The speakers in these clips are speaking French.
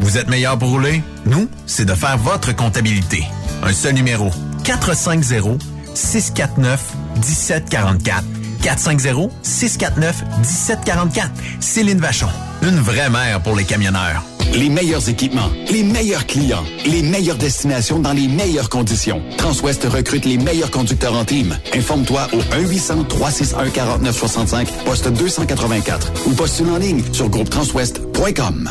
Vous êtes meilleur pour rouler? Nous, c'est de faire votre comptabilité. Un seul numéro. 450 649 1744. 450-649-1744. Céline Vachon. Une vraie mère pour les camionneurs. Les meilleurs équipements, les meilleurs clients, les meilleures destinations dans les meilleures conditions. Transwest recrute les meilleurs conducteurs en team. Informe-toi au 1-800-361-4965, poste 284 ou postule en ligne sur groupetranswest.com.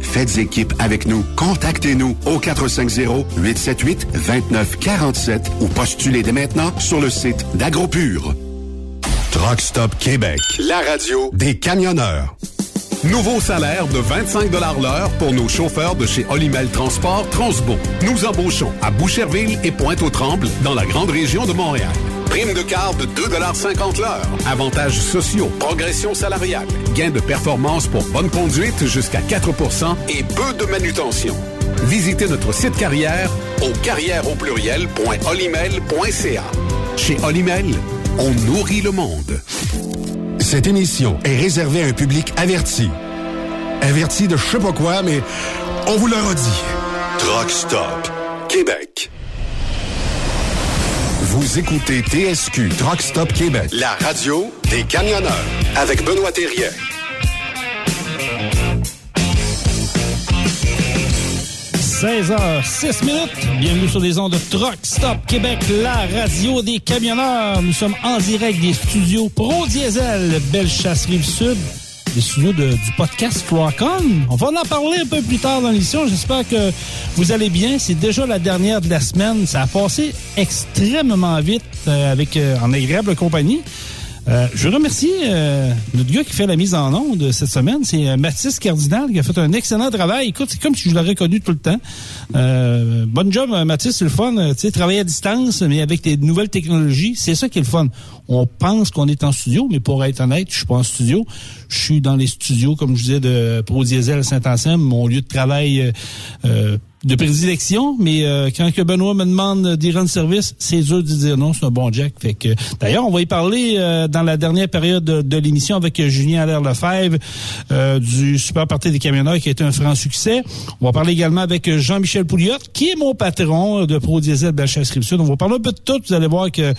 Faites équipe avec nous. Contactez-nous au 450-878-2947 ou postulez dès maintenant sur le site d'AgroPure. Truck Stop Québec, la radio des camionneurs. Nouveau salaire de 25 l'heure pour nos chauffeurs de chez Olimel Transport Transbo. Nous embauchons à Boucherville et Pointe-aux-Trembles dans la grande région de Montréal. Prime de quart de 2,50 l'heure. Avantages sociaux, progression salariale, gains de performance pour bonne conduite jusqu'à 4% et peu de manutention. Visitez notre site carrière au carrière au pluriel.olimel.ca. Chez Olimel, on nourrit le monde. Cette émission est réservée à un public averti. Averti de je sais pas quoi, mais on vous le redit. Truck Stop Québec. Vous écoutez TSQ Truck Stop Québec, la radio des camionneurs avec Benoît Thérien. 16h06 minutes. Bienvenue sur les ondes de Truck Stop Québec, la radio des camionneurs. Nous sommes en direct des studios Pro Diesel, Belle Chasse Rive Sud, du podcast. On va en parler un peu plus tard dans l'émission. J'espère que vous allez bien. C'est déjà la dernière de la semaine. Ça a passé extrêmement vite euh, avec euh, en agréable compagnie. Euh, je remercie euh, notre gars qui fait la mise en onde cette semaine. C'est euh, Mathis Cardinal qui a fait un excellent travail. Écoute, c'est comme si je l'aurais connu tout le temps. Euh, bonne job, euh, Mathis, c'est le fun. Tu sais, travailler à distance, mais avec des nouvelles technologies, c'est ça qui est le fun. On pense qu'on est en studio, mais pour être honnête, je suis pas en studio. Je suis dans les studios, comme je disais, de Pro Diesel Saint-Anselme, mon lieu de travail de prédilection, mais euh, quand que Benoît me demande d'y rendre service, c'est dur de dire non, c'est un bon Jack. Fait que d'ailleurs, on va y parler euh, dans la dernière période de, l'émission avec Julien Allaire Lefebvre euh, du Super Parti des camionneurs qui a été un franc succès. On va parler également avec Jean-Michel Pouliot, qui est mon patron de Pro Diesel Belchesse Sud. On va parler un peu de tout. Vous allez voir que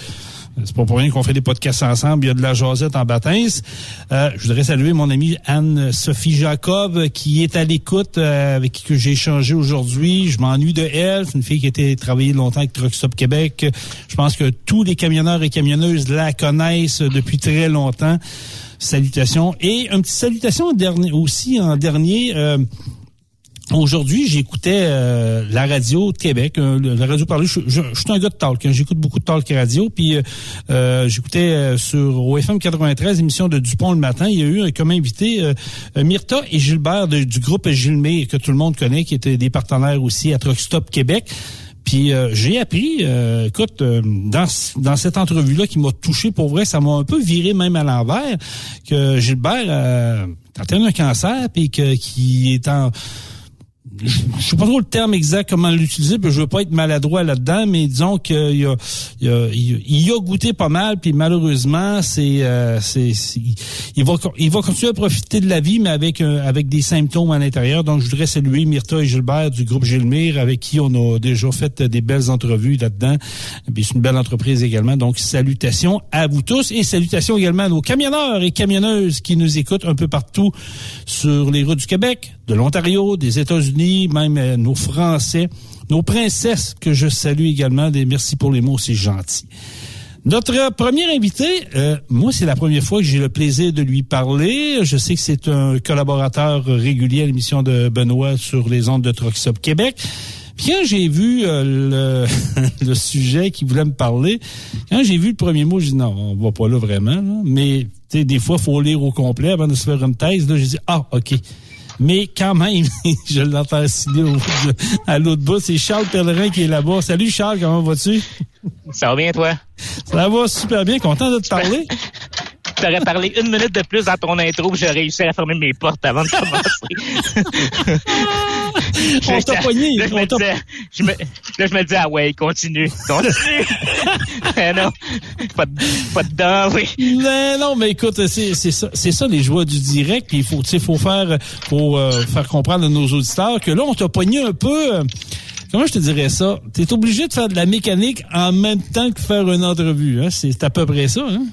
c'est pas pour rien qu'on fait des podcasts ensemble. Il y a de la jasette en baptême. Euh, je voudrais saluer mon amie Anne-Sophie Jacob qui est à l'écoute, euh, avec qui j'ai échangé aujourd'hui. Je m'ennuie de elle. C'est une fille qui a été travaillée longtemps avec Truck Stop Québec. Je pense que tous les camionneurs et camionneuses la connaissent depuis très longtemps. Salutations. Et une petite salutation dernier, aussi en dernier. euh, Aujourd'hui, j'écoutais euh, la radio de Québec, euh, la radio parlée. Je, je- je suis un gars de talk, hein, j'écoute beaucoup de talk radio. Puis euh, euh, j'écoutais euh, sur OFM 93, émission de Dupont le matin. Il y a eu euh, comme invité Myrta et Gilbert du groupe Gilmé que tout le monde connaît, qui étaient des partenaires aussi à Truck Stop Québec. Puis euh, j'ai appris, euh, écoute, euh, dans, dans cette entrevue-là qui m'a touché pour vrai, ça m'a un peu viré même à l'envers, que Gilbert est atteint d'un cancer, puis que qui est en je sais pas trop le terme exact comment l'utiliser, puis je veux pas être maladroit là-dedans, mais disons qu'il a, il a, il a goûté pas mal, puis malheureusement, c'est, euh, c'est, il va, il va continuer à profiter de la vie, mais avec un- avec des symptômes à l'intérieur. Donc, je voudrais saluer Myrta et Gilbert du groupe Gilmire, avec qui on a déjà fait des belles entrevues là-dedans. C'est une belle entreprise également. Donc, salutations à vous tous et salutations également à nos camionneurs et camionneuses qui nous écoutent un peu partout sur les routes du Québec, de l'Ontario, des États-Unis, même euh, nos Français, nos princesses que je salue également. Des merci pour les mots aussi gentils. Notre premier invité, euh, moi, c'est la première fois que j'ai le plaisir de lui parler. Je sais que c'est un collaborateur régulier à l'émission de Benoît sur les ondes de Stop Québec. Puis quand j'ai vu euh, le, sujet qui voulait me parler, quand j'ai vu le premier mot, j'ai dit non, on va pas là vraiment. Mais des fois, faut lire au complet avant de se faire une thèse. Là, j'ai ah, ok. Mais quand même, je l'entends signer au- à l'autre bout. C'est Charles Pellerin qui est là-bas. Salut Charles, comment vas-tu? Ça va bien, toi? Ça va super bien, content de te parler. T'aurais parlé une minute de plus dans ton intro, j'ai réussi à fermer mes portes avant de commencer. On t'a pogné. Là, je me disais, je me, là, je me disais, ah ouais, continue, continue. Mais non, pas de, pas de danger. Non, non, mais écoute, c'est c'est ça, c'est ça les joies du direct. Puis il faut, tu faut faire, faut euh, faire comprendre à nos auditeurs que là, on t'a pogné un peu. euh, comment je te dirais ça? Tu es obligé de faire de la mécanique en même temps que faire une entrevue. Hein? C'est à peu près ça. Hein?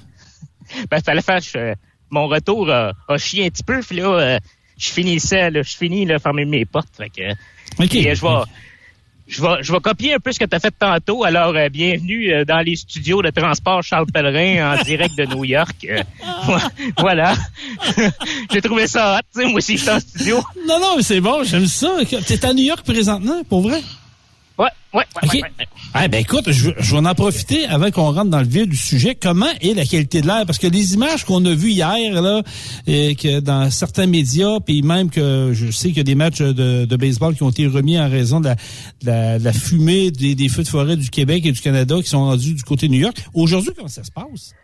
Ben, fallait faire je- mon retour euh, a chié un petit peu. Puis là, euh, je finissais, là, je finis de fermer mes portes. Fait que, OK. et, euh, je vais, je vais, je vais copier un peu ce que tu as fait tantôt. Alors, euh, bienvenue euh, dans les studios de transport Charles Pellerin en direct de New York. Euh, voilà. J'ai trouvé ça hot. tu sais, Moi aussi, je suis en studio. Non, non, mais c'est bon, j'aime ça. T'es à New York présentement, pour vrai? Ouais, ouais, ouais. Ouais, ouais. Ah, ben écoute, je, je vais en profiter avant qu'on rentre dans le vif du sujet. Comment est la qualité de l'air? Parce que les images qu'on a vues hier, là, et que dans certains médias, puis même que je sais qu'il y a des matchs de, de baseball qui ont été remis en raison de la, de la, de la fumée des, des feux de forêt du Québec et du Canada qui sont rendus du côté de New York. Aujourd'hui, comment ça se passe?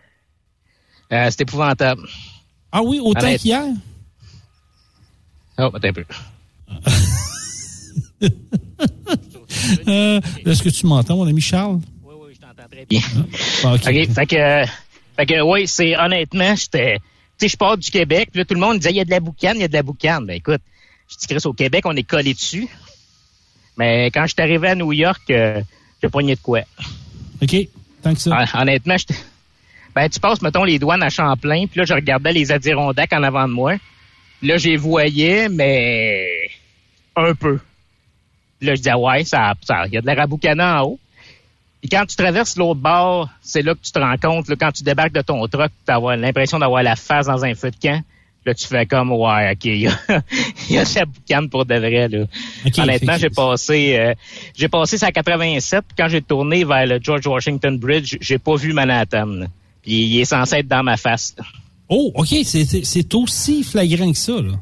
Euh, c'est épouvantable. Ah oui, autant qu'hier? Oh, attends un peu. Euh, Est-ce que tu m'entends, mon ami Charles? Oui, oui, je t'entends très bien. Ah, OK. Fait que, euh, fait que oui, c'est honnêtement, j'étais, tu sais, je pars du Québec, puis là, tout le monde disait, il y a de la boucane, il y a de la boucane. Ben écoute, je dis, Chris, au Québec, on est collé dessus. Mais quand je suis arrivé à New York, euh, j'ai poigné de quoi. OK, tant que ça. Hon- Honnêtement, j'étais- ben, tu passes, mettons, les douanes à Champlain, puis là, je regardais les Adirondacks en avant de moi. Là, je les voyais, mais un peu. Là, je disais, ouais, ça, ça, il y a de la raboucana en haut. Puis quand tu traverses l'autre bord, c'est là que tu te rends compte, là, quand tu débarques de ton truck, tu as l'impression d'avoir la face dans un feu de camp. Là, tu fais comme, ouais, OK, il y a, il y a de la boucane pour de vrai, là. OK, Honnêtement, j'ai passé, euh, j'ai passé ça à 87. Puis quand j'ai tourné vers le George Washington Bridge, j'ai pas vu Manhattan. Puis il est censé être dans ma face. Oh, OK, c'est aussi flagrant que ça, là.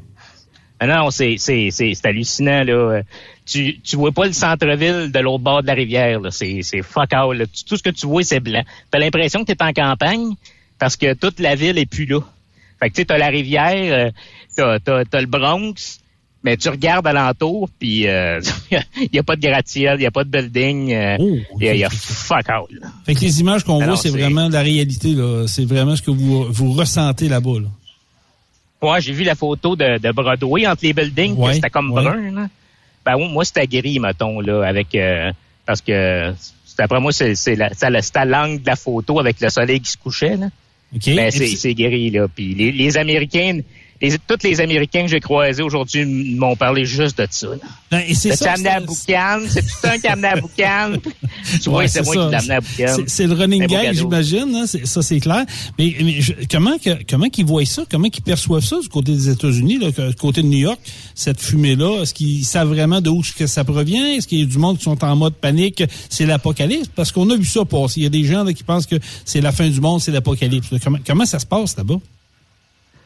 Mais non, c'est, c'est, c'est, c'est hallucinant, là. Euh, Tu, tu vois pas le centre-ville de l'autre bord de la rivière, là. C'est, c'est fuck all, là. Tout ce que tu vois, c'est blanc. T'as l'impression que t'es en campagne parce que toute la ville est plus là. Fait que tu sais, t'as la rivière, euh, t'as, t'as, t'as le Bronx, mais tu regardes alentour, puis il y a pas de gratte-ciel, il y a pas de building, il Oh, y, a, y a fuck all. là. Fait que les images qu'on Alors, voit, c'est c'est- vraiment la réalité, là. C'est vraiment ce que vous, vous ressentez là-bas, là. Ouais, j'ai vu la photo de, de Broadway entre les buildings, Ouais, c'était comme ouais. brun. Là. Ben moi c'était gris, mettons, là, avec euh, parce que c'est- après moi, c'est c'est la, la, l'angle de la photo avec le soleil qui se couchait. Là. OK? Ben, c'est gris, là. Puis les, les Américains, les, tous les Américains que j'ai croisés aujourd'hui m'ont parlé juste de ça. Ben, et c'est ça. amené à Boucan? C'est tout un qui amené à Boucan? tu vois, Ouais, c'est moi ça. qui l'ai amené à Boucan. C'est- le running gag, j'imagine. Hein? Ça, c'est clair. Mais, mais je- comment que, comment qu'ils voient ça? Comment qu'ils perçoivent ça du côté des États-Unis, du côté de New York, cette fumée-là? Est-ce qu'ils savent vraiment d'où que ça provient? Est-ce qu'il y a du monde qui sont en mode panique? C'est l'apocalypse? Parce qu'on a vu ça passer. Il y a des gens là, qui pensent que c'est la fin du monde, c'est l'apocalypse. Comment, comment ça se passe là-bas?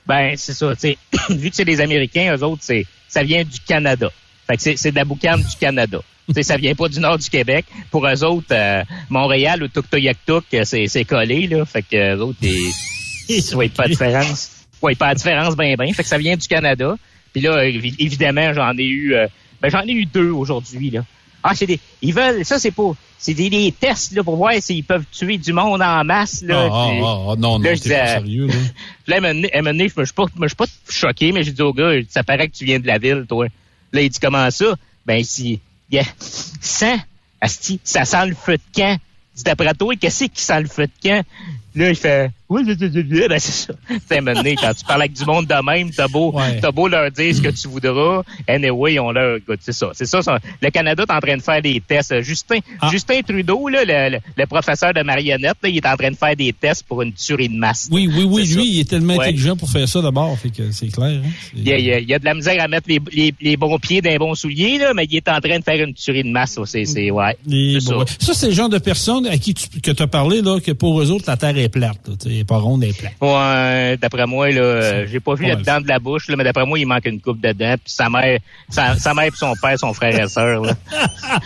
Ben, c'est ça. Vu que c'est des Américains, eux autres, c'est, ça vient du Canada. Fait que c'est, c'est de la boucane du Canada. tu sais, ça vient pas du nord du Québec. Pour eux autres, euh, Montréal ou Tuktoyaktuk, euh, c'est, c'est collé, là. Fait que eux autres, ils, voient pas la différence. Ils voient pas la différence ben ben. Fait que ça vient du Canada. Puis là, évi- évidemment, j'en ai eu, euh, ben, j'en ai eu deux aujourd'hui, là. Ah, c'est des, ils veulent, ça c'est pas, c'est des, des tests, là, pour voir s'ils peuvent tuer du monde en masse, là. Ah, Puis- ah, ah, non, non, là, je pas disais, sérieux, là. là, à un moment donné- je me je suis pas, je me suis pas choqué, mais j'ai dit au gars, ça paraît que tu viens de la ville, toi. Là, il dit, comment ça? Ben, si, il y a 100, asti, ça sent le feu de camp. D'après toi, qu'est-ce qui sent le feu de camp? Là, il fait, oui, ben, c'est ça. Donné, quand tu parles avec du monde de même, t'as beau, Ouais. t'as beau leur dire ce que tu voudras. Anyway, on leur, écoute, c'est ça. C'est ça, ça. Le Canada est en train de faire des tests. Justin, Ah. Justin Trudeau, là, le, le- le professeur de marionnette, là, il est en train de faire des tests pour une tuerie de masse. Oui, oui, oui. C'est Lui, ça. il est tellement Ouais. intelligent pour faire ça d'abord. Fait que c'est clair. Hein? C'est- Il y, a, il y de la misère à mettre les, les, les bons pieds dans les bons souliers, là, mais il est en train de faire une tuerie de masse. ça. C'est, c'est, ouais. C'est bon, ça. ça, c'est le genre de personnes à qui tu, que tu as parlé, là, que pour eux autres, la Terre est plate. Tu sais, Elle est pas ronde, elle est plate. Ouais, d'après moi, là, euh, j'ai pas vu la dent de la bouche, là, mais d'après moi, il manque une coupe de dents. Puis sa mère, sa, sa mère et son père, son frère et sœur, là.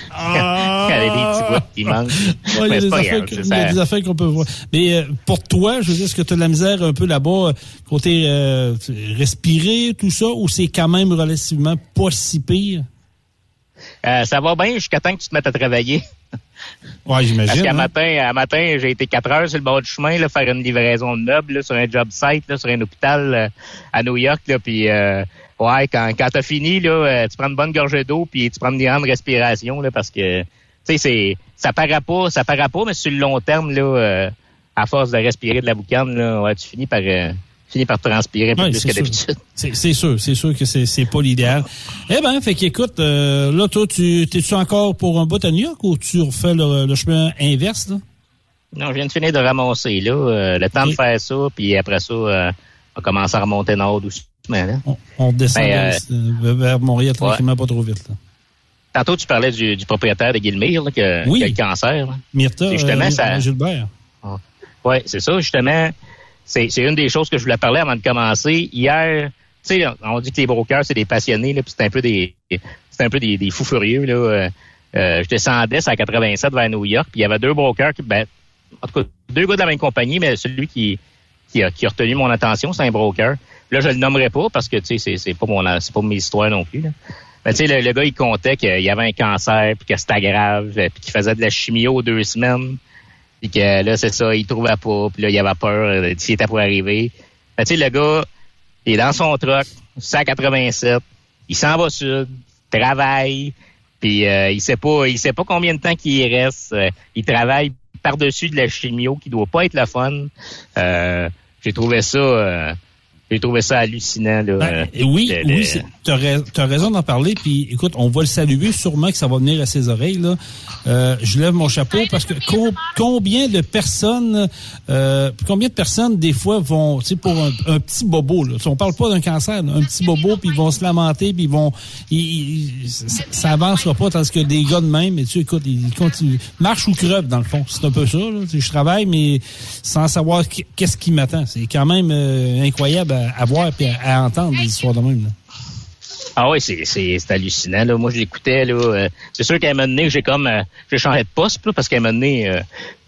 Il y a des petits bouts qui manquent. Ouais, il y a mais c'est des pas affaires, grave, que- c'est il y a ça. des affaires qu'on peut voir. Mais euh, pour toi, je veux dire, est-ce que tu as de la misère un peu là-bas, euh, côté euh, respirer, tout ça, ou c'est quand même relativement pas si pire? Euh, ça va bien jusqu'à temps que tu te mettes à travailler. Parce j'imagine. qu'à hein. matin, à matin, j'ai été quatre heures sur le bord du chemin, là, faire une livraison de meubles là, sur un job site, là, sur un hôpital euh, à New York. Là, puis euh, ouais, quand, quand t'as fini, là, euh, tu prends une bonne gorgée d'eau puis tu prends une grande respiration, là, parce que, tu sais, c'est, ça paraît pas, ça paraît pas, mais sur le long terme, là, euh, à force de respirer de la boucane, là, ouais, tu finis par, euh, tu finis par transpirer un peu plus que d'habitude. C'est sûr, c'est sûr que c'est pas l'idéal. Eh ben, fait qu'écoute, euh, là, toi, tu t'es-tu encore pour un bout à New York ou tu refais le, le chemin inverse, là? Non, je viens de finir de ramasser, là, euh, le temps de faire ça, puis après ça, euh, on va commencer à remonter nord doucement, là. On descend Ben, vers, vers Montréal tranquillement, pas trop vite, là. Tantôt, tu parlais du, du propriétaire de Guillemire, là, que, Oui. qui a le cancer. Myrta, justement, euh, ça- Gilbert. Oui, c'est ça, justement. C'est une des choses que je voulais parler avant de commencer. Hier, tu sais, on dit que les brokers, c'est des passionnés, là, puis c'est un peu des c'est un peu des, des fous furieux. Là. Euh, euh, je descendais à 87 vers New York, puis il y avait deux brokers qui, ben, en tout cas, deux gars de la même compagnie, mais celui qui, qui, a, qui a retenu mon attention, c'est un broker. Là, je le nommerai pas parce que tu sais, c'est pas mon c'est pas mes histoires non plus. Là. Mais tu sais, le, le gars, il comptait qu'il avait un cancer, puis que c'était grave, puis qu'il faisait de la chimio deux semaines. Puis que là, c'est ça, il trouvait pas. Puis là, il avait peur euh, s'il était pour arriver. Fait, tu sais, le gars, il est dans son truck, 187, il s'en va sud, travaille, puis euh, il sait pas, il sait pas combien de temps qu'il reste. Euh, il travaille par-dessus de la chimio qui doit pas être le fun. Euh, j'ai trouvé ça, euh, j'ai trouvé ça hallucinant. Là, Ben, euh, oui, oui, rais- t'as raison d'en parler. Puis, écoute, on va le saluer. Sûrement que ça va venir à ses oreilles. Là. Euh, je lève mon chapeau parce que com- combien de personnes, euh, combien de personnes des fois vont, tu sais, pour un, un petit bobo. Là, Tu on parle pas d'un cancer, là, un petit bobo, puis ils vont se lamenter, puis ils vont, ils- ils- ça, avancera pas tandis que des gars de même. Mais tu sais, écoute, ils continuent, marche ou crevent dans le fond. C'est un peu ça. Là. Tu Je travaille, mais sans savoir qu- qu'est-ce qui m'attend. C'est quand même euh, incroyable à, voir et à, à entendre des histoires de même. Là. Ah oui, c'est, hallucinant. Là. Moi, je l'écoutais. Euh, c'est sûr qu'à un moment donné, j'ai comme euh, j'ai changé de poste, là, parce qu'à un moment donné, euh,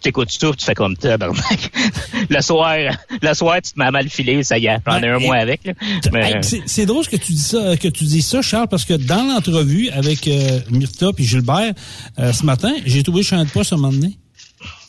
tu écoutes puis tu fais comme tabarnak. le soir, le soir, tu te mets à mal filer, ça y est, j'en ai un et- mois avec. Mais, Hey, c'est- drôle que tu dis ça, que tu dis ça, Charles, parce que dans l'entrevue avec euh, Myrta puis Gilbert euh, ce matin, j'ai trouvé change de poste à un moment donné.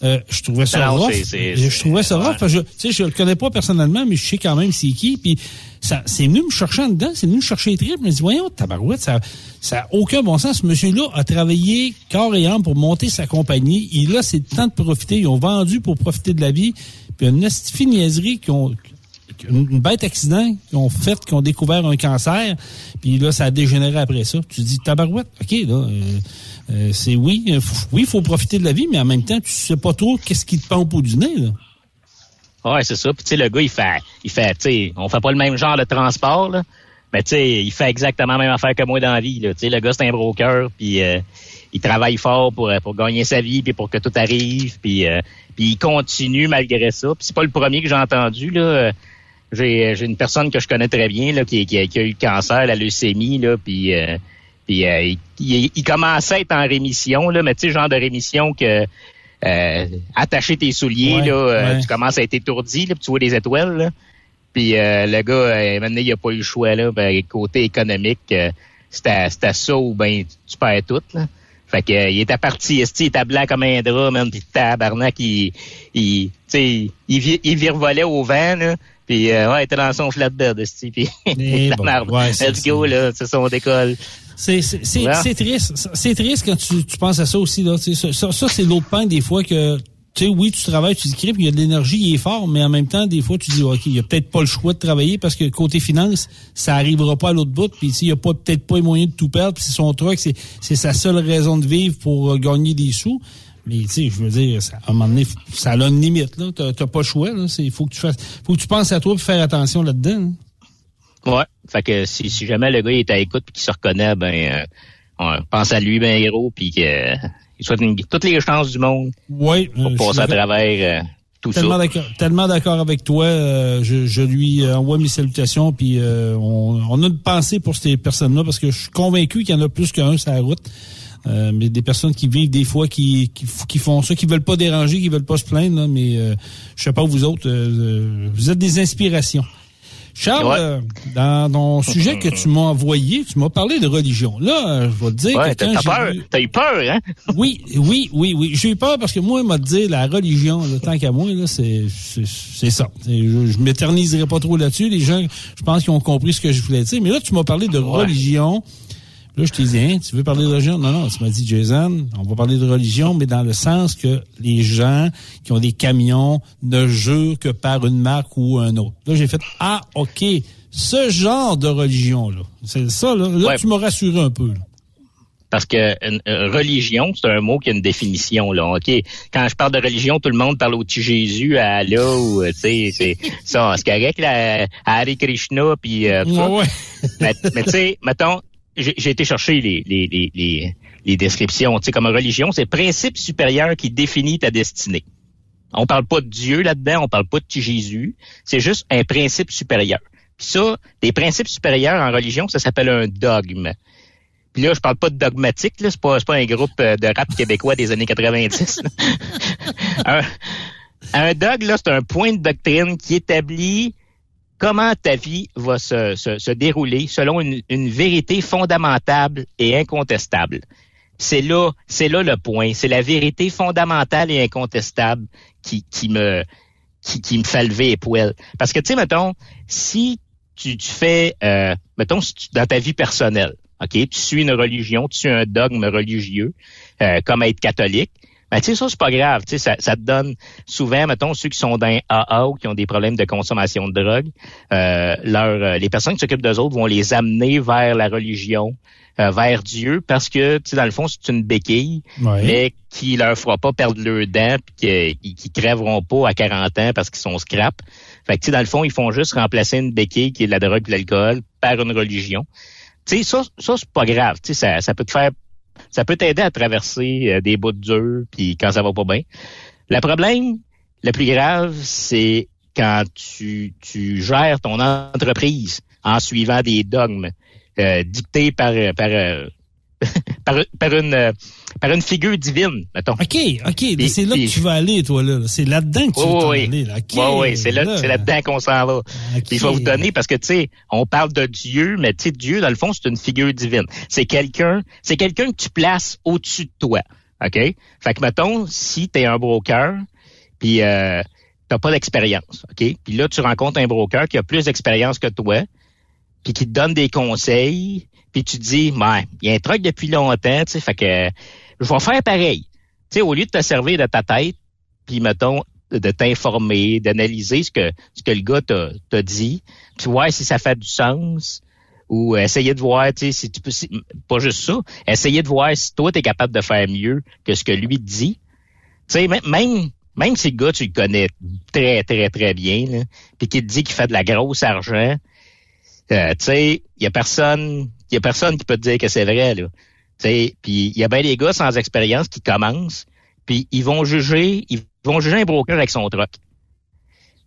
Euh, je trouvais ça Non, rough. Je, je trouvais ça rough. parce que Je, tu sais, je le connais pas personnellement, mais je sais quand même c'est qui. Puis ça, c'est venu me chercher en dedans, c'est venu me chercher les tripes. Je me dis, voyons, tabarouette, ça, ça a aucun bon sens. Ce monsieur-là a travaillé corps et âme pour monter sa compagnie. Il a c'est le temps de profiter. Ils ont vendu pour profiter de la vie. Puis une estifie niaiserie qui ont une une bête accident qu'ils ont fait, qu'ils ont découvert un cancer, puis là, ça a dégénéré après ça. Tu te dis, tabarouette, OK, là, euh, euh, c'est oui, euh, f- oui, il faut profiter de la vie, mais en même temps, tu sais pas trop qu'est-ce qui te pend au du nez, là. Ouais, c'est ça. Puis tu sais, le gars, il fait, il fait, tu sais, on fait pas le même genre de transport, là. Mais tu sais, il fait exactement la même affaire que moi dans la vie. Tu sais, le gars, c'est un broker, puis euh, il travaille fort pour, euh, pour gagner sa vie, puis pour que tout arrive, puis euh, puis il continue malgré ça. Puis c'est pas le premier que j'ai entendu, là. Euh, J'ai, j'ai une personne que je connais très bien, là, qui, qui, a, eu le cancer, la leucémie, là, puis euh, puis euh, il, il, il commençait à être en rémission, là, mais tu sais, genre de rémission que euh, attacher tes souliers, Ouais, là, euh, ouais. tu commences à être étourdi, là, puis tu vois des étoiles, là. Puis euh, le gars, euh, maintenant, il a pas eu le choix, là. Ben, côté économique, euh, c'était ça ou ben tu perds tout, là. Fait que il était parti, il était blanc comme un drap, même, puis tabarnak, il, il, tu sais, il, il virevolait au vent, là. Puis euh, ouais, il était dans son flatbed, esti, puis Eh la bon, merde. ouais, Let's go, là, c'est son décolle. C'est triste. C'est triste quand tu, tu penses à ça aussi là. Sais, Ça, ça, c'est l'autre pain des fois que tu sais oui tu travailles, tu écris, puis il y a de l'énergie, il est fort, mais en même temps des fois tu dis ok il y a peut-être pas le choix de travailler parce que côté finance ça arrivera pas à l'autre bout, puis il y a pas peut-être pas les moyens de tout perdre, puis c'est son truc, c'est c'est sa seule raison de vivre pour euh, gagner des sous. Mais tu sais, je veux dire, ça, à un moment donné, ça a une limite là. T'as pas le choix là. C'est faut que tu fasses, faut que tu penses à toi pour faire attention là-dedans. hein. Ouais. Fait que si, si jamais le gars est à écoute et qu'il se reconnaît, ben euh, on pense à lui, ben héros, puis que euh, il souhaite une- toutes les chances du monde Oui. pour euh, passer à travers euh, tout Tellement d'accord, tellement d'accord avec toi. euh, je, je lui euh, envoie mes salutations, puis euh, on, on a une pensée pour ces personnes-là parce que je suis convaincu qu'il y en a plus qu'un sur la route. Euh, mais des personnes qui vivent des fois, qui, qui, qui font ça, qui veulent pas déranger, qui veulent pas se plaindre, là, mais euh, je sais pas vous autres, vous êtes des inspirations. Charles, Ouais. euh, dans ton sujet que tu m'as envoyé, tu m'as parlé de religion. Là, je vais te dire Ouais, que quand t'as peur, t'as eu peur, hein? Oui, oui, oui, oui. J'ai eu peur parce que moi, il m'a dit la religion, là, tant qu'à moi, là, c'est, c'est, c'est ça. Je m'éterniserai pas trop là-dessus. Les gens, je pense qu'ils ont compris ce que je voulais dire. Mais là, tu m'as parlé de religion. Là, je t'ai dit, hein, tu veux parler de religion? Non, non, tu m'as dit, Jason, on va parler de religion, mais dans le sens que les gens qui ont des camions ne jurent que par une marque ou un autre. Là, j'ai fait, ah, OK, ce genre de religion-là. C'est ça, là. Là, Ouais. tu m'as rassuré un peu. là. Parce que une- une religion, c'est un mot qui a une définition. Là, ok? Quand je parle de religion, tout le monde parle au petit Jésus, à Allah, ou euh, tu sais, c'est ça, c'est correct, là, à Hare Krishna, puis euh, tout ça. Ouais, ouais. mais mais tu sais, mettons, j'ai été chercher les, les, les, les, les descriptions. Tu sais, comme religion, c'est principe supérieur qui définit ta destinée. On parle pas de Dieu là-dedans, on parle pas de Jésus. C'est juste un principe supérieur. Puis ça, des principes supérieurs en religion, ça s'appelle un dogme. Puis là, je parle pas de dogmatique, là, c'est pas, pas un groupe euh, de rap québécois des années 90. là. un, un dogme, là, c'est un point de doctrine qui établit comment ta vie va se, dérouler selon une, vérité fondamentale et incontestable. C'est là, c'est là le point. C'est la vérité fondamentale et incontestable qui, qui me, qui, me fait lever les poils. Parce que, tu sais, mettons, si tu, tu fais, euh, mettons, dans ta vie personnelle, OK, tu suis une religion, tu suis un dogme religieux, euh, comme être catholique, ben, tu sais, ça, c'est pas grave. Tu sais, ça, ça te donne souvent, mettons, ceux qui sont dans AA ou qui ont des problèmes de consommation de drogue, euh, leur, euh, les personnes qui s'occupent d'eux autres vont les amener vers la religion, euh, vers Dieu, parce que, tu sais, dans le fond, c'est une béquille, Ouais. mais qui leur fera pas perdre leurs dents, puis qui, qui crèveront pas à 40 ans parce qu'ils sont scrap. Fait que, tu sais, dans le fond, ils font juste remplacer une béquille qui est de la drogue et de l'alcool par une religion. Tu sais, ça, ça c'est pas grave. Tu sais, ça, ça peut te faire, ça peut t'aider à traverser euh, des bouts durs, puis quand ça va pas bien. Le problème, le plus grave, c'est quand tu, gères ton entreprise en suivant des dogmes euh, dictés par par euh, par, par une euh, par une figure divine, mettons. OK, OK. c'est là que tu vas aller, toi, là. C'est là-dedans que tu veux Oui, aller, là. OK. oui, oui, c'est là, c'est là-dedans qu'on s'en va. OK. Puis Il faut vous donner parce que tu sais, on parle de Dieu, mais tu sais, Dieu dans le fond c'est une figure divine. C'est quelqu'un, c'est quelqu'un que tu places au-dessus de toi. Ok? Fait que mettons, si t'es un broker, puis euh, t'as pas d'expérience, ok? Puis là tu rencontres un broker qui a plus d'expérience que toi, puis qui te donne des conseils, puis tu te dis, ouais, il y a un truc depuis longtemps, tu sais, fait que je vais faire pareil. Tu sais, au lieu de te servir de ta tête, puis mettons de t'informer, d'analyser ce que ce que le gars t'a dit, puis voir si ça fait du sens ou essayer de voir, tu sais, si tu peux, pas juste ça, essayer de voir si toi t'es capable de faire mieux que ce que lui dit. Tu sais, même même si le gars tu le connais très très très bien, puis qu'il te dit qu'il fait de la grosse argent, euh, tu sais, il y a personne, y a personne qui peut te dire que c'est vrai là. Puis il y a bien des gars sans expérience qui commencent, puis ils vont juger, ils vont juger un broker avec son truck. Tu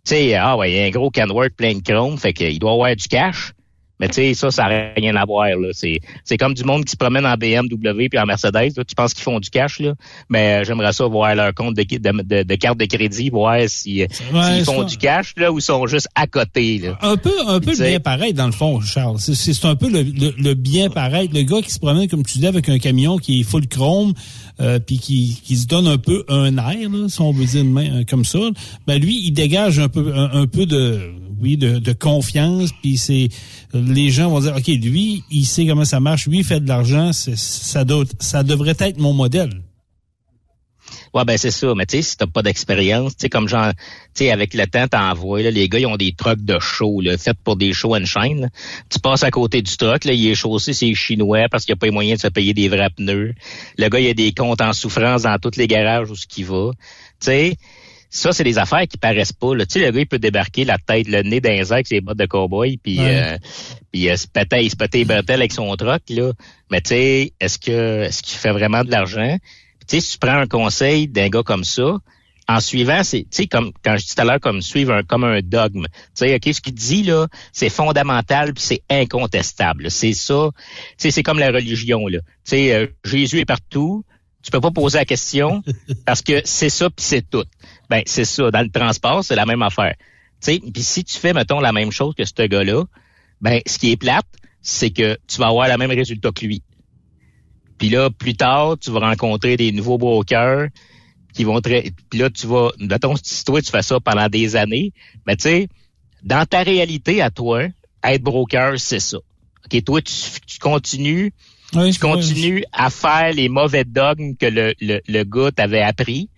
sais, ah ouais, il y a un gros canwork plein de chrome, fait qu'il doit avoir du cash. Mais tu sais, ça, ça n'a rien à voir. là. C'est, c'est comme du monde qui se promène en BMW puis en Mercedes. Là. Tu penses qu'ils font du cash, là? Mais euh, j'aimerais ça voir leur compte de, de, de, de carte de crédit, voir si, euh, Ouais, s'ils font ça. du cash là ou ils sont juste à côté. Là. Un peu, un peu le bien pareil, dans le fond, Charles. C'est- un peu le, le, le bien pareil. Le gars qui se promène, comme tu dis, avec un camion qui est full chrome, euh, puis qui, qui se donne un peu un air, là, si on veut dire main, euh, comme ça, ben lui, il dégage un peu, un, un peu de, oui, de, de confiance, puis c'est, les gens vont dire, OK, lui, il sait comment ça marche, lui, il fait de l'argent, ça, ça devrait être mon modèle. Ouais, ben c'est ça. Mais tu sais, si t'as pas d'expérience, tu sais, comme genre, tu sais, avec le temps, t'en vois, là, les gars, ils ont des trucks de show, là, faits pour des show and shine. là. Tu passes à côté du truck, là, il est chaussé, c'est chinois parce qu'il n'y a pas les moyens de se payer des vrais pneus. Le gars, il a des comptes en souffrance dans tous les garages où ce qu'il va. Tu sais, ça, c'est des affaires qui paraissent pas. Là. Tu sais, le gars, il peut débarquer la tête, le nez airs avec ses bottes de cowboy, puis Ouais. euh, puis euh, se péter, il se péter les bretelles avec son truck, là. Mais tu sais, est-ce que est-ce qu'il fait vraiment de l'argent? tu sais, si tu prends un conseil d'un gars comme ça, en suivant, c'est, tu sais, comme quand je dis tout à l'heure, comme suivre un, comme un dogme. Tu sais, ok, ce qu'il dit là, c'est fondamental puis c'est incontestable. C'est ça. Tu sais, c'est comme la religion là. Tu sais, euh, Jésus est partout. Tu peux pas poser la question parce que c'est ça puis c'est tout. Ben c'est ça. Dans le transport, c'est la même affaire. sais, puis si tu fais, mettons, la même chose que ce gars-là, ben, ce qui est plate, c'est que tu vas avoir le même résultat que lui. Puis là, plus tard, tu vas rencontrer des nouveaux brokers qui vont te... Puis là, tu vas... Mettons, si toi, tu fais ça pendant des années, mais tu sais, dans ta réalité à toi, être broker, c'est ça. OK, toi, tu, tu continues tu continues à faire les mauvais dogmes que le, le, le gars t'avait appris.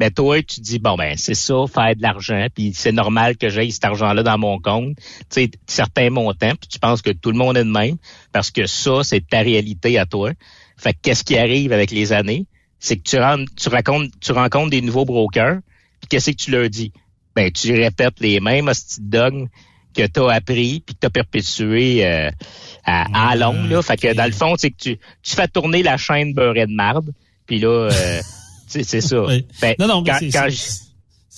Mais toi, tu dis, bon, ben, c'est ça, faire de l'argent, puis c'est normal que j'aille cet argent-là dans mon compte, tu sais, certains montants, puis tu penses que tout le monde est de même, parce que ça, c'est ta réalité à toi. Fait qu'est-ce qui arrive avec les années? C'est que tu, rentres, tu, racontes, tu rencontres des nouveaux brokers, puis qu'est-ce que tu leur dis? Ben, tu répètes les mêmes hosties dogmes que tu as appris, puis que tu as perpétué euh, à, à long. Là. Fait que dans le fond, c'est que tu, tu fais tourner la chaîne beurrée de marde, puis là... Euh, c'est ça. Ben, non, non,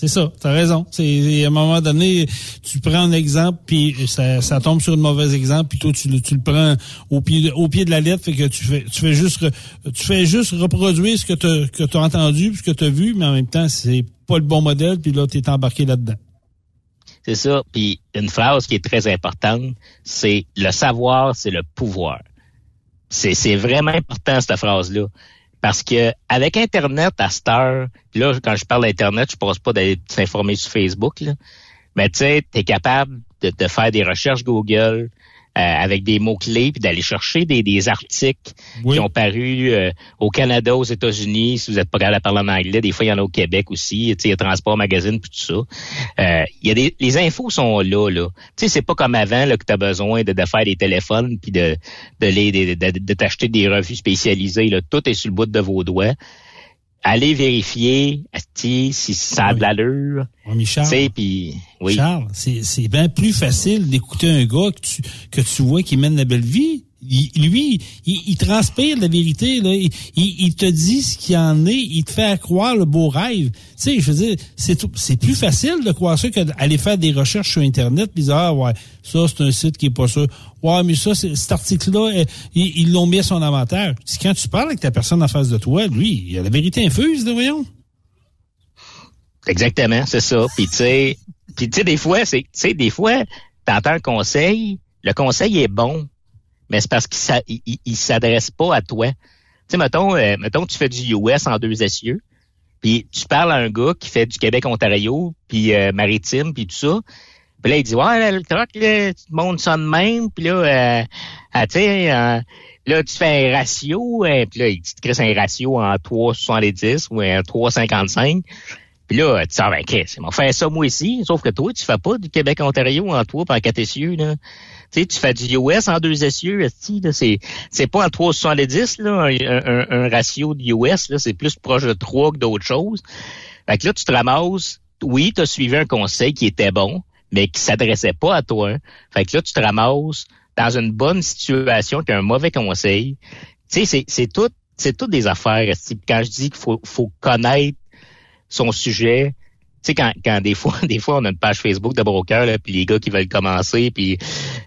c'est ça, t'as raison. C'est à un moment donné, tu prends un exemple puis ça, ça tombe sur un mauvais exemple puis toi tu, tu le prends au pied au pied de la lettre fait que tu fais tu fais juste tu fais juste reproduire ce que tu que entendu ce que tu as vu mais en même temps c'est pas le bon modèle puis là tu es embarqué là-dedans. C'est ça. Puis une phrase qui est très importante, c'est le savoir, c'est le pouvoir. C'est c'est vraiment important cette phrase là. Parce que avec Internet à cette heure, là, quand je parle d'Internet, je pense pas d'aller s'informer sur Facebook, mais tu sais, tu es capable de, de, faire des recherches Google, avec des mots-clés, puis d'aller chercher des, des articles qui ont paru euh, au Canada, aux États-Unis, si vous êtes pas capable de parler en anglais, des fois il y en a au Québec aussi, il y a Transport Magazine, puis tout ça. Euh, il y a des, les infos sont là, là. Tu sais, c'est pas comme avant là, que tu as besoin de, de, faire des téléphones, puis de, de, de, de, de t'acheter des revues spécialisées. Là. Tout est sur le bout de vos doigts allez vérifier si ça a de l'allure. Oui, Charles, puis, oui. Charles, c'est bien plus facile d'écouter un gars que tu, que tu vois qui mène la belle vie lui, il, transpire la vérité. Il, te dit ce qu'il en est. Il te fait croire le beau rêve. Tu sais, je veux dire, c'est, c'est plus facile de croire ça que d'aller faire des recherches sur Internet et dire, ah ouais, ça, c'est un site qui est pas sûr. Ouais, mais ça, cet article-là, eh, ils, l'ont mis à son inventaire. Quand tu parles avec ta personne en face de toi, lui, il a la vérité infuse, là, voyons. Exactement, c'est ça. Puis tu sais, puis tu sais, des fois, c'est, tu sais, des fois, t'entends un conseil, le conseil est bon, mais c'est parce qu'il il, s'adresse pas à toi. Tu sais, mettons, euh, tu fais du US en deux essieux, puis tu parles à un gars qui fait du Québec-Ontario, puis euh, maritime, puis tout ça. Puis là, il dit, ouais, le truc, là, tu montes ça de même, puis là, euh, ah, tu là, tu fais un ratio, puis là, il te crée un ratio en 3,70 ou en 3,55. Puis là, tu sens, ben, qu'est-ce, on fait ça moi aussi, sauf que toi, tu fais pas du Québec-Ontario en toi, en quatre essieux, là sais, tu fais du US en deux essieux, c'est c'est pas en 370 là, un, un, ratio de US là, c'est plus proche de 3 que d'autres choses. Fait que là tu te ramasses, oui, tu as suivi un conseil qui était bon, mais qui s'adressait pas à toi. Fait que là tu te ramasses dans une bonne situation qu'un mauvais conseil. Tu sais, c'est tout c'est tout des affaires. Quand je dis qu'il faut faut connaître son sujet, tu sais, quand, quand des fois, des fois, on a une page Facebook de broker, là, puis les gars qui veulent commencer, puis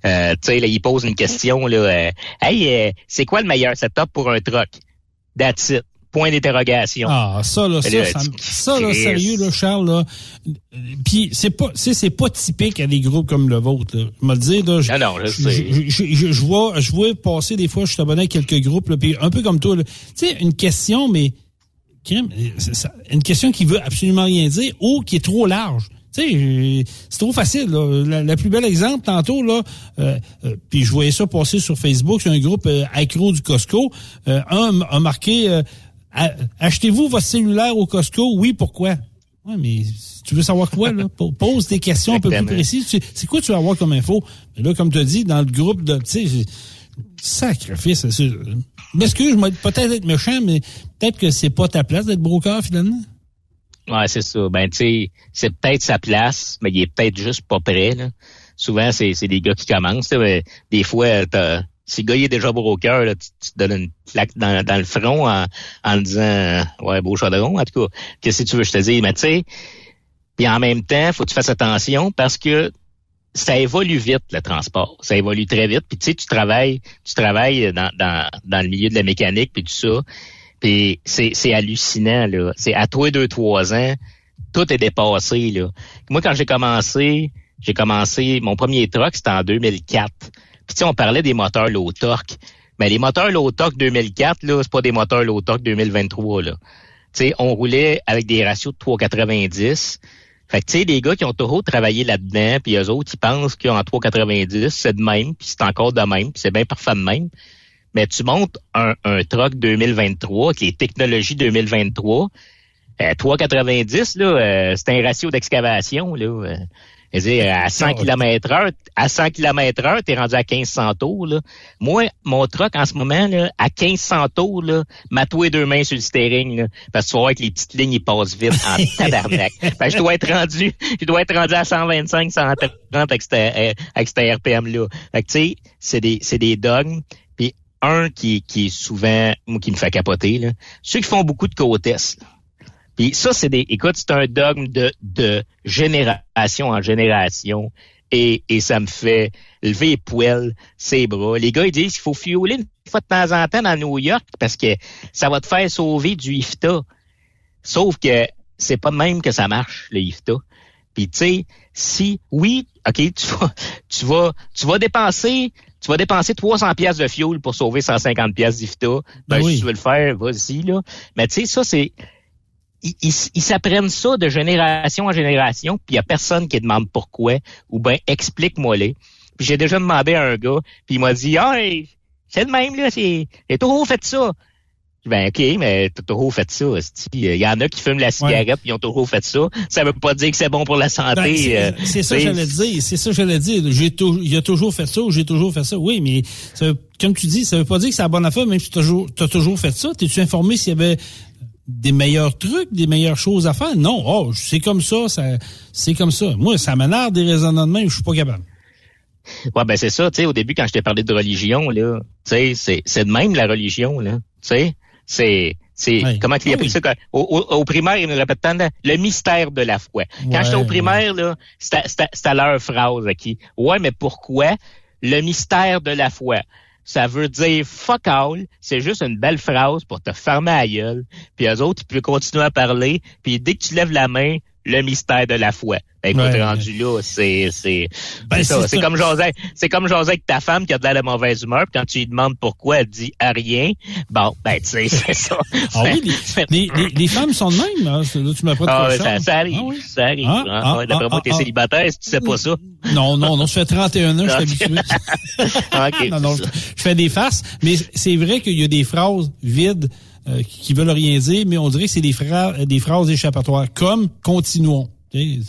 euh, tu sais, là, ils posent une question, là, euh, Hey, euh, c'est quoi le meilleur setup pour un truck? That's it. Point d'interrogation. Ah, ça, là, ça, ça, ça, là, sérieux, là, Charles, là. Puis, c'est pas, c'est pas typique à des groupes comme le vôtre, là. Je me dire, là. Je, non, non, je, sais. Je, je, je, vois, je vois passer des fois, je suis abonné à quelques groupes, là, puis un peu comme toi, Tu sais, une question, mais une question qui veut absolument rien dire ou qui est trop large. c'est trop facile. La, plus belle exemple, tantôt, là, euh, euh, puis je voyais ça passer sur Facebook, c'est un groupe euh, accro du Costco. un a marqué Achetez-vous votre cellulaire au Costco? Oui, pourquoi? Ouais, mais tu veux savoir quoi, là? Pose des questions un peu plus précises. C'est quoi tu vas avoir comme info? Mais là, comme tu as dit, dans le groupe de. Tu sais, sacrifice, c'est M'excuse, je vais peut-être être méchant, mais peut-être que c'est pas ta place d'être broker, finalement. Ouais, c'est ça. Ben, tu sais, c'est peut-être sa place, mais il est peut-être juste pas prêt. Souvent, c'est, des gars qui commencent, mais des fois, si le gars est déjà broker, tu, te donnes une claque dans, le front en, en disant Ouais, beau chaudron, en tout cas. Qu'est-ce que tu veux je te dise? Mais tu sais, puis en même temps, faut que tu fasses attention parce que ça évolue vite le transport, ça évolue très vite. Puis tu sais, tu travailles, tu travailles dans, dans, dans le milieu de la mécanique puis tout ça. Puis c'est, c'est hallucinant là. C'est à toi deux trois ans, tout est dépassé, là. Moi, quand j'ai commencé, j'ai commencé, mon premier truck, c'était en 2004. Puis, tu sais, on parlait des moteurs low torque. Mais les moteurs low torque 2004, là, c'est pas des moteurs low torque 2023, là. Tu sais, on roulait avec des ratios de 3,90. Fait que, tu sais, les gars qui ont toujours travaillé là-dedans, puis eux autres, ils pensent qu'en 3,90, c'est de même, puis c'est encore de même, puis c'est bien parfait de même. Mais tu montes un, un truck 2023, qui est technologie 2023, euh, 3,90, là, euh, c'est un ratio d'excavation, là. euh. Je veux dire, à 100 km heure, à 100 km heure, t'es rendu à 1500 tours, là. Moi, mon truck, en ce moment, là, à 1500 tours, là, matoué deux mains sur le steering, là, parce que tu vas voir que les petites lignes, ils passent vite en tabarnak. Fait que je dois être rendu, je dois être rendu à 125, 130 avec cette, euh, avec cette RPM-là. Fait que, tu sais, c'est des, c'est des dogmes. Puis un qui, qui est souvent, moi, qui me fait capoter, là, ceux qui font beaucoup de côtes puis ça, c'est des. Écoute, c'est un dogme de, de génération en génération. Et, et ça me fait lever les poils, ses bras. Les gars, ils disent qu'il faut fioler une fois de temps en temps dans New York parce que ça va te faire sauver du IFTA. Sauf que c'est pas de même que ça marche, le IFTA. Puis tu sais, si oui, OK, tu vas tu vas tu vas dépenser tu vas dépenser 300 pièces de fuel pour sauver 150 pièces d'IFTA. Ben, Ben oui. si tu veux le faire, vas-y là. Mais tu sais ça c'est ils, s'apprennent ça de génération en génération, puis il y a personne qui demande pourquoi ou ben explique-moi-les. Puis j'ai déjà demandé à un gars, puis il m'a dit "Ah, hey, c'est le même là, c'est j'ai toujours fait ça." Ben OK, mais t'as toujours fait ça. Il y en a qui fument la cigarette, puis ils ont toujours fait ça. Ça veut pas dire que c'est bon pour la santé. Ben, c'est- euh, c'est ça que j'allais dire. C'est ça que j'allais dire. J'ai il a toujours fait ça ou j'ai toujours fait ça. Oui, mais ça veut- comme tu dis, ça veut pas dire que c'est la bonne affaire, même si tu as toujours, t'as toujours fait ça. T'es-tu informé s'il y avait des meilleurs trucs, des meilleures choses à faire? Non. Oh, c'est comme ça, ça c'est comme ça. Moi, ça m'énerve des raisonnements de même, je suis pas capable. Ouais, ben c'est ça, tu sais, au début, quand je t'ai parlé de religion, là, tu sais, c'est, c'est de même la religion, là. Tu sais, c'est, c'est, Ouais. comment tu Ah appelles oui. ça? Au, au, au primaire, ils nous répètent tant de- le mystère de la foi. Quand Ouais, j'étais au primaire, là, c'était, c'était, c'était leur phrase, qui Ouais, mais pourquoi? Le mystère de la foi? Ça veut dire fuck all, c'est juste une belle phrase pour te fermer à gueule, puis eux autres, ils peuvent continuer à parler, puis dès que tu lèves la main, le mystère de la foi. Ben, écoute, Ouais. rendu là, c'est, c'est, Ben, c'est ça. comme jaser, c'est comme jaser avec ta femme qui a de la mauvaise humeur, puis quand tu lui demandes pourquoi, elle dit à rien. Bon, ben tu sais, c'est ça. Ah oui, les, les, les- femmes sont de même. Hein. Là, tu m'apprends de Ah, je ça, ça arrive, Ah oui. ça arrive. Ah, hein. ah, Ouais, D'après ah, moi, t'es ah, célibataire si tu sais pas ça. Non, non, non, je fais 31 ans, je suis habitué. OK, non, non, je fais des farces, mais c'est vrai qu'il y a des phrases vides euh, qui veulent rien dire, mais on dirait que c'est des, des phrases échappatoires, comme « continuons ». Tu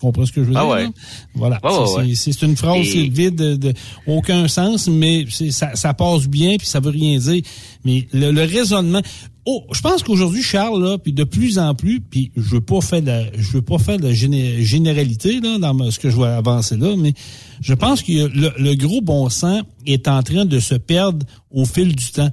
comprends ce que je veux Ah dire? ouais. là? Voilà. C'est- ouais, c'est une phrase Et- c'est vide de, de aucun sens, mais ça, ça passe bien, puis ça veut rien dire. Mais le, le raisonnement... Oh, je pense qu'aujourd'hui, Charles, là, puis de plus en plus, puis je veux pas faire de la, je veux pas faire de la géné- généralité là dans ce que je vais avancer là, mais je pense que le, le gros bon sens est en train de se perdre au fil du temps.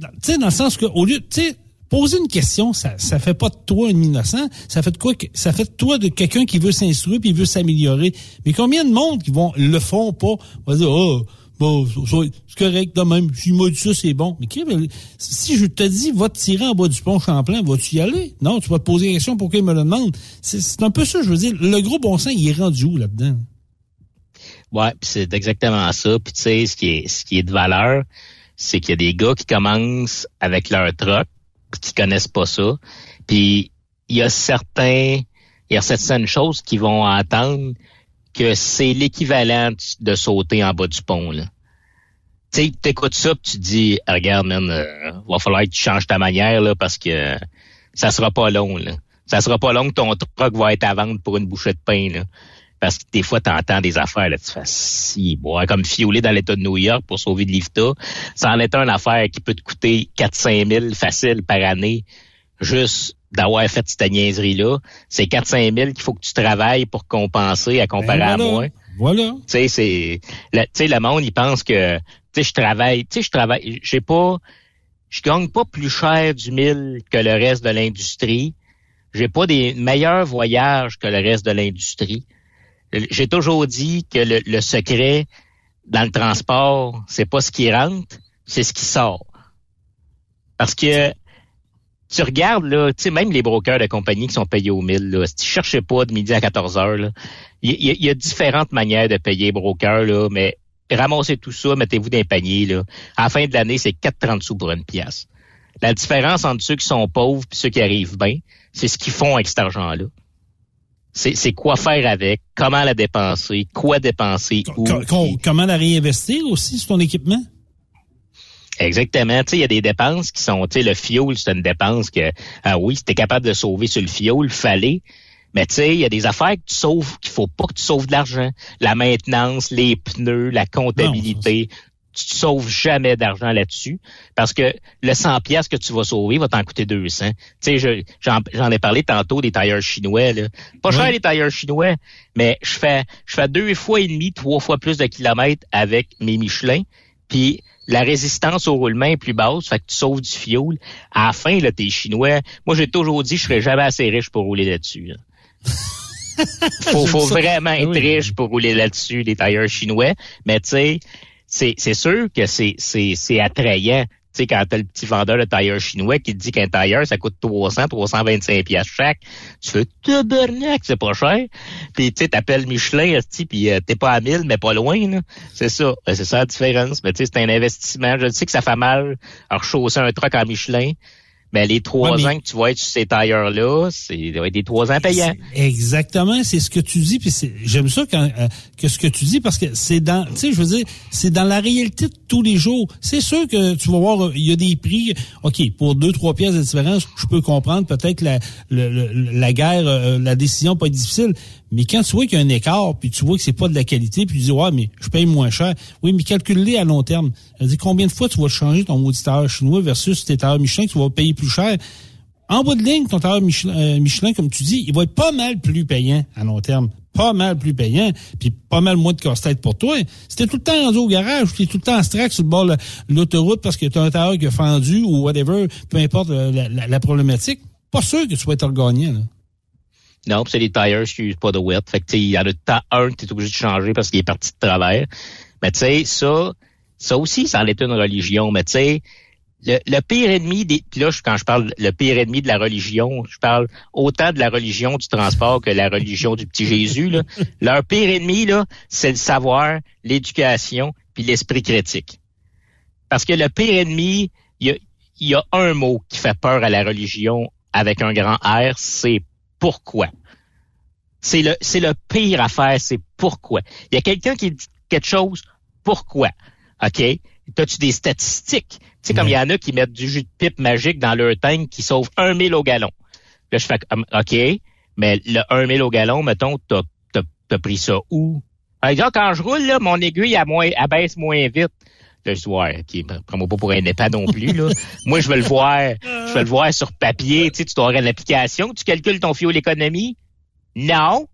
Tu sais, dans le sens que au lieu, tu sais, poser une question, ça, ça fait pas de toi un innocent, ça fait de quoi, ça fait de toi de quelqu'un qui veut s'instruire puis veut s'améliorer. Mais combien de monde qui vont le font pas, va dire, oh, bon, c'est correct de même, s'il m'a dit ça, c'est bon. Mais si je te dis, va te tirer en bas du pont Champlain, vas-tu y aller? Non, tu vas te poser la question pour qu'il me le demande? C'est un peu ça, je veux dire. Le gros bon sens, il est rendu où là-dedans? Ouais, c'est exactement ça. Puis tu sais, ce qui est ce qui est de valeur, c'est qu'il y a des gars qui commencent avec leur truck, qui connaissent pas ça. Puis il y a certains, il y a certaines choses qui vont entendre que c'est l'équivalent de sauter en bas du pont. Là. Tu sais, t'écoutes ça, puis tu dis, Ah, regarde, man, euh, va falloir que tu changes ta manière là, parce que ça sera pas long. Là. Ça sera pas long que ton truck va être à vendre pour une bouchée de pain. Là. Parce que des fois, tu entends des affaires, là, tu fais si, bon, comme fioler dans l'État de New York pour sauver de l'IFTA. Ça en est une affaire qui peut te coûter 4-5 000 facile par année, juste d'avoir fait cette niaiserie-là. C'est 4-5 000 qu'il faut que tu travailles pour compenser à comparer Ben à voilà. moi. Voilà. Tu sais, c'est, le- tu sais, le monde, il pense que, tu sais, je travaille, tu sais, je travaille, j'ai pas, je gagne pas plus cher du mille que le reste de l'industrie. J'ai pas des meilleurs voyages que le reste de l'industrie. J'ai toujours dit que le, secret dans le transport, c'est pas ce qui rentre, c'est ce qui sort. Parce que tu regardes, là, tu sais, même les brokers de compagnie qui sont payés au 1000, là, si tu cherches pas de midi à 14 heures, il y, a différentes manières de payer brokers, là, mais ramassez tout ça, mettez-vous dans un panier, là. À la fin de l'année, c'est 4,30 sous pour une pièce. La différence entre ceux qui sont pauvres et ceux qui arrivent bien, c'est ce qu'ils font avec cet argent-là. C'est quoi faire avec, comment la dépenser, quoi dépenser, où. comment la réinvestir aussi sur ton équipement? Exactement. Tu sais, il y a des dépenses qui sont, tu sais, le fioul, c'est une dépense que, ah oui, si t'es capable de sauver sur le fioul, fallait. Mais tu sais, il y a des affaires que tu sauves, qu'il faut pas que tu sauves de l'argent. La maintenance, les pneus, la comptabilité. Tu te sauves jamais d'argent là-dessus parce que le 100 pièces que tu vas sauver va t'en coûter 200. Tu sais, j'en ai parlé tantôt des tailleurs chinois. Là. Pas cher les tailleurs chinois, mais je fais je fais deux fois et demi, trois fois plus de kilomètres avec mes Michelin. Puis la résistance au roulement est plus basse, fait que tu sauves du fioul. À la fin, là, t'es chinois. Moi, j'ai toujours dit, je serais jamais assez riche pour rouler là-dessus. faut, faut vraiment être riche pour rouler là-dessus, les tailleurs chinois. Mais tu sais, c'est, sûr que c'est, attrayant. Tu sais, quand t'as le petit vendeur de tailleurs chinois qui te dit qu'un tailleur, ça coûte 300, 325 pièces chaque, tu fais tabernac, c'est pas cher. Puis tu sais, t'appelles Michelin, puis euh, t'es pas à 1000, mais pas loin. C'est ça. Ben, c'est ça la différence. Mais tu sais, c'est un investissement. Je sais que ça fait mal à rechausser un truc en Michelin. Mais les trois ans que tu vas être sur ces tailleurs-là, c'est des trois ans payants. Exactement, c'est ce que tu dis. Puis j'aime ça quand, euh, que ce que tu dis parce que c'est dans, tu sais, je veux dire, c'est dans la réalité de tous les jours. C'est sûr que tu vas voir, il y a des prix. Ok, pour deux trois pièces de différence, je peux comprendre peut-être la, la guerre, euh, la décision pas difficile. Mais quand tu vois qu'il y a un écart, puis tu vois que c'est pas de la qualité, puis tu dis ouais, mais je paye moins cher. Oui, mais calcule-les à long terme. dit combien de fois tu vas changer ton auditeur chinois versus tes tailleurs Michelin que tu vas payer plus cher. En bout de ligne, ton tailleur euh, Michelin, comme tu dis, il va être pas mal plus payant à long terme. Pas mal plus payant, puis pas mal moins de casse-tête pour toi. Si t'es tout le temps rendu au garage, tu es tout le temps en strack sur le bord de l'autoroute parce que tu as un tailleur qui a fendu ou whatever, peu importe euh, la, problématique, pas sûr que tu vas être gagnant. Là. Non, c'est les tires qui n'utilisent pas de wet. Fait que, il y en a un tu es obligé de changer parce qu'il est parti de travers. Mais tu sais, ça, ça aussi, ça en est une religion. Mais tu sais, le, pire ennemi des, là, quand je parle le pire ennemi de la religion, je parle autant de la religion du transport que la religion du petit Jésus, là. Leur pire ennemi, là, c'est le savoir, l'éducation, puis l'esprit critique. Parce que le pire ennemi, il y a, y a un mot qui fait peur à la religion avec un grand R, c'est pourquoi. C'est le, c'est le pire à faire, c'est pourquoi. Il y a quelqu'un qui dit quelque chose, pourquoi? OK? T'as-tu des statistiques? Tu sais, comme il y en a qui mettent du jus de pipe magique dans leur tank qui sauve un mille au gallon. Là, je fais, OK, mais le un mille au gallon, mettons, t'as, t'as, t'as pris ça où? Exemple, quand je roule, là, mon aiguille, elle, elle baisse moins vite. Je dis, ouais, OK, prends-moi pas pour un épais non plus, là. Moi, je veux le voir, je veux le voir sur papier. Tu sais, tu dois avoir une application. Tu calcules ton fuel économie? Non.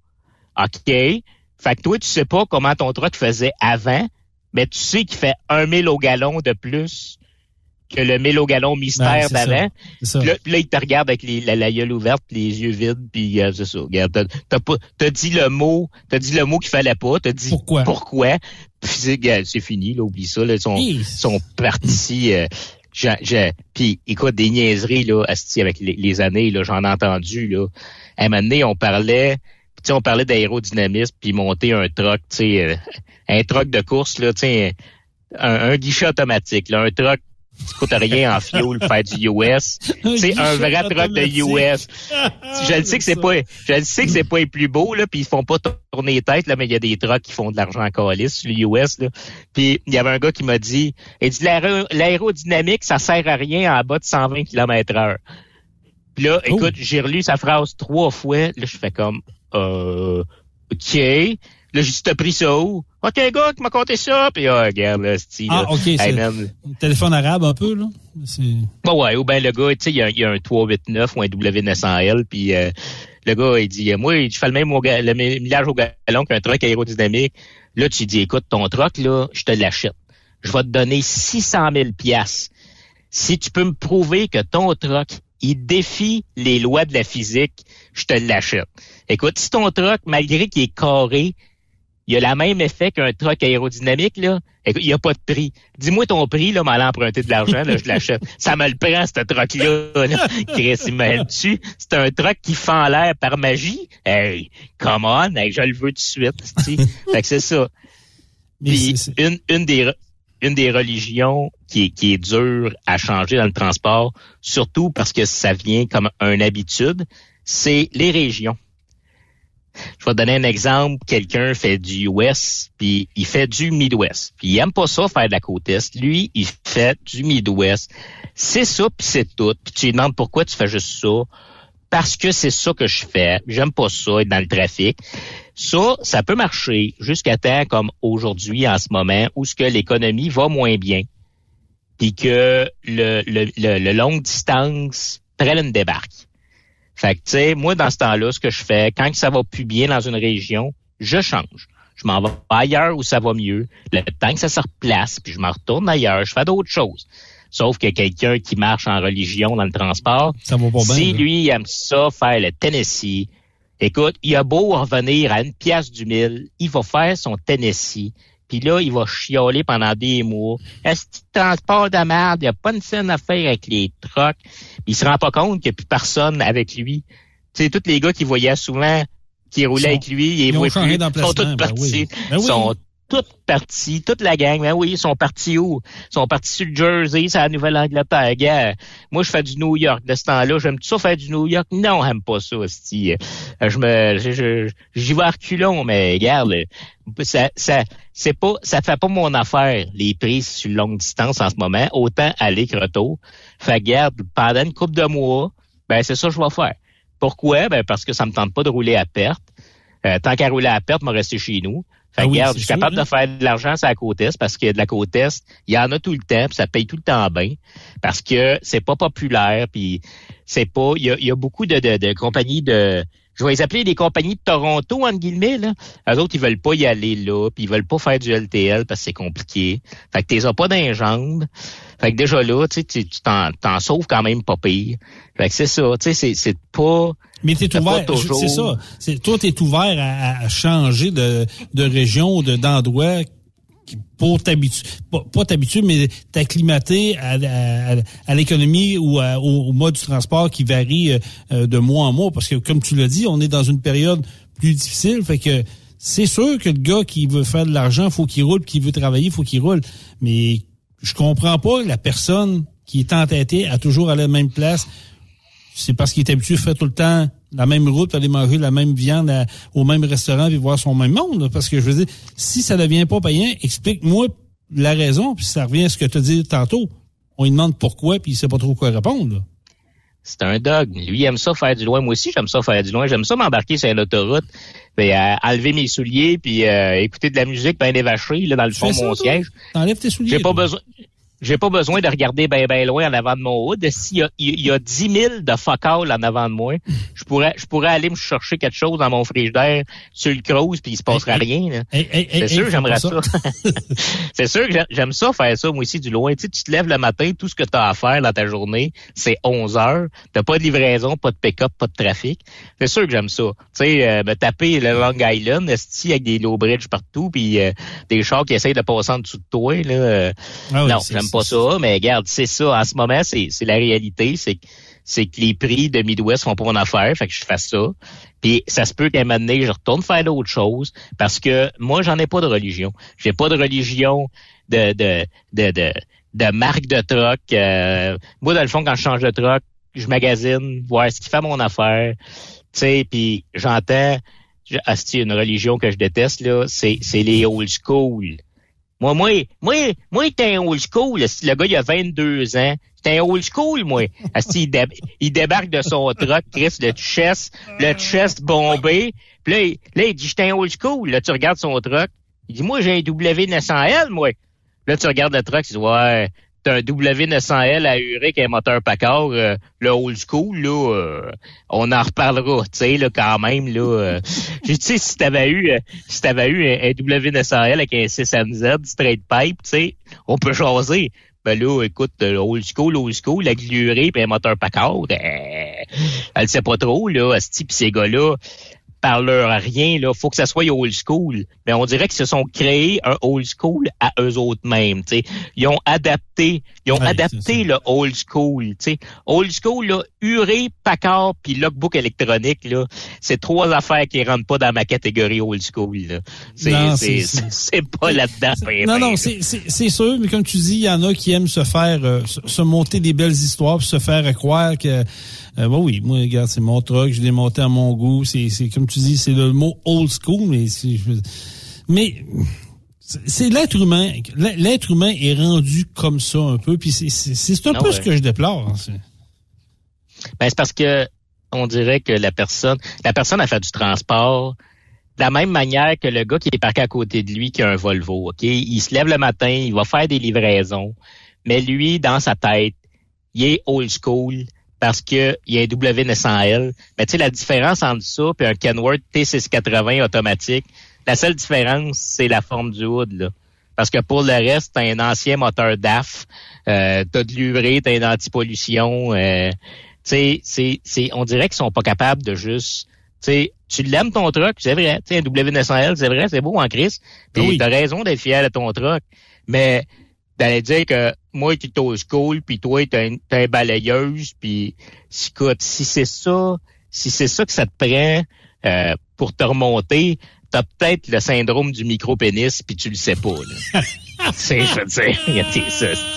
OK. Fait que toi, tu sais pas comment ton truck faisait avant, mais tu sais qu'il fait un mille au gallon de plus que le mille au gallon mystère d'avant. Là, là, il te regarde avec les, la, gueule ouverte, les yeux vides, puis euh, c'est ça. Regarde, t'as, pas, t'as dit le mot, t'as dit le mot qu'il fallait pas, t'as dit pourquoi, pourquoi? Puis c'est, fini, là, oublie ça, là, ils sont, sont partis. Euh, puis écoute, des niaiseries là, avec les, les années, là, j'en ai entendu là. À un moment donné, on parlait, on parlait d'aérodynamisme, puis monter un sais, euh, un truck de course là, un, un, guichet automatique, là, un truck ça coûte rien en fuel faire du US. C'est un vrai truck de US. je le sais que c'est pas, je le sais que c'est pas les plus beaux là, puis ils font pas tourner les têtes là, mais il y a des trucks qui font de l'argent en calice, le US là. Puis il y avait un gars qui m'a dit, il dit l'aérodynamique ça sert à rien en bas de 120 km/h. Puis là, oh. écoute, j'ai relu sa phrase trois fois. Là, je fais comme, euh, ok. Là, j'ai dit, t'as pris ça où? OK, gars qui m'a conté ça. Puis, ah, regarde, là, style. Ah, OK, c'est téléphone arabe un peu, là? Bah ouais, ou ben le gars, tu sais, il y a, y a, un 389 ou un W900L, puis euh, le gars, il dit, moi, je fais le même au, le millage au galon qu'un truck aérodynamique. Là, tu dis, écoute, ton truck, là, je te l'achète. Je vais te donner 600 000 piastres. Si tu peux me prouver que ton truck, il défie les lois de la physique, je te l'achète. Écoute, si ton truck, malgré qu'il est carré, il a le même effet qu'un truck aérodynamique, là. Il n'y a pas de prix. Dis-moi ton prix, là, m'aller emprunter de l'argent, là, je l'achète. Ça me le prend, ce truck-là, là. Chris, il me dessus. C'est un truck qui fend l'air par magie? Hey, come on, hey, je le veux tout de suite. Fait que c'est ça. Puis, une, une des, une des religions qui est, qui est dure à changer dans le transport, surtout parce que ça vient comme une habitude, c'est les régions. Je vais te donner un exemple. Quelqu'un fait du West, puis il fait du Midwest. Puis il aime pas ça faire de la côte Est. Lui, il fait du Midwest. C'est ça, puis c'est tout. Puis tu lui demandes pourquoi tu fais juste ça. Parce que c'est ça que je fais. J'aime pas ça, être dans le trafic. Ça, ça peut marcher jusqu'à temps comme aujourd'hui, en ce moment, où ce que l'économie va moins bien. Puis que le longue distance prenne une débarque. Fait que, tu sais, moi, dans ce temps-là, ce que je fais, quand ça va plus bien dans une région, je change. Je m'en vais ailleurs où ça va mieux. Le temps que ça se replace, puis je m'en retourne ailleurs, je fais d'autres choses. Sauf que quelqu'un qui marche en religion dans le transport, ça va pas bien, si là. lui aime ça, faire le Tennessee, écoute, il a beau revenir à une pièce du mille, il va faire son Tennessee. Puis là, il va chialer pendant des mois. Est-ce qu'il transport de merde? Il n'y a pas une scène à faire avec les trucks? Il se rend pas compte qu'il n'y a plus personne avec lui. Tu sais, tous les gars qui voyaient souvent, qui roulaient Sont- avec lui, ils, ils plus. sont tous ben partis. oui. Ben oui. sont toutes partis, toute la gang. Ben oui, ils sont partis où? Ils sont partis sur le Jersey, c'est la Nouvelle-Angleterre. Gars, moi, je fais du New York de ce temps-là. J'aime tout ça faire du New York? Non, j'aime pas ça, esti. Euh, Je me, je- j'y vais à reculons, mais regarde, ça, ça, c'est pas, ça fait pas mon affaire, les prises sur longue distance en ce moment, autant aller que retour. Fait garde, pendant une couple de mois, ben, c'est ça que je vais faire. Pourquoi? Ben, parce que ça me tente pas de rouler à perte. Euh, tant qu'à rouler à perte, moi rester chez nous. Fait Ah que, oui, regarde, je suis capable de faire de l'argent sur la côte est parce que de la côte est, il y en a tout le temps, puis ça paye tout le temps bien. Parce que c'est pas populaire, puis c'est pas. Il y a, y a beaucoup de, de, de compagnies de. Je vais les appeler des compagnies de Toronto, entre guillemets, là. Eux autres, ils veulent pas y aller là, puis ils veulent pas faire du LTL parce que c'est compliqué. Fait que t'es as pas dans les jambes. Fait que déjà là, tu sais, tu tu t'en, t'en sauves quand même pas pire. Fait que c'est ça, tu sais, c'est, c'est pas. Mais t'es ouvert, c'est ça. C'est, toi, t'es ouvert à, à changer de, de région ou de, d'endroit pour t'habituer, pas, pas t'habituer, mais t'acclimater à, à, à- l'économie ou à- au, au mode du transport qui varie euh, euh, de mois en mois. Parce que, comme tu l'as dit, on est dans une période plus difficile. Fait que c'est sûr que le gars qui veut faire de l'argent, faut qu'il roule, qui veut travailler, faut qu'il roule. Mais je comprends pas la personne qui est entêtée à toujours aller à la même place c'est parce qu'il est habitué à faire tout le temps la même route, aller manger la même viande à- au même restaurant et voir son même monde. là. Parce que je veux dire, si ça devient pas payant, explique-moi la raison, puis ça revient à ce que tu as dit tantôt. On lui demande pourquoi, puis il sait pas trop quoi répondre. là. C'est un dog. Lui, il aime ça faire du loin. Moi aussi, j'aime ça faire du loin. J'aime ça m'embarquer sur une autoroute, puis euh, enlever mes souliers, puis euh, écouter de la musique, ben dévaché, là, dans le Tu fond de mon siège. T'enlèves tes souliers. J'ai pas besoin. J'ai pas besoin de regarder ben ben loin en avant de mon hood. S'il y a, il y a 10 000 de all en avant de moi, je pourrais, je pourrais aller me chercher quelque chose dans mon frigidaire sur le cruise puis il se passera rien. là. Hey, hey, hey, C'est sûr, j'aimerais ça. c'est sûr que j'a- j'aime ça faire ça, moi aussi, du loin. Tu sais, tu te lèves le matin, tout ce que tu as à faire dans ta journée, c'est 11 heures. T'as pas de livraison, pas de pick-up, pas de trafic. C'est sûr que j'aime ça. Tu sais, euh, me taper le Long Island, esti, avec des low bridge partout, puis euh, des chars qui essayent de passer en dessous de toi. Là, euh, Ah oui, non, j'aime pas ça, mais regarde, c'est ça. En ce moment, c'est la réalité. C'est que- c'est que les prix de Midwest font pas mon affaire, fait que je fais ça. Puis ça se peut qu'à un moment donné, je retourne faire d'autres choses parce que moi, j'en ai pas de religion. J'ai pas de religion de de de de, de marque de troc. Euh, moi, dans le fond, quand je change de troc, je magasine, voir ce qui fait mon affaire. Tu sais, puis j'entends, je- asti, une religion que je déteste là, c'est c'est les old school. Moi, moi, moi, moi, t'es un old school. Le gars, il a 22 ans. T'es un old school, moi. Il, il débarque de son truck, Chris, le chest, le chest bombé. Puis là, il, là, il dit, j'étais un old school. Là, tu regardes son truck. Il dit, moi, j'ai un W900L, moi. Là, tu regardes le truck, tu dis, ouais, t'as un W900L à Uric avec un moteur Packard, euh, le old school, là, euh, on en reparlera, tu sais, là, quand même, là. euh. Tu sais, si t'avais eu, euh, si t'avais eu un, un W900L avec un 6MZ straight pipe, tu sais, on peut jaser. Ben là, écoute, euh, old school, old school, la glurée puis un moteur Packard, euh, elle sait pas trop, là, asti, pis ces gars-là, par leur rien, là, faut que ça soit old school. Mais on dirait qu'ils se sont créés un old school à eux autres mêmes. Ils ont adapté, ils ont Ouais, adapté le old school. sais. Old school, là, Uré, Packard, puis logbook électronique, là, c'est trois affaires qui rentrent pas dans ma catégorie old school. là. C'est, c'est, pas là-dedans. ben, Non, ben, non, c'est- sûr, mais comme tu dis, il y en a qui aiment se faire, euh, se, se monter des belles histoires, se faire croire que, euh, bah oui, moi, regarde, c'est mon truc, je l'ai monté à mon goût, c'est c'est comme tu dis, c'est le mot old school, mais c'est, mais c'est l'être humain, l'être humain est rendu comme ça un peu, puis c'est c'est c'est un Ah peu ouais. ce que je déplore. hein, c'est- Ben, c'est parce que on dirait que la personne, la personne a fait du transport de la même manière que le gars qui est parqué à côté de lui qui a un Volvo. Ok, il se lève le matin, il va faire des livraisons, mais lui dans sa tête, il est old school parce que il y a un W900L. Mais tu sais la différence entre ça et un Kenworth T680 automatique, la seule différence c'est la forme du hood là. Parce que pour le reste, t'as un ancien moteur DAF, euh, t'as de l'urée, t'as une antipollution. Euh, tu sais, c'est, c'est, on dirait qu'ils sont pas capables de juste, tu sais, tu l'aimes ton truck, c'est vrai, tu sais, un W900L, c'est vrai, c'est beau en crise. Puis Ah oui. t'as raison d'être fier de ton truck, mais d'aller dire que moi, tu es au school, puis toi, t'as une balayeuse, puis écoute, si c'est ça, si c'est ça que ça te prend euh, pour te remonter, t'as peut-être le syndrome du micro-pénis, puis tu le sais pas. Là. c'est, je veux dire, il y a des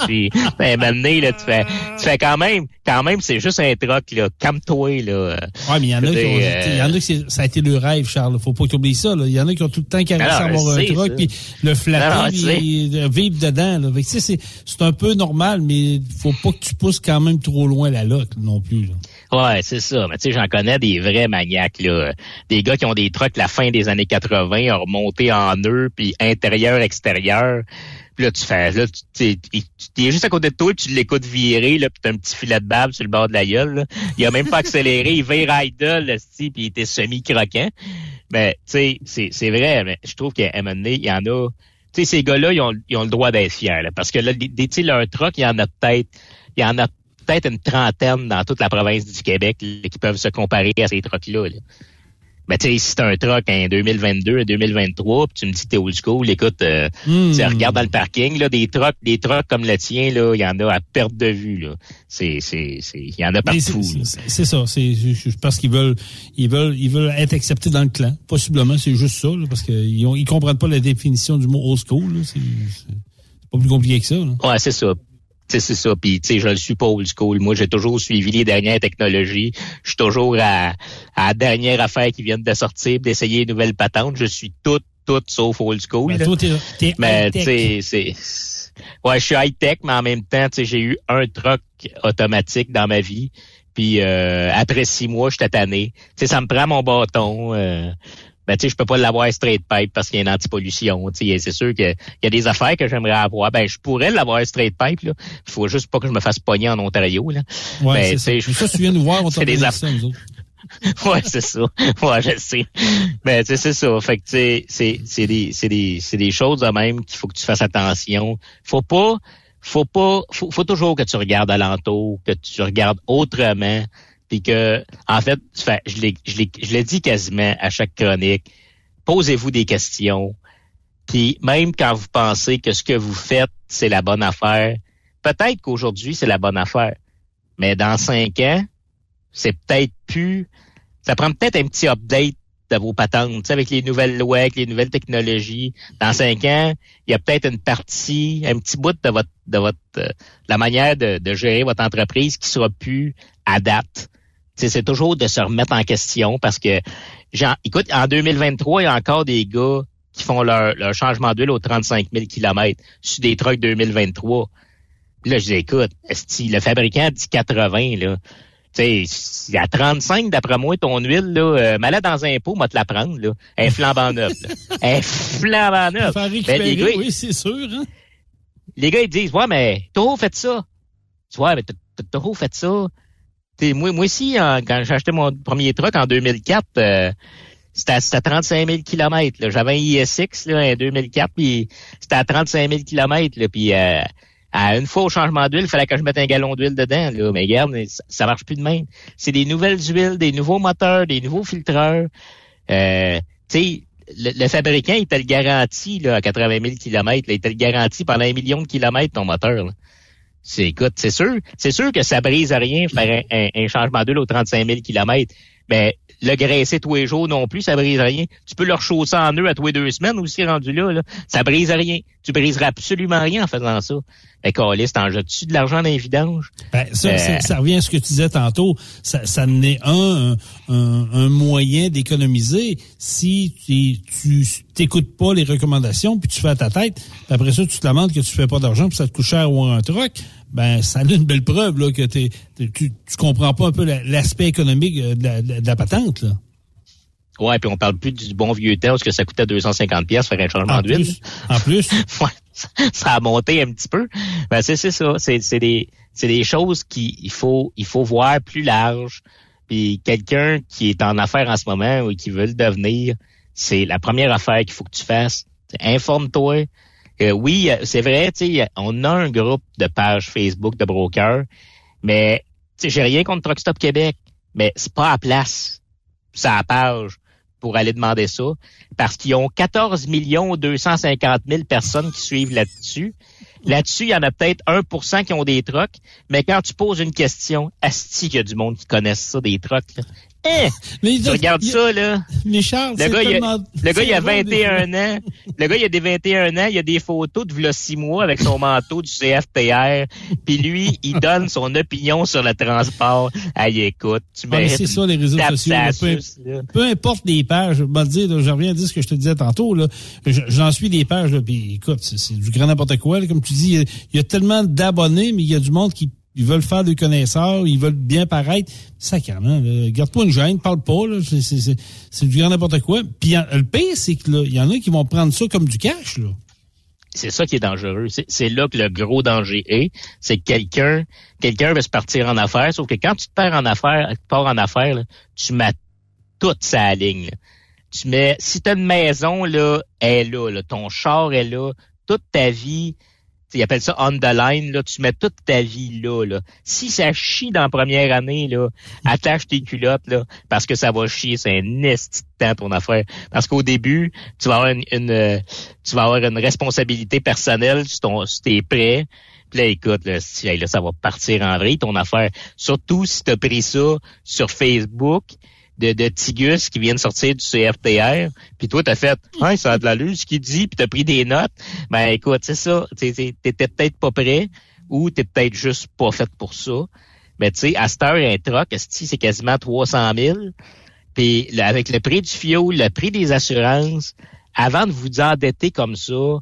tu, ben, maintenant, là, tu fais, tu fais quand même, quand même, c'est juste un truck, là, calme-toi, là. Ouais, mais il y en a qui ont, il y en a qui ça a été le rêve, Charles. Faut pas oublies ça, là. Il y en a qui ont tout le temps caressé Alors, à avoir un ça. puis le flatter, puis vivre dedans, là. C'est, c'est un peu normal, mais faut pas que tu pousses quand même trop loin la loque, non plus, là. Ouais, c'est ça. Mais tu sais, j'en connais des vrais maniaques, là. Des gars qui ont des trucks la fin des années 80, ont remonté en eux, puis intérieur, extérieur. Puis là, tu fais, là, tu t'es- juste à côté de toi, tu l'écoutes virer, là, puis t'as un petit filet de bave sur le bord de la gueule, là. Il a même pas accéléré, il vire idle, là, puis il était semi-croquant. Mais, tu sais, c'est, vrai, mais je trouve qu'à un moment donné, il y en a, tu sais, ces gars-là, ils ont, ils ont le droit d'être fiers, là, parce que là, tu sais, leur truck, il y en a peut-être, il y en a peut-être une trentaine dans toute la province du Québec là, qui peuvent se comparer à ces trucks-là. là. Mais tu sais, si t'as un truck en 2022, 2023, puis tu me dis que t'es old school, écoute, euh, Hmm. tu sais, regarde dans le parking, là, des trucks, des trucks comme le tien, là, il y en a à perte de vue, là. C'est, c'est, c'est, il y en a partout. c'est- ça. C'est, je, pense qu'ils veulent, ils veulent, ils veulent être acceptés dans le clan. Possiblement, c'est juste ça, là, parce qu'ils ont, ils comprennent pas la définition du mot old school, là. C'est pas plus compliqué que ça, là. Ouais, c'est ça. C'est ça. Puis, tu sais, je le suis pas old school. Moi, j'ai toujours suivi les dernières technologies. Je suis toujours à, à la dernière affaire qui viennent de sortir, d'essayer une nouvelle patente. Je suis tout, tout sauf old school. Ben, toi, t'es, Mais high-tech. tu sais, c'est ouais, je suis high tech, mais en même temps, tu sais, j'ai eu un truck automatique dans ma vie. Puis euh, après six mois, je suis tanné. Tu sais, ça me prend mon bâton. Euh, ben, tu sais, je peux pas l'avoir straight pipe parce qu'il y a une antipollution. Tu sais, c'est sûr qu'il y a des affaires que j'aimerais avoir. Ben, je pourrais l'avoir straight pipe. Là. Il faut juste pas que je me fasse pogner en Ontario. Là. Ouais, Ben, c'est ça. Mais ça, tu viens nous voir, on c'est des t'organise ça, nous autres. ouais, c'est ça. Ouais, je sais. Mais tu sais, c'est ça. Fait que tu sais, c'est c'est des c'est des c'est des choses de même qu'il faut que tu fasses attention. Faut pas faut pas faut, faut toujours que tu regardes alentour, que tu regardes autrement puis que en fait, je l'ai je l'ai je l'ai dit quasiment à chaque chronique. Posez-vous des questions. Puis même quand vous pensez que ce que vous faites, c'est la bonne affaire, peut-être qu'aujourd'hui, c'est la bonne affaire. Mais dans cinq ans, c'est peut-être plus. Ça prend peut-être un petit update de vos patentes, avec les nouvelles lois, avec les nouvelles technologies. Dans cinq ans, il y a peut-être une partie, un petit bout de votre, de votre, euh, la manière de, de gérer votre entreprise qui sera plus à date. C'est toujours de se remettre en question parce que, genre, écoute, en 2023, il y a encore des gars qui font leur, leur changement d'huile aux 35 000 km sur des trucks 2023. Puis là, je dis, écoute, le fabricant dit 80, là. Tu sais, à 35, d'après moi, ton huile, là, euh, malade dans un pot, moi te la prendre, là. Elle est flambant neuve, là. Elle est flambant neuve. Ben, les, gars, oui, c'est sûr, hein. les gars, ils disent, ouais, mais Toro fait ça. Tu vois, mais t- t- Toro fait ça. Moi, moi aussi, en- quand j'ai acheté mon premier truck en 2004, euh, c'était à, à 35 000 km. J'avais un ISX là, en 2004, puis c'était à 35 000 km. Là, puis euh, à une fois au changement d'huile, il fallait que je mette un gallon d'huile dedans. Là. Mais regarde, ça, ça marche plus de même. C'est des nouvelles huiles, des nouveaux moteurs, des nouveaux filtreurs. Euh, tu sais, le, le fabricant, il te le garantit là, à 80 000 km. Là, il te le garantit pendant un million de kilomètres ton moteur. là. C'est, écoute, c'est sûr, c'est sûr que ça brise rien faire un, un- un changement d'huile aux 35 000 km. Mais le graisser tous les jours non plus, ça brise rien. Tu peux le rechausser en eux à tous les deux semaines aussi rendu là, là. Ça brise rien. Tu briseras absolument rien en faisant ça. Fait qu'Alice, t'en jettes-tu de l'argent dans les vidanges? Ben, ça, Euh, ça revient à ce que tu disais tantôt. Ça, ça en est un, un, un moyen d'économiser si tu t'écoutes pas les recommandations puis tu fais à ta tête. Puis après ça, tu te lamentes que tu fais pas d'argent puis ça te coûte cher ou un truc. Ben, ça a une belle preuve là, que t'es, t'es- tu, tu comprends pas un peu la- l'aspect économique euh, de la, de la patente. Là. Ouais, puis on parle plus du bon vieux temps parce que ça coûtait 250 pièces faire un changement En d'huile. plus, en plus. Ouais, ça- a monté un petit peu. Ben c'est c'est ça, c'est c'est des c'est des choses qui il faut il faut voir plus large. Puis quelqu'un qui est en affaires en ce moment ou qui veut le devenir, c'est la première affaire qu'il faut que tu fasses. C'est Informe-toi. Oui, c'est vrai, on a un groupe de pages Facebook de brokers, mais j'ai rien contre Truck Stop Québec, mais c'est pas à place. C'est à page pour aller demander ça, parce qu'ils ont 14 millions 250 000 personnes qui suivent là-dessus. Là-dessus, il y en a peut-être 1% qui ont des trucks, mais quand tu poses une question, asti qu'il y a du monde qui connaissent ça, des trucks. Eh, Mais tu regardes ça, là. Mais Charles, Le gars, il a, le gars, il a c'est drôle, des 21 ans. Le gars, il a des 21 ans. Il a des photos de v'là six mois avec son manteau du CFTR. Puis lui, il donne son opinion sur le transport. Aïe, écoute, tu Ah, c'est ça, les réseaux sociaux. là, peu, peu importe les pages, je vais te dire, là, je reviens à dire ce que je te disais tantôt. J'en suis des pages, là, puis écoute, c'est, du grand n'importe quoi. là, comme tu dis, il y, y a tellement d'abonnés, mais il y a du monde qui ils veulent faire des connaisseurs, ils veulent bien paraître. Sacrément, là, garde pas une gêne, parle pas. C'est, du grand n'importe quoi. Puis le pire, c'est que là, il y en a qui vont prendre ça comme du cash. C'est ça qui est dangereux. C'est, là que le gros danger est. C'est que quelqu'un, quelqu'un veut se partir en affaires, sauf que quand tu te perds en affaires, tu pars en affaires, tu mets toute sa ligne. Tu mets, si t'as une maison, là, elle est là, ton char est là, toute ta vie, ils appellent ça on the line, là, tu mets toute ta vie là, là. Si ça chie dans la première année, là, attache tes culottes, là, parce que ça va chier, c'est un esti de temps ton affaire. Parce qu'au début, tu vas avoir une, une, tu vas avoir une responsabilité personnelle sur, ton, sur tes prêts. Puis là, écoute, là, si- là, ça va partir en vrille, ton affaire. Surtout si tu as pris ça sur Facebook de, de Tigus qui vient de sortir du CFTR, puis toi, t'as fait « Hey, ça a de l'allure, ce qu'il dit », puis t'as pris des notes. Ben écoute, c'est ça, t'étais peut-être pas prêt ou t'es peut-être juste pas fait pour ça. Mais tu sais, à cette heure, un troc, c'est quasiment 300 000. Puis avec le prix du fioul, le prix des assurances, avant de vous endetter comme ça,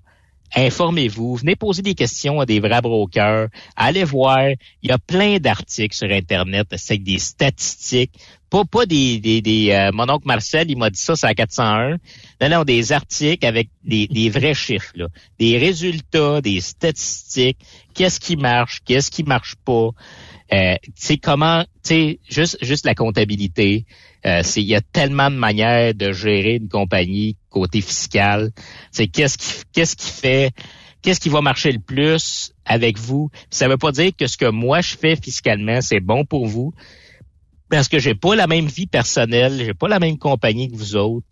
informez-vous, venez poser des questions à des vrais brokers, allez voir, il y a plein d'articles sur Internet, c'est avec des statistiques, pas, pas des, des, des euh, mon oncle Marcel, il m'a dit ça, c'est à 401. Non, non, des articles avec des, des vrais chiffres, là. des résultats, des statistiques, qu'est-ce qui marche, qu'est-ce qui marche pas? Euh, tu sais comment, tu sais, juste juste la comptabilité. Euh, il y a tellement de manières de gérer une compagnie côté fiscal. C'est qu'est-ce qui qu'est-ce qui fait qu'est-ce qui va marcher le plus avec vous? Ça veut pas dire que ce que moi je fais fiscalement c'est bon pour vous parce que j'ai pas la même vie personnelle, j'ai pas la même compagnie que vous autres.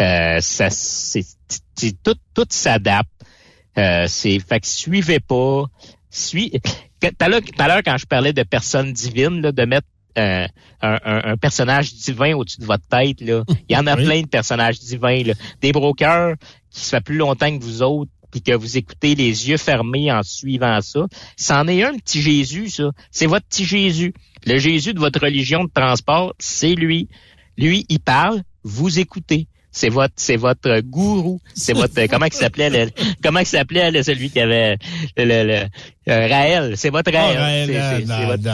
Euh, ça c'est tout tout s'adapte. Euh, c'est fait que suivez pas. Suis tout à l'heure quand je parlais de personnes divines là, de mettre un, un- un personnage divin au-dessus de votre tête là, il y en a Oui. plein de personnages divins là. Des brokers qui se fait plus longtemps que vous autres puis que vous écoutez les yeux fermés en suivant ça. C'en est un petit Jésus ça. C'est votre petit Jésus. Le Jésus de votre religion de transport, c'est lui. Lui, il parle, vous écoutez. C'est votre, c'est votre gourou. C'est votre, comment il s'appelait, le- comment il s'appelait, le- celui qui avait, le, le, le- euh, Raël? C'est votre Raël. Raël,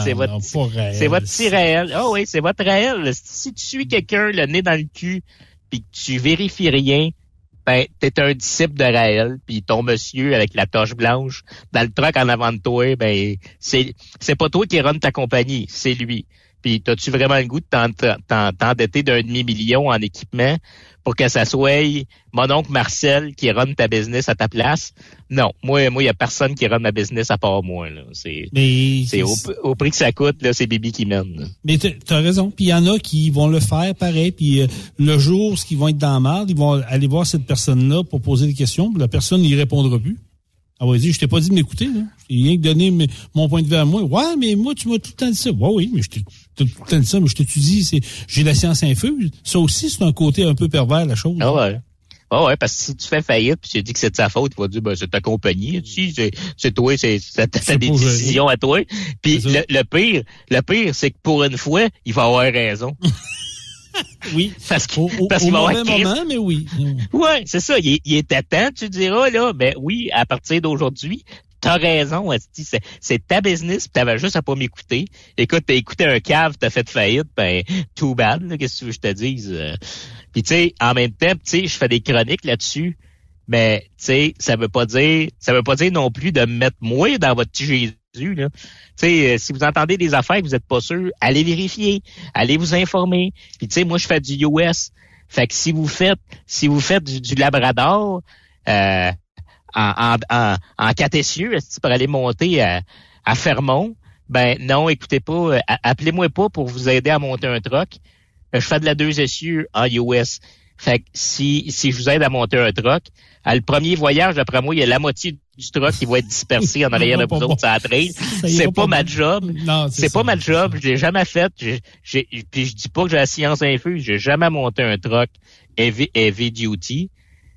C'est- votre, c'est votre, petit Raël. Ah oui, c'est votre Raël. Si tu suis quelqu'un le nez dans le cul, puis que tu vérifies rien, ben, t'es un disciple de Raël, puis ton monsieur avec la toche blanche dans le truck en avant de toi, ben, c'est, c'est pas toi qui run ta compagnie, c'est lui. Puis, t'as-tu vraiment le goût de t'en- t'en- t'endetter d'un demi-million en équipement pour que ça soit mon oncle Marcel qui run ta business à ta place? Non. Moi, moi, il y a personne qui run ma business à part moi. C'est, au, au prix que ça coûte, là, c'est Bibi qui mène. là. Mais t'as raison. Puis il y en a qui vont le faire pareil. Puis euh, le jour, ce qu'ils vont être dans la merde, ils vont aller voir cette personne-là pour poser des questions. Puis la personne n'y répondra plus. Ah vas-y, je t'ai pas dit de m'écouter. là. J'ai rien que donné mes- mon point de vue à moi. Ouais, mais moi, tu m'as tout le temps dit ça. Ouais, oui, mais je t'ai tout le temps dit ça. Mais je t'étudie, c'est j'ai la science infuse. Ça aussi, c'est un côté un peu pervers, la chose. Ah ouais. Ah ouais, parce que si tu fais faillite puis tu dis que c'est de sa faute, il va dire ben c'est ta compagnie, si c'est c'est toi, c'est c'est t'as C'est des pour gérer. décisions à toi. Puis le pire, le pire c'est que pour une fois, il va avoir raison. Oui. Parce parce qu'il va avoir mauvais Christ- moment, mais oui. Ouais, c'est ça. Il, est- il était temps, tu diras, là. Mais oui, à partir d'aujourd'hui, t'as raison, c'est, ta business, pis t'avais juste à pas m'écouter. Écoute, t'as écouté un cave, t'as fait faillite, ben, too bad, qu'est-ce que tu veux que je te dise? euh? Puis tu sais, en même temps, tu sais, je fais des chroniques là-dessus, mais tu sais, ça veut pas dire, ça veut pas dire non plus de me mettre moi dans votre petit Jésus, là. Euh, si vous entendez des affaires que vous êtes pas sûr, allez vérifier, allez vous informer. Puis tu sais, moi, je fais du US. Fait que si vous faites, si vous faites du, Labrador, euh, en, en, en, quatre essieux, pour aller monter à, à Fermont, ben non, écoutez pas, euh, appelez-moi pas pour vous aider à monter un truck. Euh, Je fais de la deux essieux en US. Fait que si, si je vous aide à monter un truck, à le premier voyage, d'après moi, il y a la moitié du truck qui va être dispersé en arrière de vous autres, trail. Ça ira C'est pas ma job. C'est pas ma job, je l'ai jamais fait. J'ai, puis je dis pas que j'ai la science infuse, j'ai jamais monté un truck heavy, heavy duty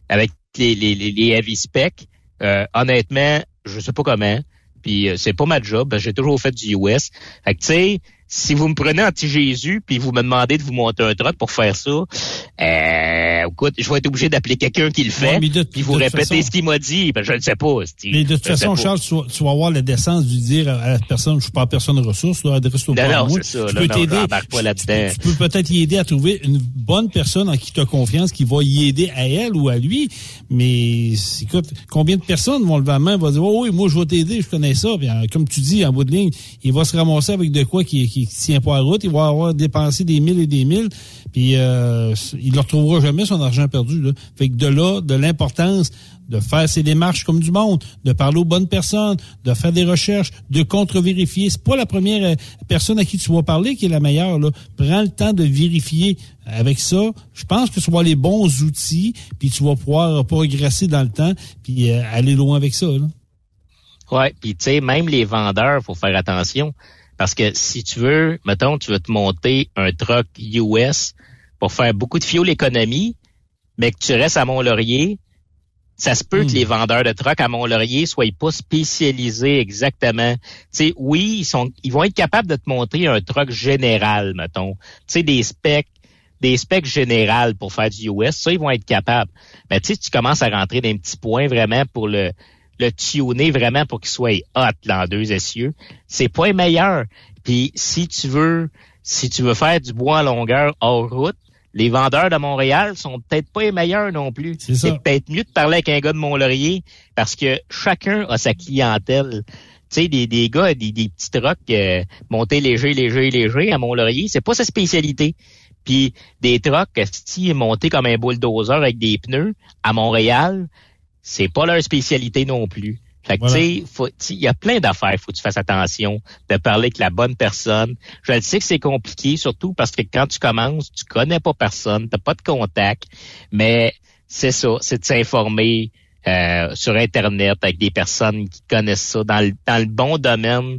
avec les, les, les, les heavy spec. Euh, honnêtement, je sais pas comment. Puis euh, c'est pas ma job, que j'ai toujours fait du US. Fait que tu sais, si vous me prenez anti-Jésus puis vous me demandez de vous monter un truck pour faire ça, euh, écoute, je vais être obligé d'appeler quelqu'un qui le fait, Ouais, de- puis vous répétez façon- ce qu'il m'a dit. Ben, je ne sais pas. Mais de toute façon. Charles, tu vas, tu vas avoir la décence de dire à la personne, je suis pas personne ressource, là, adresse-toi Non, non, ça, Je là, peux non, pas là-dedans. Tu peux peut-être y aider à trouver une bonne personne en qui tu as confiance, qui va y aider à elle ou à lui. Mais écoute, combien de personnes vont lever la main, vont dire, oh, oui, moi, je vais t'aider, je connais ça. Puis, euh, comme tu dis, en bout de ligne, il va se ramasser avec de quoi qui, qui, tient pas la route. Il va avoir dépensé des mille et des mille. Puis, euh, il ne retrouvera jamais son argent perdu. Là. Fait que de là, de l'importance de faire ses démarches comme du monde, de parler aux bonnes personnes, de faire des recherches, de contre-vérifier. C'est pas la première euh, personne à qui tu vas parler qui est la meilleure. Là. Prends le temps de vérifier. Avec ça, je pense que tu vas les bons outils, puis tu vas pouvoir progresser dans le temps, puis euh, aller loin avec ça. Là. Ouais, puis tu sais, même les vendeurs, faut faire attention. Parce que si tu veux, mettons, tu veux te monter un truck US pour faire beaucoup de fuel économie, mais que tu restes à Mont-Laurier, ça se peut Hmm. que les vendeurs de trucks à Mont-Laurier soient pas spécialisés exactement. Tu sais, oui, ils sont, ils vont être capables de te monter un truck général, mettons. Tu sais, des specs, des specs générales pour faire du US, ça, ils vont être capables. Mais tu sais, tu commences à rentrer dans un petit point vraiment pour le, le tuner vraiment pour qu'il soit hot là, en deux essieux. C'est pas le meilleur. Puis si tu veux, si tu veux faire du bois en longueur hors route, les vendeurs de Montréal sont peut-être pas les meilleurs non plus. C'est peut-être mieux de parler avec un gars de Mont-Laurier parce que chacun a sa clientèle. Tu sais, des, des gars, des, des petits trucks euh, montés léger, léger, léger à Mont-Laurier, c'est pas sa spécialité. Puis des trucks, si montés comme un bulldozer avec des pneus à Montréal, c'est pas leur spécialité non plus. Fait que, Voilà. tu il y a plein d'affaires, faut que tu fasses attention de parler avec la bonne personne. Je le sais que c'est compliqué, surtout parce que quand tu commences, tu connais pas personne, t'as pas de contact, mais c'est ça, c'est de s'informer euh, sur Internet avec des personnes qui connaissent ça dans le, dans le bon domaine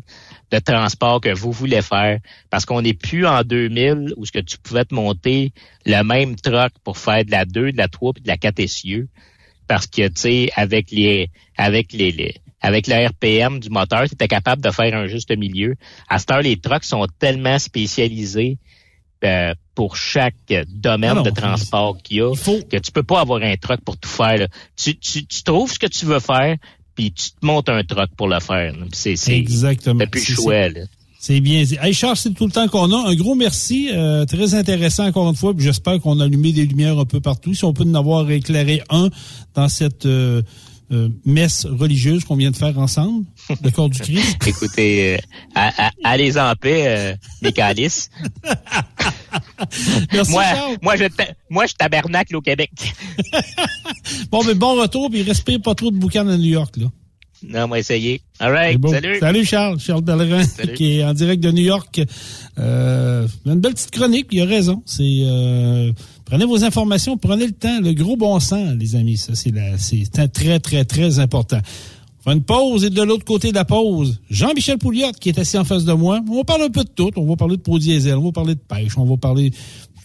de transport que vous voulez faire. Parce qu'on n'est plus en 2000 où ce que tu pouvais te monter le même truck pour faire de la 2, de la 3 puis de la 4 essieux parce que tu sais avec les avec les, les- avec le RPM du moteur, tu étais capable de faire un juste milieu. À cette heure, les trucks sont tellement spécialisés euh, pour chaque domaine de transport qu'il y a faut, que tu peux pas avoir un truck pour tout faire. là. Tu, tu, tu trouves ce que tu veux faire, puis tu te montes un truck pour le faire. C'est c'est exactement. t'as plus le choix. Là. C'est bien dit. Hey Charles, c'est tout le temps qu'on a. Un gros merci. euh, très intéressant encore une fois. J'espère qu'on a allumé des lumières un peu partout. Si on peut en avoir éclairé un dans cette euh, euh, messe religieuse qu'on vient de faire ensemble, le corps du Christ. Écoutez, euh, allez en paix, euh, les calices. Merci, moi, Charles. moi, je, moi, je tabernacle au Québec. Bon, mais bon retour, puis respire pas trop de boucan à New York, là. Non, on va essayer. All right, salut. Salut Charles, Charles Pellerin, qui est en direct de New York. Euh, une belle petite chronique, il a raison. C'est euh, prenez vos informations, prenez le temps, le gros bon sens, les amis. Ça, c'est la- c'est un très, très, très important. On fait une pause et de l'autre côté de la pause, Jean-Michel Pouliot qui est assis en face de moi. On va parler un peu de tout. On va parler de pro diesel, on va parler de pêche, on va parler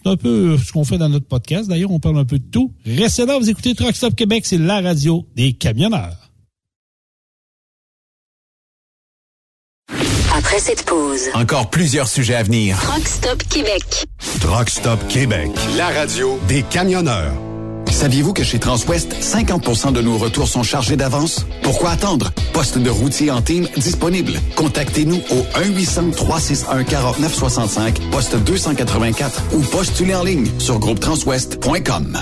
c'est un peu ce qu'on fait dans notre podcast. D'ailleurs, on parle un peu de tout. Restez là, vous écoutez Truck Stop Québec, c'est la radio des camionneurs. Après cette pause, Encore plusieurs sujets à venir. Truck Stop Québec. Truck Stop Québec, la radio des camionneurs. Saviez-vous que chez Transwest, 50% de nos retours sont chargés d'avance? Pourquoi attendre? Poste de routier en team disponible. Contactez-nous au 1-800-361-4965, poste 284 ou postulez en ligne sur groupetranswest.com.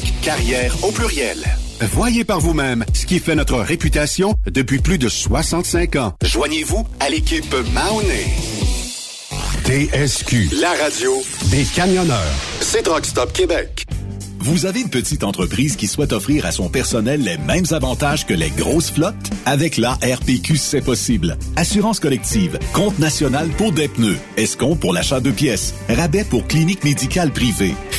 carrière au pluriel. Voyez par vous-même ce qui fait notre réputation depuis plus de 65 ans. Joignez-vous à l'équipe Mahoney. TSQ, la radio des camionneurs. C'est Truck Stop Québec. Vous avez une petite entreprise qui souhaite offrir à son personnel les mêmes avantages que les grosses flottes? Avec la RPQ, c'est possible. Assurance collective, compte national pour des pneus, escompte pour l'achat de pièces, rabais pour clinique médicale privée,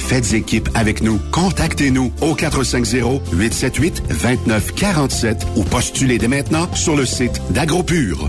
Faites équipe avec nous. Contactez-nous au 450-878-2947 ou postulez dès maintenant sur le site d'AgroPure.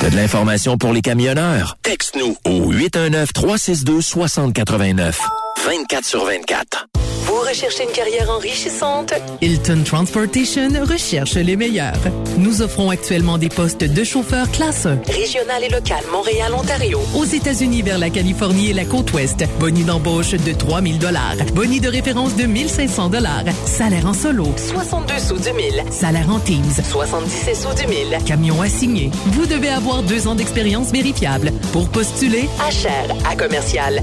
T'as de l'information pour les camionneurs? Texte-nous au 819-362-6089. 24 sur 24. Vous recherchez une carrière enrichissante? Hilton Transportation recherche les meilleurs. Nous offrons actuellement des postes de chauffeur classe 1. Régional et local, Montréal, Ontario. Aux États-Unis vers la Californie et la côte ouest. Boni d'embauche de 3000 dollars. Boni de référence de 1500 dollars. Salaire en solo. 62 sous du mille. Salaire en Teams. 77 sous du mille. Camion assigné. Vous devez avoir deux ans d'expérience vérifiable. Pour postuler, Achère à commercial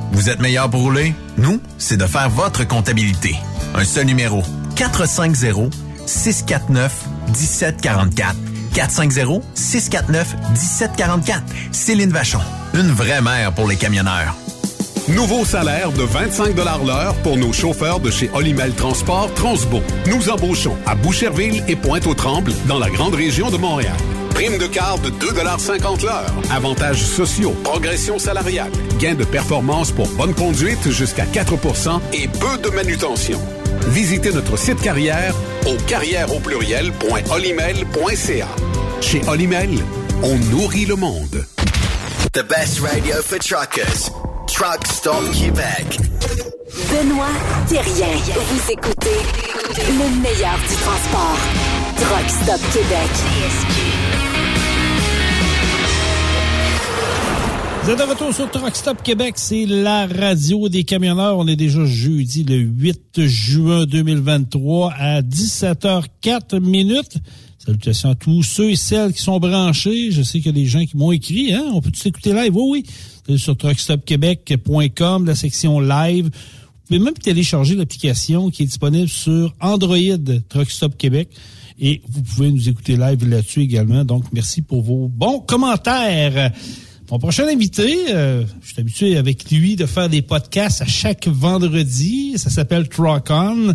Vous êtes meilleur pour rouler? Nous, c'est de faire votre comptabilité. Un seul numéro. 450 450-649-1744. 450-649-1744. Céline Vachon, une vraie mère pour les camionneurs. Nouveau salaire de 25 l'heure pour nos chauffeurs de chez Olimel Transport Transbo. Nous embauchons à Boucherville et Pointe-aux-Trembles dans la grande région de Montréal. Prime de quart de 2,50 l'heure. Avantages sociaux, progression salariale, gains de performance pour bonne conduite jusqu'à 4% et peu de manutention. Visitez notre site carrière au carrière au pluriel.olimel.ca. Chez Olimel, on nourrit le monde. The best radio for truckers. Truck Stop Québec. Benoît Thérien. Vous écoutez le meilleur du transport. Truck Stop Québec. Vous êtes de retour sur Truck Stop Québec, c'est la radio des camionneurs. On est déjà jeudi le 8 juin 2023 à 17h04 minutes. Salutations à tous ceux et celles qui sont branchés. Je sais qu'il y a des gens qui m'ont écrit. Hein? On peut tous écouter live? Oui, oui. Sur truckstopquebec.com, la section live. Vous pouvez même télécharger l'application qui est disponible sur Android Truckstop Québec. Et vous pouvez nous écouter live là-dessus également. Donc, merci pour vos bons commentaires. Mon prochain invité, euh, je suis habitué avec lui de faire des podcasts à chaque vendredi. Ça s'appelle Truck On.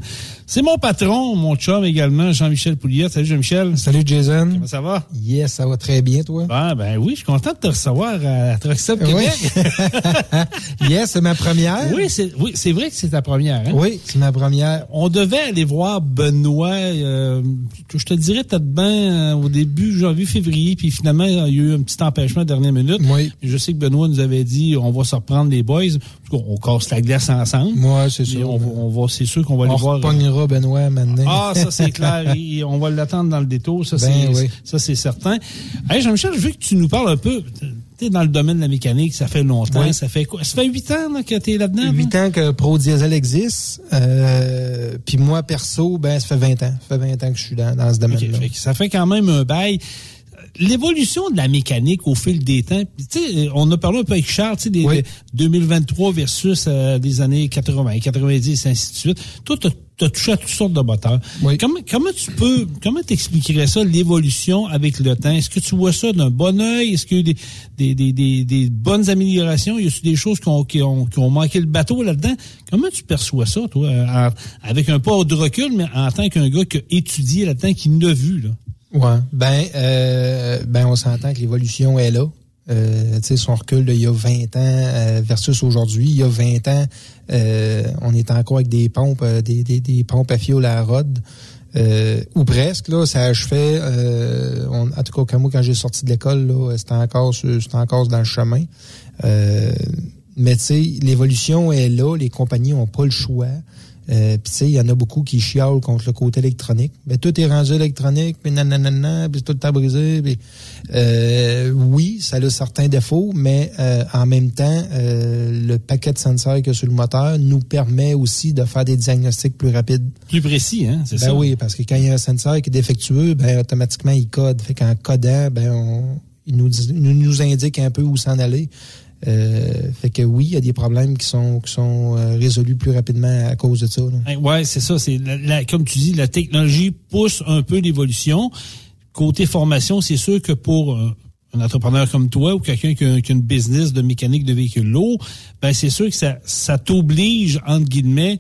C'est mon patron, mon chum également, Jean-Michel Pouliot. Salut Jean-Michel. Salut Jason. Comment ça va? Yes, ça va très bien, toi. Ben, ben oui, je suis content de te recevoir à Truck Stop Québec. Oui. yes, c'est ma première. oui, c'est oui, c'est vrai que c'est ta première. Hein? Oui, c'est ma première. On devait aller voir Benoît, euh, je te dirais peut-être bien au début janvier, février, puis finalement, il y a eu un petit empêchement à la dernière minute. Oui. Je sais que Benoît nous avait dit, on va se reprendre les boys. On casse la glace ensemble. Moi, c'est sûr. On, va- on va, c'est sûr qu'on va aller voir. Benoît maintenant. Ah, ça c'est clair. Et on va l'attendre dans le détour. Ça, Ben c'est, oui. ça, c'est certain. Hey, Jean-Michel, je veux que tu nous parles un peu. Tu es dans le domaine de la mécanique, ça fait longtemps. Oui. Ça fait quoi? Ça fait huit ans là, que tu es là-dedans? Huit ans que Pro Diesel existe. Euh, Puis moi, perso, ben, ça fait 20 ans. Ça fait 20 ans que je suis dans, dans ce domaine-là. ça fait quand même un bail. L'évolution de la mécanique au fil des temps, sais, on a parlé un peu avec Charles, des, Oui. des 2023 versus euh, des années 80, 90, ainsi de suite. Toi, tu as touché à toutes sortes de moteurs. Oui. Comment, comment tu peux, comment t'expliquerais ça, l'évolution avec le temps? Est-ce que tu vois ça d'un bon œil? Est-ce qu'il y a eu des, des, des, des, bonnes améliorations? Y a des choses qui ont, qui, ont, qui ont manqué le bateau là-dedans? Comment tu perçois ça, toi, en- avec un pas de recul, mais en tant qu'un gars qui a étudié là-dedans, qui l'a vu, là? Ouais. Ben, euh, ben, on s'entend que l'évolution est là. Euh, tu sais, son recul d'il y a 20 ans euh, versus aujourd'hui. Il y a 20 ans, euh, on est encore avec des pompes, euh, des, des, des pompes à fioul à rod. Euh, ou presque, là, ça achevait, euh, on, en tout cas, moi, quand j'ai sorti de l'école, c'était encore, c'était encore dans le chemin. Mais tu sais, l'évolution est là, les compagnies ont pas le choix. Euh, puis tu sais, il y en a beaucoup qui chialent contre le côté électronique. Mais tout est rendu électronique, puis nanana, puis c'est tout le temps brisé. Euh, oui, ça a certains défauts, mais euh, en même temps, le paquet de sensors qu'il y a sur le moteur nous permet aussi de faire des diagnostics plus rapides. Plus précis, hein, c'est Ben ça? oui, parce que quand il y a un sensor qui est défectueux, ben automatiquement il code. Fait qu'en codant, ben on, il nous, dit- nous nous indique un peu où s'en aller. Euh, fait que oui, il y a des problèmes qui sont qui sont euh, résolus plus rapidement à cause de ça. là. Hein, Ouais, c'est ça. C'est la- la- comme tu dis, la technologie pousse un peu l'évolution. Côté formation, c'est sûr que pour euh, un entrepreneur comme toi ou quelqu'un qui a, qui a une business de mécanique de véhicules lourds, ben c'est sûr que ça, ça t'oblige entre guillemets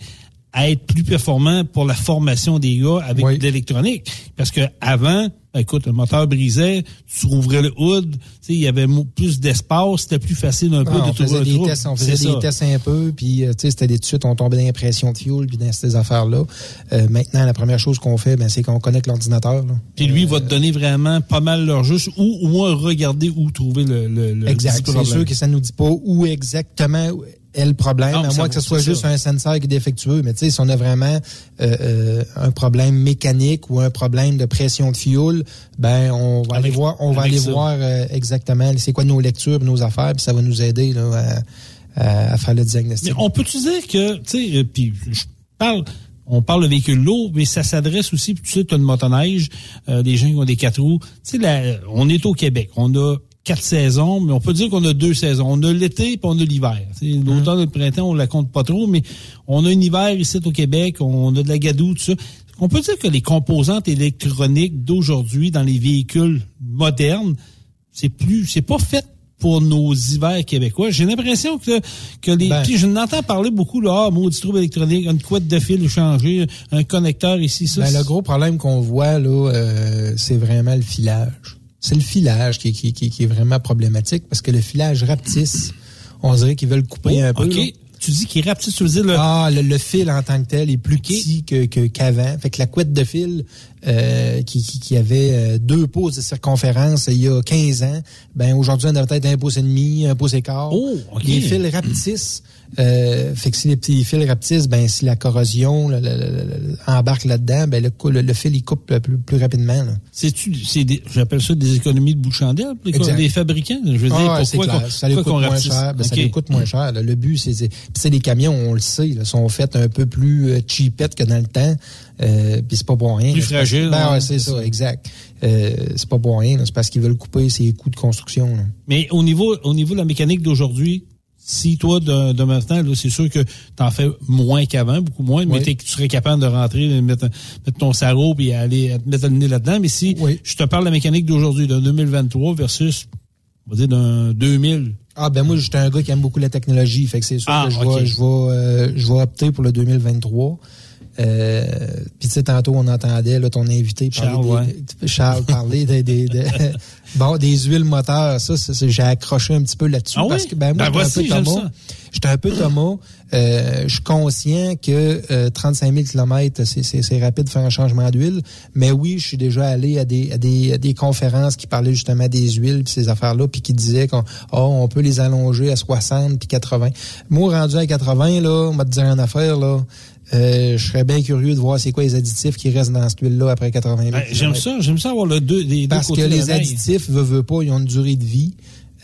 à être plus performant pour la formation des gars avec Oui. de l'électronique. Parce que avant, ben, écoute, le moteur brisait, tu rouvrais le hood, il y avait plus d'espace, c'était plus facile un peu Ah, de on trouver des trou. tests, on faisait des ça. tests un peu, puis euh, c'était des de suite, on tombait dans l'impression de fuel, puis dans ces affaires-là. Euh, maintenant, la première chose qu'on fait, ben, c'est qu'on connecte l'ordinateur. Puis lui va te donner vraiment pas mal leur juste ou au moins regarder où trouver le, le, le Exact. petit C'est sûr que ça nous dit pas où exactement est le problème, Non, à moins que ce soit juste ça. un sensor qui est défectueux. Mais tu sais, si on a vraiment euh, euh, un problème mécanique ou un problème de pression de fuel, ben on va Avec- aller voir, on va aller ça. voir euh, exactement c'est quoi nos lectures, nos affaires, puis ça va nous aider là, à, à- faire le Mais diagnostic. on peut-tu dire que, tu sais, euh, puis je parle, on parle de véhicules lourds, mais ça s'adresse aussi, tu sais, tu as une motoneige, euh, des gens qui ont des quatre roues. Tu sais, là, on est au Québec, on a quatre saisons, mais on peut dire qu'on a deux saisons. On a l'été puis on a l'hiver. Sais, L'automne et le printemps, on la compte pas trop, mais on a un hiver ici au Québec, on a de la gadoue, tout ça. on peut dire que les composantes électroniques d'aujourd'hui dans les véhicules modernes, c'est plus, c'est pas fait pour nos hivers québécois? J'ai l'impression que, que les, Ben. puis je n'entends parler beaucoup, là, ah, maudit trouble électronique, une couette de fil changée, un connecteur ici, ça. Ben, le gros problème qu'on voit, là, euh, c'est vraiment le filage. C'est le filage qui, qui, qui, qui est vraiment problématique parce que le filage rapetisse. On dirait qu'ils veulent couper un peu. Tu dis qu'il rapetisse, tu veux dire le... Ah, le, le fil en tant que tel est plus petit que que- qu'avant. fait que la couette de fil euh, qui, avait euh, deux pouces de circonférence il y a 15 ans, ben aujourd'hui on a peut-être un pouce et demi, un pouce et quart. Oh, OK. Les fils rapetissent. Euh, fait que si les petits fils rapetissent, ben si la corrosion le- le- le- le- embarque là-dedans, ben le, fil il coupe plus, plus rapidement. C'est-tu, c'est des, j'appelle ça des économies de bout de chandelle, les, les fabricants? Je veux dire, Ah, c'est pourquoi, clair. ça les pourquoi coûte moins cher. Ben, Ça les coûte moins cher. là. Le but, c'est c'est- les camions, on le sait, là, sont faits un peu plus euh, cheapettes que dans le temps. Euh, puis c'est pas pour rien. Plus fragile, Ben ouais, ouais, c'est ça, ça. exact. Euh, c'est pas pour rien. C'est parce qu'ils veulent couper ses coûts de construction. là. Mais au niveau, au niveau de la mécanique d'aujourd'hui, si toi, de, de maintenant, là, c'est sûr que tu en fais moins qu'avant, beaucoup moins, mais Oui. tu serais capable de rentrer, de mettre, mettre ton sarreau puis aller te mettre le nez là-dedans. Mais si je te parle de la mécanique d'aujourd'hui, d'un 2023 versus, on va dire, d'un 2000, Ah ben moi, j'étais un gars qui aime beaucoup la technologie. Fait que c'est sûr Ah, que je vais, je vais, euh, je vais opter pour le 2023. Euh, Puis tu sais, tantôt on entendait là, ton invité parler Charles, des, Charles parler des, des, bon des huiles moteurs. Ça, j'ai accroché un petit peu là-dessus Ah parce oui? que ben moi, Ben j'étais un peu Thomas. J'étais un peu Thomas. Euh, je suis conscient que euh, 35 000 km, c'est, rapide de faire un changement d'huile. Mais oui, je suis déjà allé à des, à des, à des conférences qui parlaient justement des huiles puis ces affaires-là, puis qui disaient qu'on oh, on peut les allonger à 60 puis 80. Moi, rendu à 80, là, on te dire une affaire, là. Euh, je serais bien curieux de voir c'est quoi les additifs qui restent dans cette huile-là après 80 000 Ben, j'aime ça, j'aime ça avoir le deux, les deux Parce côtés que les additifs, veut, veut pas, ils ont une durée de vie.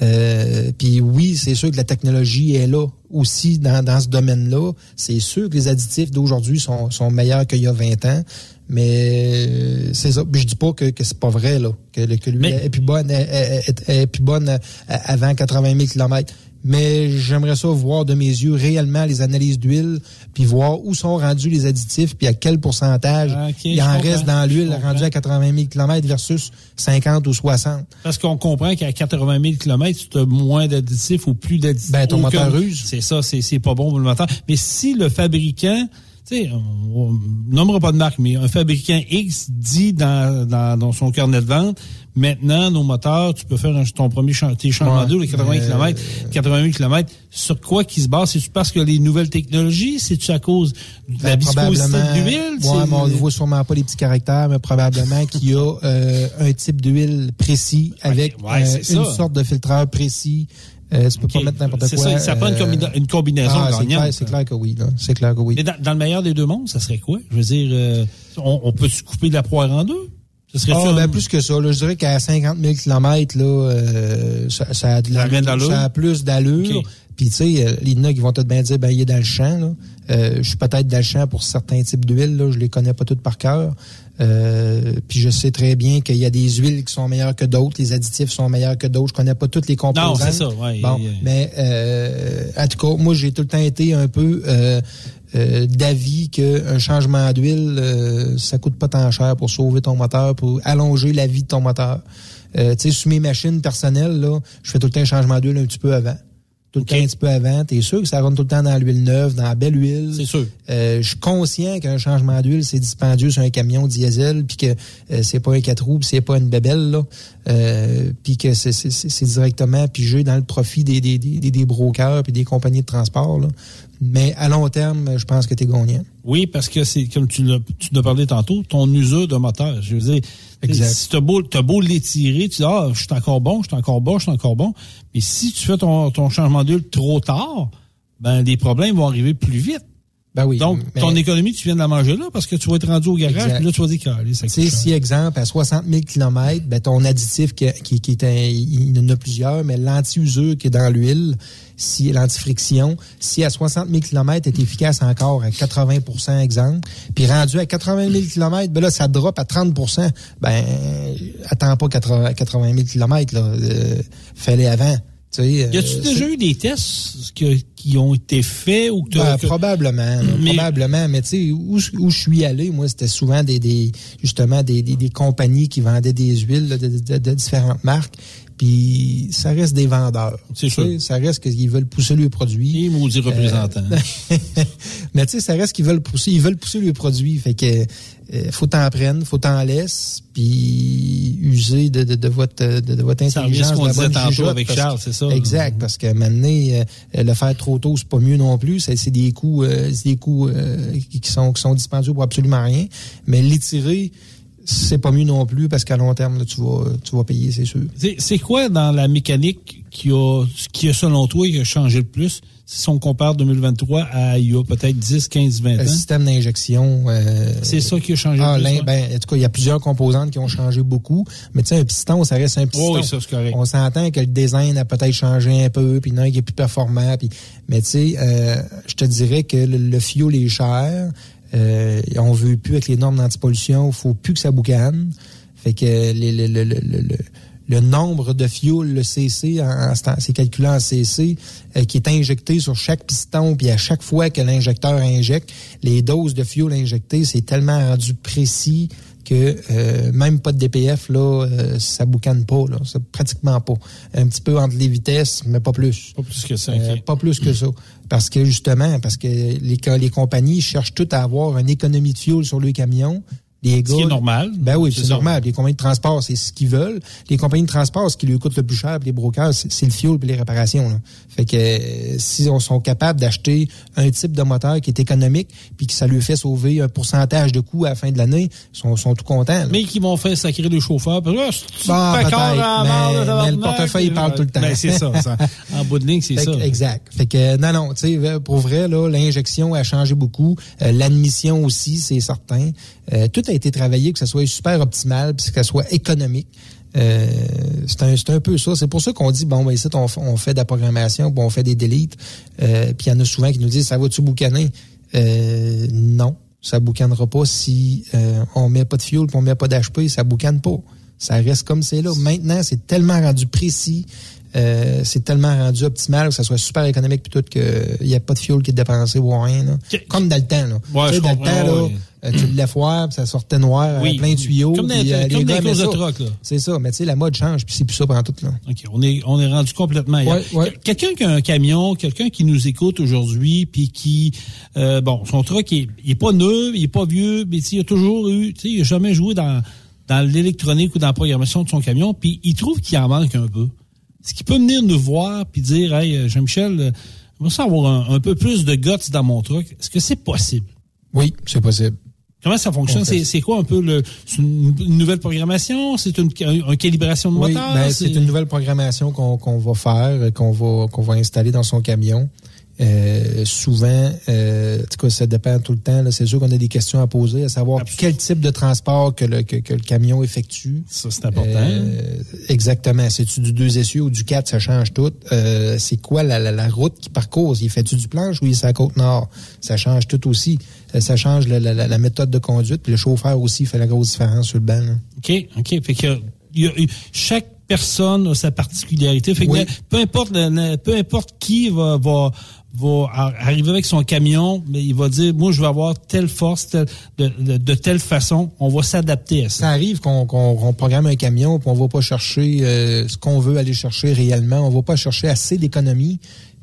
Euh, Puis oui, c'est sûr que la technologie est là aussi dans, dans ce domaine-là. C'est sûr que les additifs d'aujourd'hui sont, sont meilleurs qu'il y a 20 ans. Mais euh, c'est ça. Puis je dis pas que, que c'est pas vrai, là. Que, le- que l'huile est plus bonne, est, est- est- est plus bonne euh, avant 80 000 km. Mais j'aimerais ça voir de mes yeux réellement les analyses d'huile, puis voir où sont rendus les additifs, puis à quel pourcentage Ah, il en reste dans l'huile rendu à 80 000 km versus 50 ou 60. Parce qu'on comprend qu'à 80 000 km, tu as moins d'additifs ou plus d'additifs. Ben, ton Aucun- moteur use. C'est ça, c'est c'est pas bon pour le moteur. Mais si le fabricant, tu sais, on, on nommera pas de marque, mais un fabricant X dit dans, dans, dans son carnet de vente, maintenant, nos moteurs, tu peux faire un- ton premier chan- tes changements d'eau, les 80 mais- km, 80 000 km, sur quoi qui se base? C'est-tu parce que les nouvelles technologies? C'est-tu à cause de la Ben, viscosité de l'huile? Ouais, C'est- mais on ne voit sûrement pas les petits caractères, mais probablement qu'il y a euh, un type d'huile précis avec ouais, euh, c'est une ça. sorte de filtreur précis. Euh, tu peux pas mettre n'importe C'est quoi. ça, ça prend une euh, combina- une combinaison ah, c'est gagnante, clair, C'est que oui. C'est clair que oui. Mais dans, dans le meilleur des deux mondes, ça serait quoi? Je veux dire, euh, on, on peut-tu couper de la poire en deux? Ce serait Ah, ben, plus que ça. Là, je dirais qu'à 50 000 km, là, euh, ça, ça a de Ça a ça plus d'allure. Ok. Puis tu sais, euh, les noms qui vont te bien dire, ben il est dans le champ. Là. Euh, je suis peut-être dans le champ pour certains types d'huiles. Là, je les connais pas toutes par cœur. Euh, puis je sais très bien qu'il y a des huiles qui sont meilleures que d'autres, les additifs sont meilleurs que d'autres. Je connais pas toutes les composantes. c'est ça, ouais, bon, y mais euh, en tout cas, moi j'ai tout le temps été un peu euh, euh, d'avis qu'un changement d'huile, euh, ça coûte pas tant cher pour sauver ton moteur, pour allonger la vie de ton moteur. Euh, tu sais, sur mes machines personnelles, là, je fais tout le temps un changement d'huile un petit peu avant. Tout le temps un petit peu avant. T'es sûr que ça rentre tout le temps dans l'huile neuve, dans la belle huile? C'est sûr. Euh, je suis conscient qu'un changement d'huile, c'est dispendieux sur un camion diesel, puis que euh, c'est pas un 4 roues, c'est pas une bébelle, là. Euh, puis que c'est directement pigé dans le profit des, des, des, des brokers puis des compagnies de transport. Là. Mais à long terme, je pense que tu es gagnant. Oui, parce que c'est comme tu l'as tu l'as parlé tantôt, ton usure de moteur. Je veux dire, Exact. si t'as beau, t'as beau l'étirer, tu dis ah, je suis encore bon, je suis encore bon, je suis encore bon. Mais si tu fais ton, ton changement d'huile trop tard, ben les problèmes vont arriver plus vite. Ben oui. Donc, mais- ton économie, tu viens de la manger là parce que tu vas être rendu au garage, puis là, tu vas dire que allez, ça Tu sais, si, exemple, à 60 000 km, ben, ton additif qui, qui, qui est un, il y en a plusieurs, mais l'anti-usure qui est dans l'huile, si l'anti-friction, si à 60 000 km est efficace encore à 80% exemple, puis rendu à 80 000 km, ben là, ça drop à 30% ben, attends pas 80, 80 000 km, là, euh, fais-les avant. Tu sais, Y a-tu euh, déjà eu des tests que- qui ont été faits ou que, Ben, que- probablement, Mais- probablement. Mais tu sais, où, où je suis allé, moi, c'était souvent des, des justement des, des, des compagnies qui vendaient des huiles là, de, de- de différentes marques. Puis ça reste des vendeurs. C'est sûr. Ça reste qu'ils veulent pousser le produit. Les maudits représentants. mais tu sais, ça reste qu'ils veulent pousser, ils veulent pousser le produit. Fait que euh, faut t'en prendre, faut t'en laisser, puis user de, de, de votre de, de votre intelligence, ce qu'on disait tantôt avec Charles, c'est ça. Exact, parce que maintenant euh, le faire trop tôt, c'est pas mieux non plus. C'est c'est des coûts, euh, c'est des coûts euh, qui sont qui sont dispendieux pour absolument rien. Mais l'étirer, c'est pas mieux non plus parce qu'à long terme, là, tu vas tu vas payer, c'est sûr. C'est- quoi dans la mécanique qui a, qui a selon toi, qui a changé le plus? Si on compare 2023 à il y a peut-être 10, 15, 20 Le ans? système d'injection. euh, C'est ça qui a changé Ah, le plus, l'in- ouais? ben, en tout cas, il y a plusieurs composantes qui ont changé beaucoup. Mais tu sais, un piston, ça reste un piston. oui, ça, c'est correct. On s'entend que le design a peut-être changé un peu, puis non, il est plus performant. Puis, mais tu sais, euh, je te dirais que le, le fioul est cher. Euh, on veut plus avec les normes d'antipollution. Il faut plus que ça boucane. Fait que les- le, le, le, le, le- le nombre de fioul, le CC, c'est calculé en CC, euh, qui est injecté sur chaque piston, puis à chaque fois que l'injecteur injecte, les doses de fioul injectées, c'est tellement rendu précis que euh, même pas de DPF, là, euh, ça boucane pas, là, pratiquement pas. Un petit peu entre les vitesses, mais pas plus. Pas plus que ça. Pas plus que ça. Parce que justement, parce que les, les compagnies cherchent toutes à avoir une économie de fuel sur le camion. Les gars, Ce qui est normal. Ben oui, C'est ça. normal. Les compagnies de transport, c'est ce qu'ils veulent. Les compagnies de transport, ce qui lui coûte le plus cher, les brokers, c'est le fuel et les réparations. Là. Fait que euh, si on sont capables d'acheter un type de moteur qui est économique, puis que ça lui fait sauver un pourcentage de coût à la fin de l'année, ils sont, sont tout contents. là. Mais qui vont faire sacrer les chauffeurs. Parce que, c'est- Bon, mais- mais le portefeuille, il parle tout le temps. Ben, c'est ça, ça. En bout de ligne, c'est ça. que- Exact. Fait que non, non, tu sais, pour vrai, là, l'injection a changé beaucoup. Euh, L'admission aussi, c'est certain. Euh, tout a été travaillé, que ça soit super optimal, puis que ça soit économique. Euh, c'est un, un peu ça. C'est pour ça qu'on dit, bon, ben ici, on, on fait de la programmation, puis on fait des deletes. Euh, puis il y en a souvent qui nous disent, ça va-tu boucaner? Non, ça boucanera pas si on met pas de fuel, puis on met pas d'HP, ça boucane pas. Ça reste comme c'est là. Maintenant, c'est tellement rendu précis, euh, c'est tellement rendu optimal que ça soit super économique plutôt qu'il n'y a pas de fuel qui est dépensé ou rien. là. Comme dans le temps. Là. Ouais, Tu sais, dans le temps, là, euh, tu le foire, puis ça sortait noir, Oui, euh, plein de tuyaux. Comme dans puis, euh, comme les dans les de troc. C'est ça, mais tu sais, la mode change, puis c'est plus ça pendant tout. Là. OK, on est, on est rendu complètement. Ouais, ouais. Quelqu'un qui a un camion, quelqu'un qui nous écoute aujourd'hui, puis qui, euh, bon, son truck, il, est- il est pas neuf, il est pas vieux, mais il a toujours eu, tu sais, il a jamais joué dans, dans l'électronique ou dans la programmation de son camion, puis il trouve qu'il en manque un peu. Est-ce qu'il peut venir nous voir puis dire, hey, euh, Jean-Michel, euh, j'aimerais ça avoir un, un peu plus de guts dans mon truck. Est-ce que c'est possible? Oui, c'est possible. Comment ça fonctionne? On fait C'est quoi un peu le, c'est une, une nouvelle programmation? C'est une, une calibration de Oui, moteur? ben, c'est une nouvelle programmation qu'on va faire, euh, qu'on va qu'on va installer dans son camion. Euh, souvent, euh, en tout cas, ça dépend tout le temps. C'est sûr qu'on a des questions à poser, à savoir quel type de transport que le, que, que le camion effectue. Ça, c'est important. Euh, exactement. C'est-tu du 2 essieux ou du 4, ça change tout. Euh, c'est quoi la, la, la route qui parcourt? Il fait-tu du planche ou il est à la côte nord? Ça change tout aussi. Euh, ça change la, la, la- la méthode de conduite. Puis le chauffeur aussi fait la grosse différence sur le banc. là. OK, OK. Fait que il y a- chaque personne a sa particularité. Fait que Oui. peu importe peu importe qui va, va, va ar- arriver avec son camion, mais il va dire moi je vais avoir telle force, telle- de, de- telle façon, on va s'adapter à ça. Ça arrive qu'on programme un camion puis on va pas chercher euh, ce qu'on veut aller chercher réellement. On va pas chercher assez d'économie.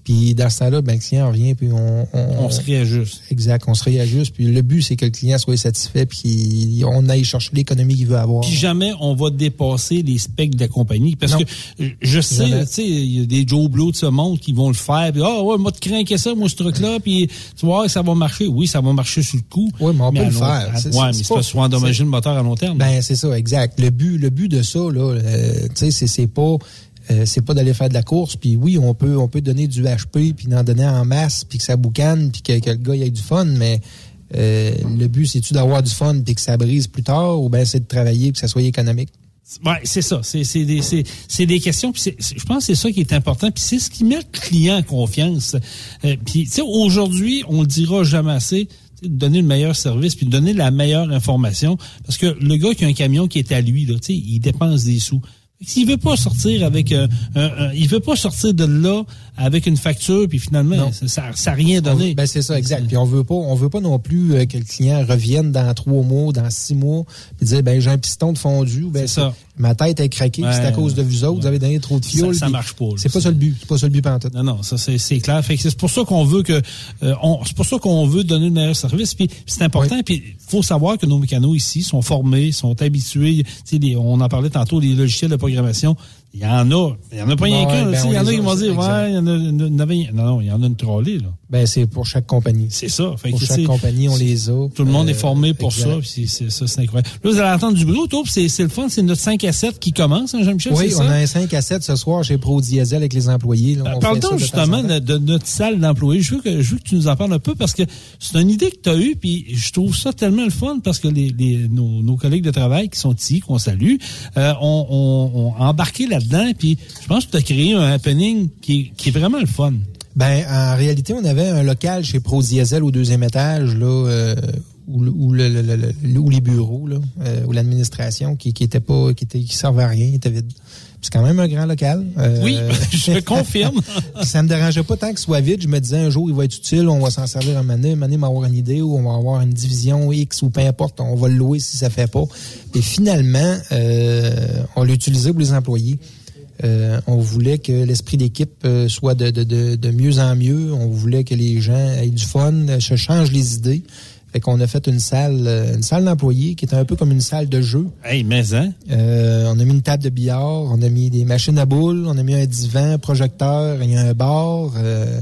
Puis dans ce temps-là, ben, le client revient puis on, on, On se réajuste. Exact, on se réajuste. Puis le but, c'est que le client soit satisfait puis on aille chercher l'économie qu'il veut avoir. Puis jamais on va dépasser les specs de la compagnie. Parce Non. que je sais, tu sais, il y a des Joe Blow de ce monde qui vont le faire. Puis, ah ouais, moi, tu crains que ça, moi, ce truc-là. Puis, tu vois, ça va marcher. Oui, ça va marcher sur le coup. Oui, mais on peut à le long- faire. ouais, mais c'est pas- soit endommager le moteur à long terme. Ben c'est ça, exact. Le but, le but de ça, là, euh, tu sais, c'est pas, euh, c'est pas d'aller faire de la course. Puis oui, on peut, on peut donner du HP, puis d'en donner en masse, puis que ça boucane, puis que, que le gars ait du fun. Mais euh, le but, c'est-tu d'avoir du fun, puis que ça brise plus tard, ou ben c'est de travailler, puis que ça soit économique? Ouais, c'est ça. C'est des questions. Puis je pense que c'est ça qui est important. Puis c'est ce qui met le client en confiance. Euh, puis tu sais, aujourd'hui, on le dira jamais assez. donner le meilleur service puis donner la meilleure information parce que le gars qui a un camion qui est à lui là, il dépense des sous. S'il veut pas sortir avec euh, un- il veut pas sortir de là avec une facture puis finalement Non. ça, ça, ça a rien donné. Ben c'est ça, exact. Puis on veut pas, on veut pas non plus euh, que le client revienne dans trois mois, dans six mois, puis dire ben j'ai un piston de fondu, ben ça. ma tête est craquée, c'est à cause de vous autres, vous avez donné trop de fioul. ça marche pas. C'est pas ça le but, c'est pas ça le but pantoute. Non, non, ça c'est clair. Fait que c'est pour ça qu'on veut que euh, on- c'est pour ça qu'on veut donner le meilleur service. Puis c'est important. Puis faut savoir que nos mécanos ici sont formés, sont habitués. Les- on en parlait tantôt les logiciels de programmation. Il y en a, il y en a pas rien qu'un. ben, il y en a qui vont dire ouais, il y en a, il y en avait- non, non, il y en a une trollée là. Ben c'est pour chaque compagnie. C'est ça. Fait Pour que, chaque compagnie, on les a. Tout le monde Euh, est formé pour exact. ça. puis c'est- ça, c'est incroyable. Là, vous allez entendre du bruit autour. C'est c'est le fun. C'est notre 5 à 7 qui commence, hein, Jean-Michel. Oui, on ça? a un 5 à 7 ce soir chez Pro Diesel avec les employés. là. On de temps justement de, de notre salle d'employés. Je veux que je veux que tu nous en parles un peu parce que c'est une idée que tu as eue, puis je trouve ça tellement le fun parce que les, les- nos, nos collègues de travail qui sont ici, qu'on salue, euh, ont, ont- ont embarqué puis je pense que tu as créé un happening qui, est vraiment le fun. Ben, en réalité, on avait un local chez Pro Diesel au deuxième étage, là, euh, où, le- où, le- le- le- le- où les bureaux, là, euh, où l'administration, qui, qui était pas, qui était, qui servait à rien, était vide. C'est quand même un grand local. Euh, Oui, je confirme. ça me dérangeait pas tant que ce soit vide. Je me disais un jour, il va être utile, on va s'en servir un moment donné, un on va avoir une idée ou on va avoir une division X ou peu importe, on va le louer si ça fait pas. Et finalement, euh, on l'a utilisé pour les employés. Euh, on voulait que l'esprit d'équipe euh, soit de, de, de, de mieux en mieux. On voulait que les gens aient du fun, se changent les idées. Fait qu'on a fait une salle, euh, une salle d'employés qui était un peu comme une salle de jeu. Hey, mais hein? Euh, on a mis une table de billard, on a mis des machines à boules, on a mis un divan, un projecteur, il y a un bar. euh,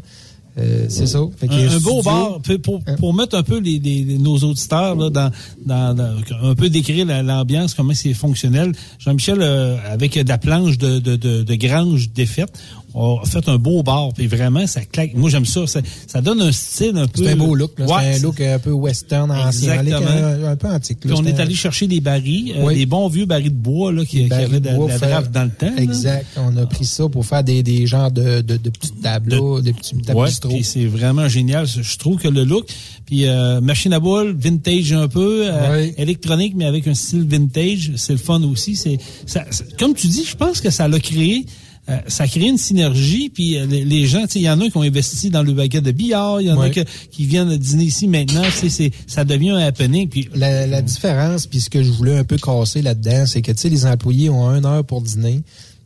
euh, c'est ça. Fait Un, un beau bar pour, pour, pour mettre un peu les, nos auditeurs là, dans, dans, dans- un peu décrire la- l'ambiance, comment c'est fonctionnel. Jean-Michel, euh, avec de la planche de, de, de, de grange défaite, on a fait un beau bar, puis vraiment, ça claque. Moi, j'aime ça. ça. ça donne un style un peu... C'est un beau look. là. Ouais, c'est un look un peu western, ancien, un, un peu antique. là. Puis on est allé chercher des barils, euh, des bons vieux barils de bois là, qui, qui avaient de, bois la dans le temps. là. Exact. On a pris ça pour faire des, des genres de, de, de petites tables, là, des petites tables Ouais, c'est vraiment génial. Je trouve que le look, puis euh, machine à boule, vintage un peu, euh, électronique, mais avec un style vintage, c'est le fun aussi. C'est, ça- comme tu dis, je pense que ça l'a créé. Euh, ça a créé une synergie, puis euh, les, les gens, tu sais, il y en a qui ont investi dans le baguette de billard, il y en a que- qui viennent dîner ici maintenant, c'est, ça devient un happening, puis La, la différence, puis ce que je voulais un peu casser là-dedans, c'est que tu sais, les employés ont une heure pour dîner,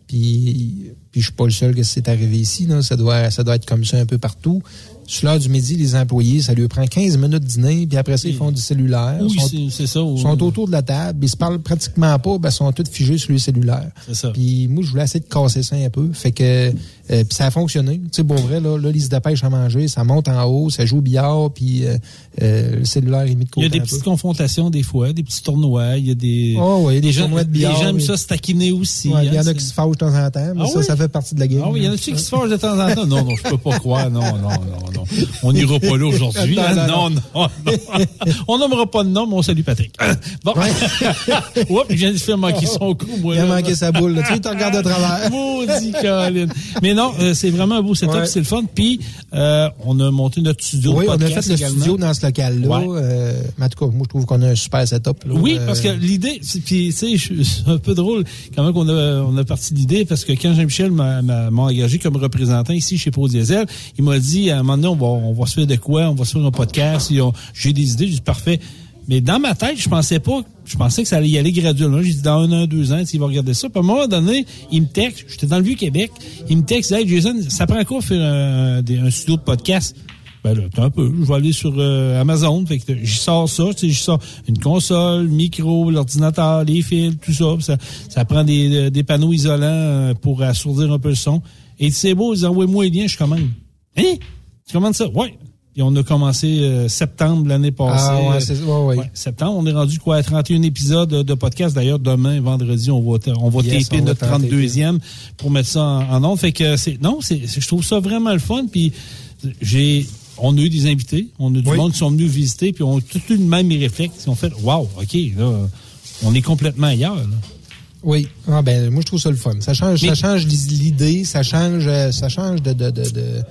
puis puis je suis pas le seul que c'est arrivé ici, là. ça doit ça doit être comme ça un peu partout. Sur l'heure du midi, les employés, ça lui prend 15 minutes de dîner, puis après ça, ils font du cellulaire. oui, Ils sont- c'est, c'est ça. ou- Ils sont autour de la table, ils se parlent pratiquement pas, ben, ils sont tous figés sur les cellulaires. C'est ça. Puis moi, je voulais essayer de casser ça un peu. Fait que euh, puis ça a fonctionné. Tu sais, pour vrai, là, là, ils se dépêchent à manger, ça monte en haut, ça joue au billard, puis euh, euh, le cellulaire est mis de Il y côté a des peu. petites confrontations des fois, des petits tournois, il y a des, Oh oui, des les gens, tournois de les billard, gens aiment ça se taquiner aussi. Ouais, il y hein, en a qui se fâchent de temps en temps, mais Ah ça, oui? ça fait partie de la game. Ah oui, il y en a-tu qui se fâchent de temps en temps? Non, non, je peux pas croire. Non, non, non, non. On n'ira pas là aujourd'hui. Non, hein. non, Non, non. On nommera pas de nom, mais on salue Patrick. Bon. Oups, je viens de faire manquer son coup, moi. Il a là. manqué sa boule. là. Tu sais, il te regarde de travers? Maudit Colin. Mais non, euh, c'est vraiment un beau setup, Ouais. c'est le fun. Puis, euh, on a monté notre studio Oui, de on a fait le également. studio dans ce local-là. Ouais. Euh, mais en tout cas, moi, je trouve qu'on a un super setup. là. Oui, Euh, parce que l'idée, c'est- puis tu sais, je- c'est un peu drôle quand même qu'on a, on a parti de l'idée, parce que quand Jean-Michel m'a m'a- m'a engagé comme représentant ici chez Pro Diesel, il m'a dit à un moment donné, on va, on va se faire de quoi, on va se faire un podcast, et on- j'ai des idées, j'ai dit parfait. Mais dans ma tête, je pensais pas, je pensais que ça allait y aller graduellement. J'ai dit dans un an, deux ans, il va regarder ça. Puis à un moment donné, il me texte, j'étais dans le Vieux-Québec, il me texte, hey Jason, ça prend quoi faire un, studio de podcast? Ben là, un peu, je vais aller sur euh, Amazon, fait que j'y sors ça, tu sais, j'y sors une console, micro, l'ordinateur, les fils, tout ça, ça, ça prend des, des panneaux isolants euh, pour assourdir un peu le son. Et c'est beau, ils envoient moi les liens, je commande. Hein? Tu commandes ça? Ouais. Puis on a commencé euh, septembre l'année passée. Ah, ouais, c'est- ouais, septembre, on est rendu quoi à 31 épisodes de, podcast. D'ailleurs, demain, vendredi, on va, on va Yes, taper on notre t'en taper. 32e pour mettre ça en, en ondes. Fait que c'est non, c'est je trouve ça vraiment le fun. Puis j'ai on a eu des invités, on a du Oui. monde qui sont venus visiter, puis on a tout eu le même réflexe. Ils ont fait Wow, OK, là, on est complètement ailleurs. là. Oui. Ah, ben, moi, je trouve ça le fun. Ça change, Mais- ça change l'idée, ça change, ça change de, de, de, de,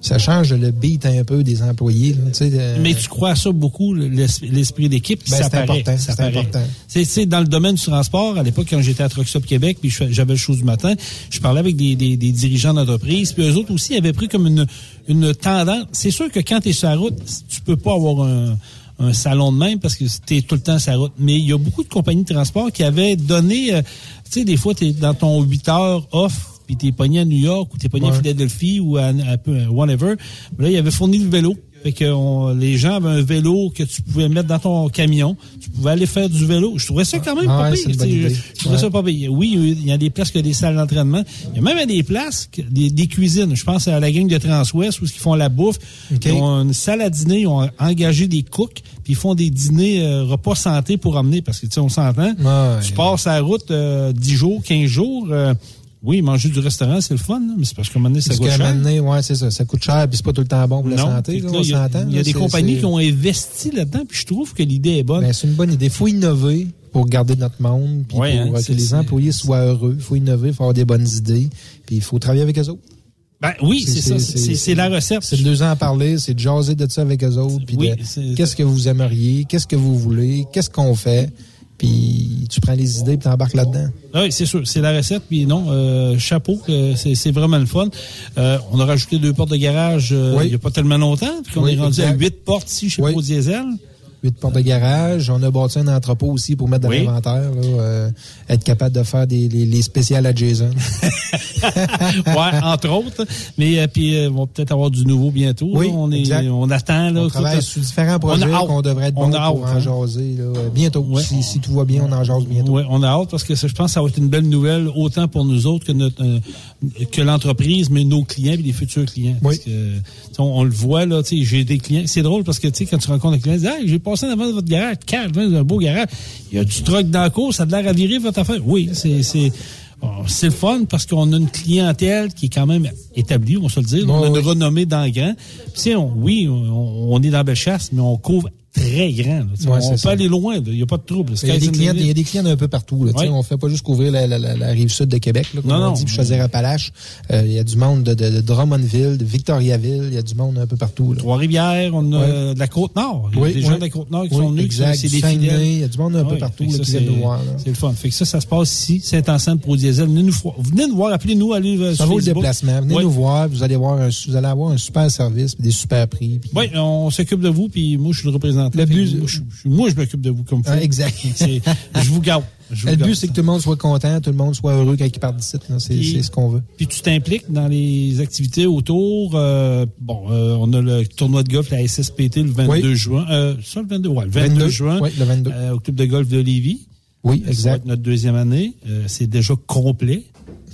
ça change le beat un peu des employés. là, de- Mais tu crois à ça beaucoup, l'es- l'esprit d'équipe, Ben, c'est important, c'est important. C'est dans le domaine du transport, à l'époque, quand j'étais à Truck Stop Québec, puis j'avais le show du matin, je parlais avec des, des, des dirigeants d'entreprise, puis eux autres aussi avaient pris comme une, une tendance. C'est sûr que quand tu es sur la route, tu peux pas avoir un, un salon de même parce que tu es tout le temps sur la route. Mais il y a beaucoup de compagnies de transport qui avaient donné, euh, tu sais, des fois, tu es dans ton 8 heures off, puis t'es pogné à New York ou t'es pogné à. Philadelphie ou à, à peu- à whatever. Mais là, il avait fourni le vélo. Fait que on- les gens avaient un vélo que tu pouvais mettre dans ton camion. Tu pouvais aller faire du vélo. Je trouvais ça quand même Ah pas ouais, pire. idée. Je trouvais Ouais. ça pas pire. Oui, il y a des places qui ont des salles d'entraînement. Il y a même des places, que- des, des cuisines. Je pense à la gang de Transwest où ils font la bouffe. OK. Ils ont une salle à dîner. Ils ont engagé des cooks. Puis ils font des dîners euh, repas santé pour emmener. Parce que, tu sais, on s'entend. Ouais. Tu passes à la route euh, 10 jours, 15 jours. euh, oui, manger du restaurant, c'est le fun, là, mais c'est parce qu'à un moment donné, ça Parce coûte qu'à un cher. moment donné, ouais, c'est ça. Ça coûte cher, puis c'est pas tout le temps bon pour la Non. santé. Là, on il y a, s'entend. il y a des compagnies qui ont investi là-dedans, puis je trouve que l'idée est bonne. Ben, c'est une bonne idée. Il faut innover pour garder notre monde, puis Ouais, pour hein, que les employés soient heureux. Il faut innover, il faut avoir des bonnes idées, puis il faut travailler avec eux autres. Ben oui, c'est ça. C'est la recette. C'est de deux ans à parler, c'est de jaser de ça avec eux autres, puis Oui, qu'est-ce que vous aimeriez, qu'est-ce que vous voulez, qu'est-ce qu'on fait, puis tu prends les idées puis t'embarques là-dedans. Ah Oui, c'est sûr, c'est la recette. Puis non, euh, chapeau, euh, c'est c'est vraiment le fun. Euh, on a rajouté deux portes de garage euh, Oui. il n'y a pas tellement longtemps. Puis qu'on Oui, est rendu à huit portes ici chez Oui. Pro Diesel. Huit portes de garage, on a bâti un entrepôt aussi pour mettre de Oui. l'inventaire, euh, être capable de faire des, les, les spéciales à Jason. ouais, entre autres. Mais euh, puis euh, on va peut-être avoir du nouveau bientôt. Oui, là. on est, exact. on attend là. on travaille sur différents projets qu'on devrait être On bon a pour hâte, en hein. jaser là, bientôt. Ouais. Si, si tout va bien, on en jase bientôt. Ouais, on a hâte parce que ça, je pense que ça va être une belle nouvelle autant pour nous autres que notre que l'entreprise, mais nos clients et les futurs clients. Parce Oui. que, on, on le voit là, tu sais, j'ai des clients. C'est drôle parce que tu sais quand tu rencontres un client, tu dis, hey, j'ai passé devant votre garage, calme, un beau garage. Il y a du truck dans la course, ça a de l'air à virer votre affaire. Oui, c'est c'est c'est le fun parce qu'on a une clientèle qui est quand même établie, on va se le dire. on a une oui. renommée dans le grand. Puis, tu sais, on- oui, on, on est dans la chasse, mais on couvre très grand. là. Ouais, on peut ça. aller loin, il n'y a pas de trouble. Il y, a des clients, il y a des clients d'un peu partout. Là, Ouais. On fait pas juste couvrir la, la, la, la rive sud de Québec, là, comme Non, on non. dit, puis Chaudière-Appalaches. Euh, il y a du monde de, de, de Drummondville, de Victoriaville. Il y a du monde un peu partout. Trois-Rivières, on a Ouais. de la Côte-Nord. Il y a Oui, des oui. gens de la Côte-Nord qui Oui, sont venus, c'est des fidèles. il y a du monde un peu partout qui viennent c'est- nous voir. C'est le fun. Fait que ça, ça se passe ici, Saint-Anselme, Pro Diesel. Venez nous, venez nous voir, appelez-nous, allez Ça sur vaut le déplacement. Venez nous voir. Vous allez, voir vous allez avoir un super service, des super prix. Oui, on s'occupe de vous, puis moi, je suis le représentant. Le but- moi, je, je- moi, je m'occupe de vous comme Ah, faut. exact. Je vous garde. Je Le but, c'est que tout le monde soit content, tout le monde soit heureux quand il part d'ici. C'est ce qu'on veut. Puis tu t'impliques dans les activités autour. euh, bon, euh, on a le tournoi de golf, la SSPT, le 22 Oui. juin. Euh, ça, le 22, ouais, le 22, 22, juin. oui, le 22. euh, au club de golf de Lévis. Oui, Ça va exact. être notre deuxième année. C'est déjà complet.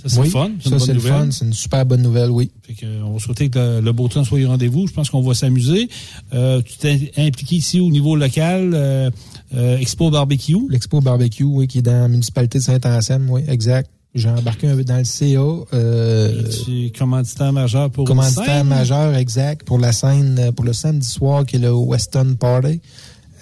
Ça, c'est oui, fun. C'est une ça, c'est le fun. C'est une super bonne nouvelle, oui. Fait que, on va souhaiter que le, le beau temps soit au rendez-vous. Je pense qu'on va s'amuser. Euh, tu t'es impliqué ici au niveau local, euh, euh, Expo Barbecue. L'Expo Barbecue, oui, qui est dans la municipalité de Saint-Anselme, oui, exact. J'ai embarqué un peu dans le CA. Euh, Tu commanditaire majeur pour commanditaire majeur, exact, pour la scène, pour le samedi soir qui est le Western Party.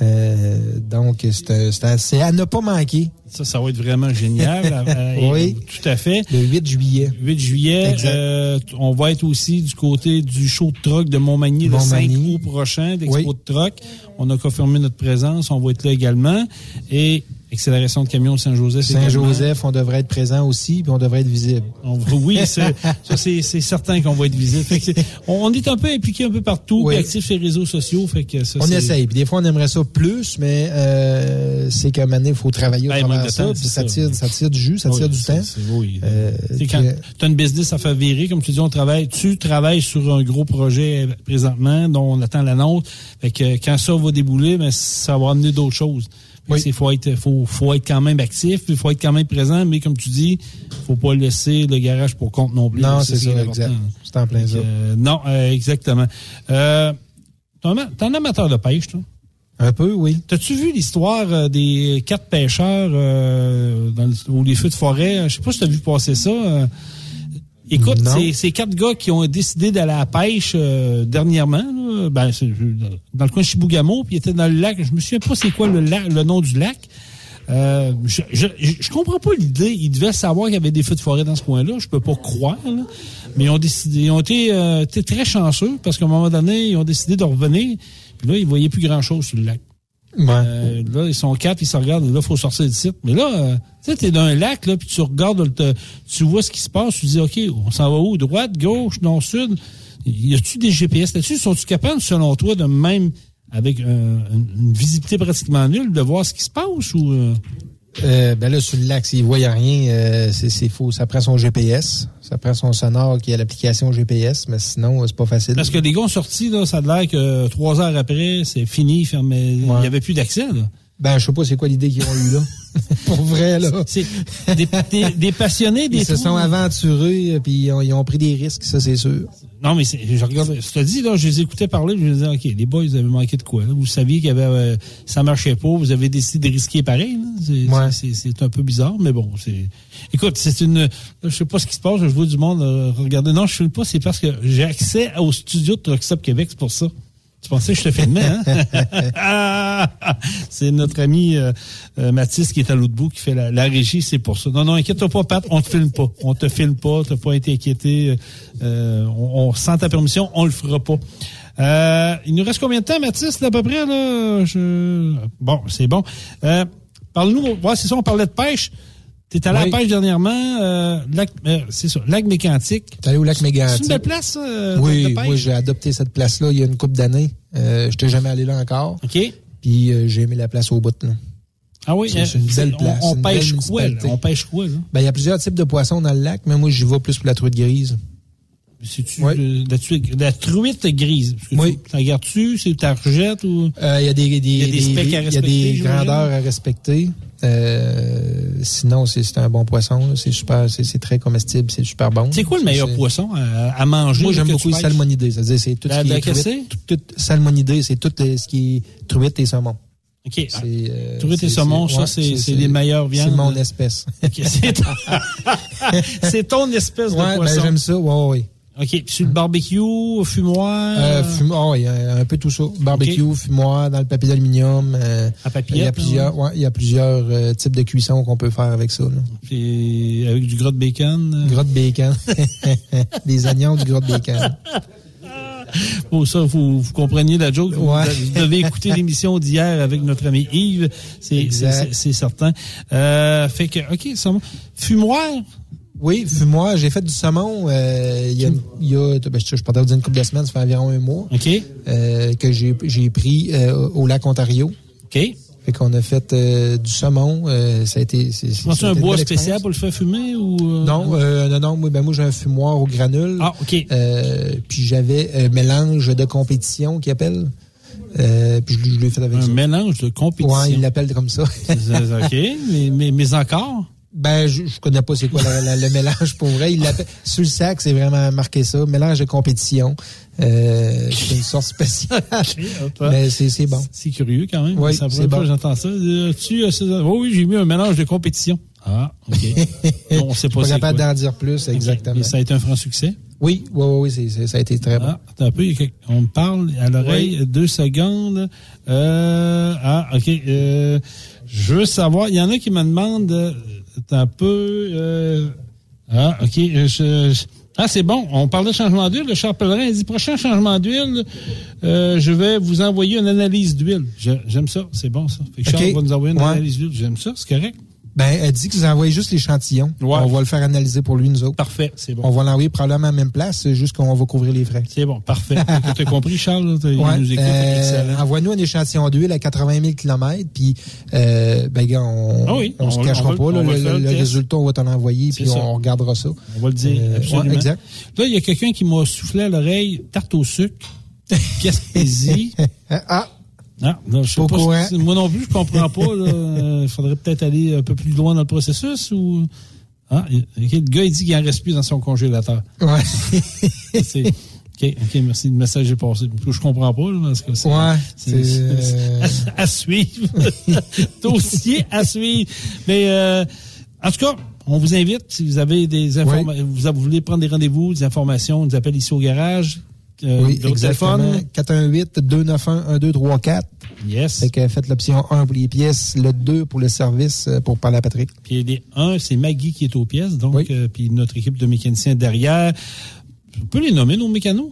Euh, donc, c'est à ne pas manquer. Ça, ça va être vraiment génial. Euh, Oui. Tout à fait. Le 8 juillet. 8 juillet, Exact. euh, on va être aussi du côté du show de truck de Montmagny le 5 Montmagny. août prochain, d'Expo Oui. de truck. On a confirmé notre présence, on va être là également. Et accélération de camion de Saint-Joseph. Saint-Joseph, on devrait être présent aussi, puis on devrait être visible. On oui, c'est- ça c'est c'est certain qu'on va être visible. Fait que on, est un peu impliqué un peu partout, Oui. actif sur les réseaux sociaux. Fait que ça, On essaye. Puis des fois, on aimerait ça plus, mais euh, c'est qu'à un moment donné, il faut travailler au Ben, travers ça. temps, puis c'est ça, tire, ça tire du jus, ça Oui, tire du temps. oui. Euh, quand euh, tu as une business à faire virer, comme tu dis, on travaille, tu travailles sur un gros projet présentement dont on attend l'annonce. Fait que quand ça va débouler, ben, ça va amener d'autres choses. Il faut être, faut, faut être quand même actif, il faut être quand même présent, mais comme tu dis, faut pas laisser le garage pour compte non plus. Non, c'est ça, exact. C'est en plein ça. Euh, non, euh, exactement. Euh, T'es un, amateur de pêche, toi? Un peu, oui. T'as-tu vu l'histoire euh, des quatre pêcheurs euh, dans le- ou les feux de forêt? Je sais pas si t'as vu passer ça. Écoute, c'est quatre gars qui ont décidé d'aller à la pêche euh, dernièrement. là. Ben, c'est- dans le coin de Chibougamau, puis ils étaient dans le lac. Je me souviens pas c'est quoi le, lac, le nom du lac. Euh, je, je, je comprends pas l'idée. Ils devaient savoir qu'il y avait des feux de forêt dans ce coin-là. Je peux pas croire. là. Mais ils ont décidé, ils ont été, euh, été très chanceux parce qu'à un moment donné, ils ont décidé de revenir. Puis là, ils voyaient plus grand-chose sur le lac. Euh, là, ils sont quatre, ils se regardent, là, il faut sortir du site. Mais là, euh, tu sais, t'es dans un lac, là, puis tu regardes, tu vois ce qui se passe, tu dis, OK, on s'en va où? Droite, gauche, nord, sud? Y a-tu des GPS là-dessus? Sont-tu capables, selon toi, de même, avec euh, une, visibilité pratiquement nulle, de voir ce qui se passe ou... euh? Ben là, sur le lac, s'il ne rien, euh, c'est c'est faux. Ça prend son GPS. Ça prend son sonore qui a l'application GPS, mais sinon, euh, c'est pas facile. Parce que les gars ont sorti, là, ça a l'air que trois heures après, c'est fini, fermé. Il n'y avait plus d'accès, là. Ben, je sais pas c'est quoi l'idée qu'ils ont eue là? Pour vrai, là. C'est des, des- des passionnés, des Ils se sont aventurés, euh, puis ils ont, ils ont pris des risques, ça, c'est sûr. Non, mais c'est- je regarde, je te dis, là, je les écoutais parler, je me disais, OK, les boys, vous avez manqué de quoi? là? Vous saviez qu'il y avait, euh, ça marchait pas, vous avez décidé de risquer pareil, là? C'est- un peu bizarre, mais bon, c'est, écoute, c'est une, là, je sais pas ce qui se passe, je vois du monde euh, regarder. Non, je filme pas, c'est parce que j'ai accès au studio de Truck Stop Québec, c'est pour ça. Tu pensais que je te filmais, hein? C'est notre ami euh, euh, Mathis qui est à l'autre bout qui fait la, régie, c'est pour ça. Non, non, inquiète-toi pas, Pat, on te filme pas. On te filme pas, t'as pas été inquiété. Euh, on, on sent ta permission, on le fera pas. Euh, il nous reste combien de temps, Mathis, là, à peu près? Là? Je... Bon, c'est bon. Euh, Parle-nous, ouais, c'est ça, on parlait de pêche. T'es allé à Oui. la pêche dernièrement, euh, lac, euh, c'est ça, lac mécantique. T'es allé au lac C'est une belle place, euh, de Oui, moi, j'ai adopté cette place-là il y a une couple d'années. Euh, Je n'étais jamais allé là encore. OK. Puis euh, j'ai aimé la place au bout. Là. Ah oui, C'est- c'est une belle on- place, On, pêche quoi? là? On pêche quoi, là? Ben, il y a plusieurs types de poissons dans le lac, mais moi, j'y vais plus pour la truite grise. C'est-tu la, truite- la truite grise? Que Oui. Tu, la gardes-tu? C'est ta rejette ou? Euh, Il y a des, des, Il y a des specs à il y a respecter, des grandeurs à respecter. Euh, sinon, c'est un bon poisson. C'est super, c'est très comestible, c'est super bon. C'est quoi le meilleur poisson à, à manger? Moi, j'aime beaucoup tu le pêches? salmonidé. C'est-à-dire, c'est tout La- ce qui est truite. Tout, tout- salmonidé, c'est tout le- ce qui est truite et saumon. OK. Euh, Truite et saumon, ça, c'est les meilleures viandes. C'est mon espèce. OK, c'est ton, espèce de Ouais, ben, poisson. j'aime ça. Ouais, ouais. OK. Sur le barbecue, fumoir? Euh, fumoir, oui, un, un peu tout ça. Barbecue, fumoir, dans le papier d'aluminium. euh, À Il y a plusieurs, ouais, il y a plusieurs euh, types de cuissons qu'on peut faire avec ça. Là. Puis avec du gras de bacon. euh? Gras de bacon. Des oignons, du gras de bacon. Pour ça, vous, vous compreniez la joke. Vous- Ouais. Vous devez écouter l'émission d'hier avec notre ami Yves. C'est Exact. c'est- c'est certain. Euh, fait que, OK, saumon. Fumoir? Oui, fumoir, j'ai fait du saumon euh, il y a, il y a ben, je, une couple de semaines, ça fait environ un mois. OK. euh, que j'ai j'ai pris euh, au lac Ontario. OK. Fait qu'on a fait du saumon. ça a été. c'est- un bois spécial pour le faire fumer ou. Non, euh, non, non, moi, ben, moi j'ai un fumoir au granule. Ah, OK. Puis j'avais un mélange de compétition qui appelle. Euh, puis je, je l'ai fait avec Un ça. mélange de compétition. Ouais, il l'appelle comme ça. OK. mais, mais, mais encore? Ben, je, je connais pas c'est quoi la- la- le mélange pour vrai. Il sur le sac, c'est vraiment marqué ça. Mélange de compétition. Euh, c'est une sorte spéciale. Mais c'est c'est bon. C'est curieux quand même. Oui, c'est bon. j'entends ça. Euh, Tu, euh? Oh oui, j'ai mis un mélange de compétition. Ah, OK. Bon, on sait Je suis pas pas capable quoi. d'en dire plus, exactement. Et ça a été un franc succès? Oui, oui, oui, oui, c'est- c'est- ça a été très bon. Ah, attends un peu, on me parle à l'oreille, deux secondes. Euh, ah, OK. euh, je veux savoir, il y en a qui me demandent, attends un peu, euh, ah, OK. euh, je- je- ah, c'est bon. On parlait de changement d'huile. Le Charles Pellerin a dit, prochain changement d'huile, euh, je vais vous envoyer une analyse d'huile. J'aime ça. C'est bon, ça. Fait que Charles va nous envoyer une Ouais. analyse d'huile. J'aime ça. C'est correct. Ben, elle dit que vous envoyez juste l'échantillon. On va le faire analyser pour lui, nous autres. Parfait. C'est bon. On va l'envoyer probablement à la même place, c'est juste qu'on va couvrir les frais. C'est bon. Parfait. Tu as compris, Charles? Il Ouais, nous écoute. euh. Envoie-nous un échantillon d'huile à 80 000 km, puis euh, ben, gars, on, Ah oui, on, se cachera pas. là, le, résultat, on va t'en envoyer, puis on regardera ça. On va le dire, Euh, absolument. ouais, exact. Là, il y a quelqu'un qui m'a soufflé à l'oreille tarte au sucre. Gaspésie. ah! Non, non, je sais Pas si- moi non plus, je comprends pas. Il faudrait peut-être aller un peu plus loin dans le processus ou. Ah, le gars, il dit qu'il en reste plus dans son congélateur. Ouais. C'est- OK, OK, merci. Le message est passé. Je comprends pas, là, parce que c'est. Ouais, c'est- c'est, euh, à, à suivre. Dossier à suivre. Mais, euh, en tout cas, on vous invite, si vous avez des informations, vous, vous voulez prendre des rendez-vous, des informations, on nous appelle ici au garage. Euh, oui, téléphone? 418-291-1234. Yes. Fait que faites l'option 1 pour les pièces, le 2 pour le service euh, pour parler à Patrick. Puis les 1, c'est Maggie qui est aux pièces, donc, euh, puis notre équipe de mécaniciens derrière. On peut les nommer, nos mécanos?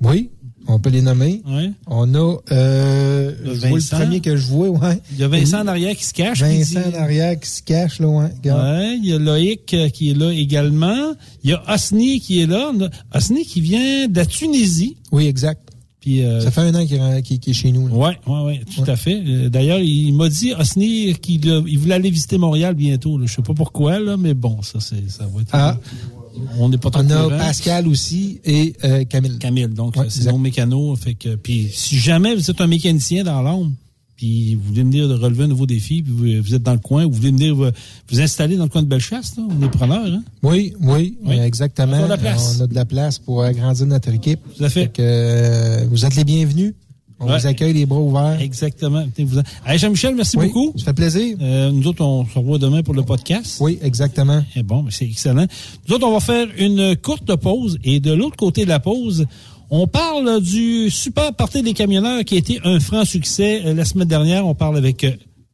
Oui, on peut les nommer. Ouais. On a euh, Le premier que je vois, ouais. Il y a Vincent en arrière qui se cache. Vincent dit- en arrière qui se cache, là, ouais. Il y a Loïc euh, qui est là également. Il y a Osni qui est là. Osni qui vient de la Tunisie. Oui, exact. Puis, euh, Ça fait un an qu'il est- chez nous. là. Ouais, ouais, ouais, tout à fait. Euh, D'ailleurs, il m'a dit Osni qu'il il voulait aller visiter Montréal bientôt. Là. Je sais pas pourquoi là, mais bon, ça c'est ça va être. Ah. On n'est pas trop On a. Pascal aussi et euh, Camille. Camille, donc Ouais, euh, c'est nos. Fait que, puis si jamais vous êtes un mécanicien dans l'ombre, puis vous voulez venir de relever un nouveau défi, puis vous, vous êtes dans le coin, vous voulez venir vous, vous installer dans le coin de Bellechasse, là, on est preneur, hein? Oui, oui, Oui. euh, exactement. On a de la place. On a de la place pour agrandir notre équipe. Tout à fait. que, euh, vous êtes les bienvenus. On Ouais. vous accueille les bras ouverts. Exactement. Vous- Allez, Jean-Michel, merci Oui, beaucoup. Ça fait plaisir. Euh, nous autres, on se revoit demain pour le podcast. Oui, exactement. Eh bon, c'est excellent. Nous autres, on va faire une courte pause et de l'autre côté de la pause, on parle du super party des camionneurs qui a été un franc succès euh, la semaine dernière. On parle avec euh,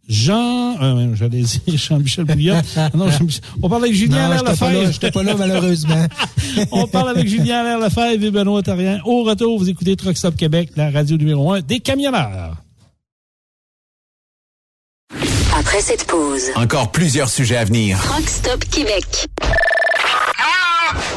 Jean, euh, j'allais dire Jean-Michel Bouillon. Ah non, Jean-Michel- on parle avec Julien Allaire j'étais pas là, Lefebvre. j'étais pas là, malheureusement. on parle avec Julien Allaire Lefebvre et Benoît Tarien. Au retour, vous écoutez Truck Stop Québec, la radio numéro un des camionneurs. Après cette pause, Encore plusieurs sujets à venir. Rock Stop Québec.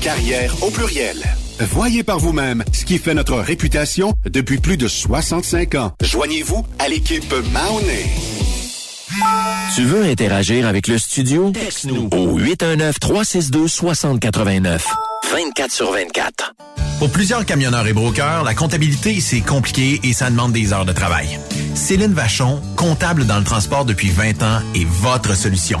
carrière au pluriel. Voyez par vous-même ce qui fait notre réputation depuis plus de 65 ans. Joignez-vous à l'équipe Mahoney. Tu veux interagir avec le studio? Texte-nous au 819-362-6089. 24 sur 24. Pour plusieurs camionneurs et brokers, la comptabilité, c'est compliqué et ça demande des heures de travail. Céline Vachon, comptable dans le transport depuis 20 ans, est votre solution.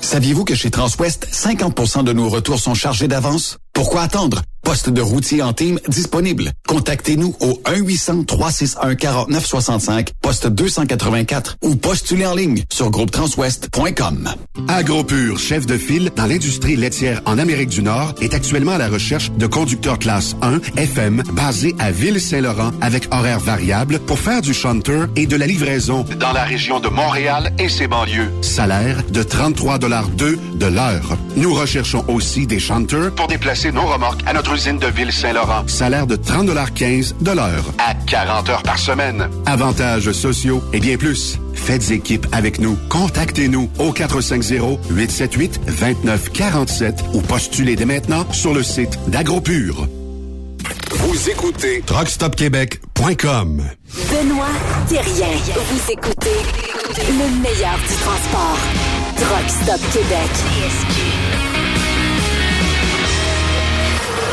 Saviez-vous que chez Transwest, 50% de nos retours sont chargés d'avance? Pourquoi attendre? Poste de routier en team disponible. Contactez-nous au 1-800-361-4965, poste 284 ou postulez en ligne sur groupetranswest.com. AgroPure, chef de file dans l'industrie laitière en Amérique du Nord, est actuellement à la recherche de conducteurs classe 1 FM basés à Ville-Saint-Laurent avec horaires variables pour faire du shunter et de la livraison dans la région de Montréal et ses banlieues. Salaire de 33,2 de l'heure. Nous recherchons aussi des shunters pour déplacer nos remorques à notre usine de Ville-Saint-Laurent. Salaire de 30,15 de l'heure. À 40 heures par semaine. Avantages sociaux et bien plus. Faites équipe avec nous. Contactez-nous au 450-878-2947 ou postulez dès maintenant sur le site d'AgroPure. Vous écoutez TruckStopQuébec.com. Benoît Thérien. Vous écoutez le meilleur du transport. Truck Stop Québec.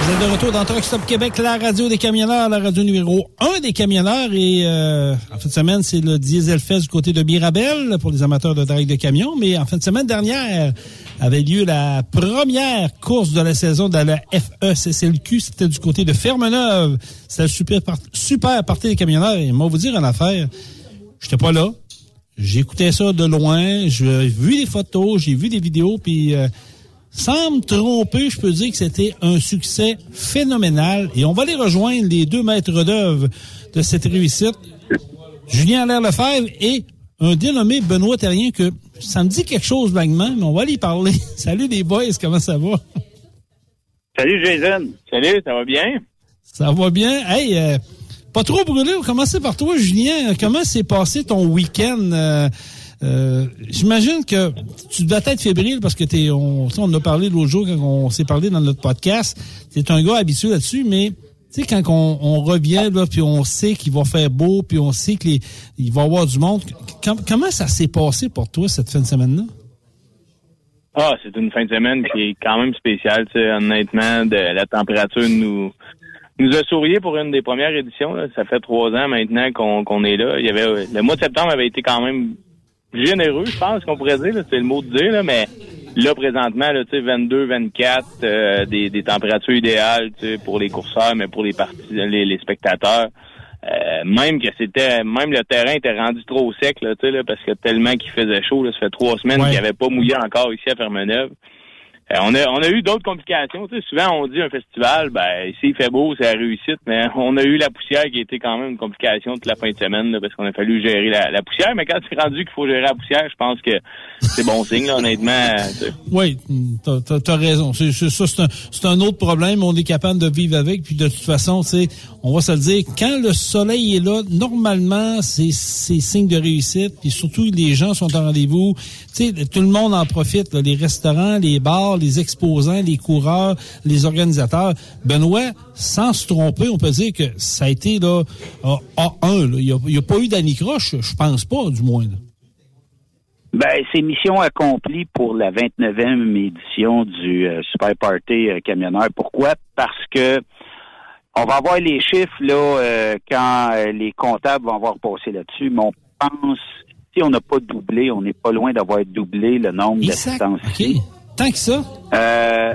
Vous êtes de retour dans Truck Stop Québec, la radio des camionneurs, la radio numéro 1 des camionneurs. Et euh, en fin de semaine, c'est le Diesel Fest du côté de Mirabel pour les amateurs de drag de camions. Mais en fin de semaine dernière avait lieu la première course de la saison de la FECCLQ. C'était du côté de Fermeneuve. C'était super, super partie des camionneurs. Et moi, vous dire une affaire, j'étais pas là. J'écoutais ça de loin. J'ai vu des photos, j'ai vu des vidéos, puis... euh, sans me tromper, je peux dire que c'était un succès phénoménal. Et on va aller rejoindre les deux maîtres d'œuvre de cette réussite, Julien Allaire Lefebvre et un dénommé Benoît Terrien que ça me dit quelque chose vaguement, mais on va aller y parler. Salut les boys, comment ça va? Salut Jason. Salut, ça va bien? Ça va bien? Hey, euh, pas trop brûlé. On va commencer par toi, Julien. Comment s'est passé ton week-end? Euh, euh, J'imagine que tu dois être fébrile parce que t'es, on, on a parlé l'autre jour quand on s'est parlé dans notre podcast. T'es un gars habitué là-dessus, mais tu sais, quand on, revient, là, puis on sait qu'il va faire beau, puis on sait qu'il va y avoir du monde, com- comment ça s'est passé pour toi cette fin de semaine-là? Ah, c'est une fin de semaine qui est quand même spéciale, tu sais, honnêtement, la température nous a sourié pour une des premières éditions. Ça fait trois ans maintenant qu'on qu'on est là. Il y avait le mois de septembre avait été quand même généreux, je pense qu'on pourrait dire. C'est le mot de dire, là, mais là présentement, là, tu sais, 22, 24, euh, des, des températures idéales, tu sais, pour les courseurs, mais pour les parties, les, les spectateurs. Euh, même que c'était même le terrain était rendu trop sec là, tu sais, là, parce que tellement qu'il faisait chaud, là, ça fait trois semaines Ouais. qu'il n'y avait pas mouillé encore ici à Fermeneuve. Euh, on a on a eu d'autres complications. Tu sais, souvent on dit un festival, ben ici il fait beau, c'est la réussite, mais on a eu la poussière qui été quand même une complication toute la fin de semaine là, parce qu'on a fallu gérer la, la poussière. Mais quand c'est rendu qu'il faut gérer la poussière, je pense que c'est bon signe, là, honnêtement. Oui, t'as, t'as raison. C'est, ça, c'est un, autre problème. On est capable de vivre avec. Puis de toute façon, tu sais, on va se le dire, quand le soleil est là, normalement, c'est, c'est signe de réussite. Puis surtout, les gens sont en rendez-vous. Tu sais, tout le monde en profite. là. les restaurants, les bars, les exposants, les coureurs, les organisateurs. Benoît, sans se tromper, on peut dire que ça a été là A- A1. là. Il n'y a, pas eu d'anicroche, je pense pas, du moins. là. Ben, c'est mission accomplie pour la 29e édition du euh, Super Party euh, camionneur. Pourquoi? Parce que on va avoir les chiffres là euh, quand euh, les comptables vont avoir passé là-dessus, mais on pense si on n'a pas doublé, on n'est pas loin d'avoir doublé le nombre d'assistances. Tant que ça? Euh,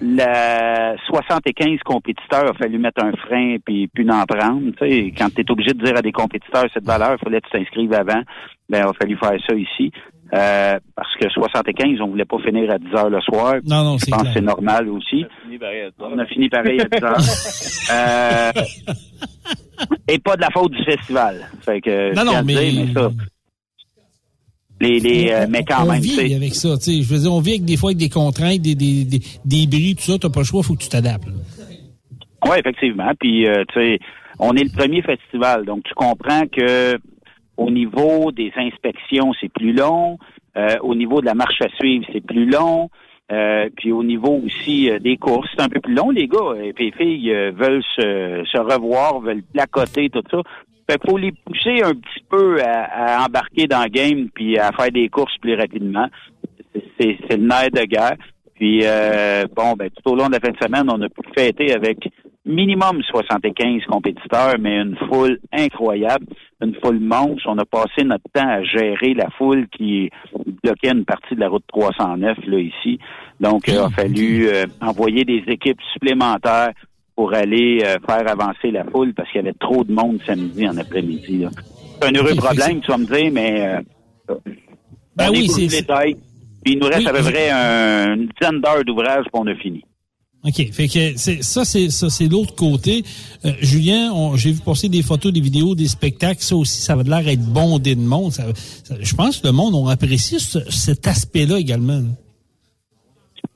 la 75 compétiteurs a fallu mettre un frein puis puis n'en prendre. Tu sais, quand tu es obligé de dire à des compétiteurs cette valeur, il fallait que tu t'inscrives avant. Ben, il a fallu faire ça ici. Euh, parce que 75, on voulait pas finir à 10 heures le soir. Non, non, Je c'est pense clair. que c'est normal aussi. On a fini pareil à 10 heures. Euh, et pas de la faute du festival. Fait que, Non, non, dire, mais ça. Les, les, euh, mais quand on même, vit avec ça, tu sais. Je veux dire, on vit avec des fois avec des contraintes, des, des, des, des bris, tout ça. T'as pas le choix, faut que tu t'adaptes. Oui, effectivement. Puis, euh, tu sais, on est le premier festival, donc tu comprends que au niveau des inspections, c'est plus long. Euh, au niveau de la marche à suivre, c'est plus long. Euh, puis au niveau aussi euh, des courses, c'est un peu plus long, les gars. Et puis les filles euh, veulent se, se revoir, veulent placoter, tout ça. Fait qu'il faut les pousser un petit peu à, à embarquer dans le game puis à faire des courses plus rapidement. C'est le nerf de guerre. Puis euh, bon, ben tout au long de la fin de semaine, on a pu fêter avec minimum 75 compétiteurs, mais une foule incroyable. une foule monstre. On a passé notre temps à gérer la foule qui bloquait une partie de la route 309 là ici. Donc, il a fallu euh, envoyer des équipes supplémentaires pour aller euh, faire avancer la foule parce qu'il y avait trop de monde samedi en après-midi. là. C'est un heureux problème, tu vas me dire, mais euh, Ben on oui, est c'est- pour le détail. Puis il nous reste à peu près un- une dizaine d'heures d'ouvrage pour on a fini. OK. Fait que c'est ça, c'est ça, c'est l'autre côté. Euh, Julien, on- j'ai vu passer des photos, des vidéos, des spectacles. Ça aussi, ça va de l'air être bondé de monde. Ça- ça- je pense que le monde a apprécié ce- cet aspect-là également. là.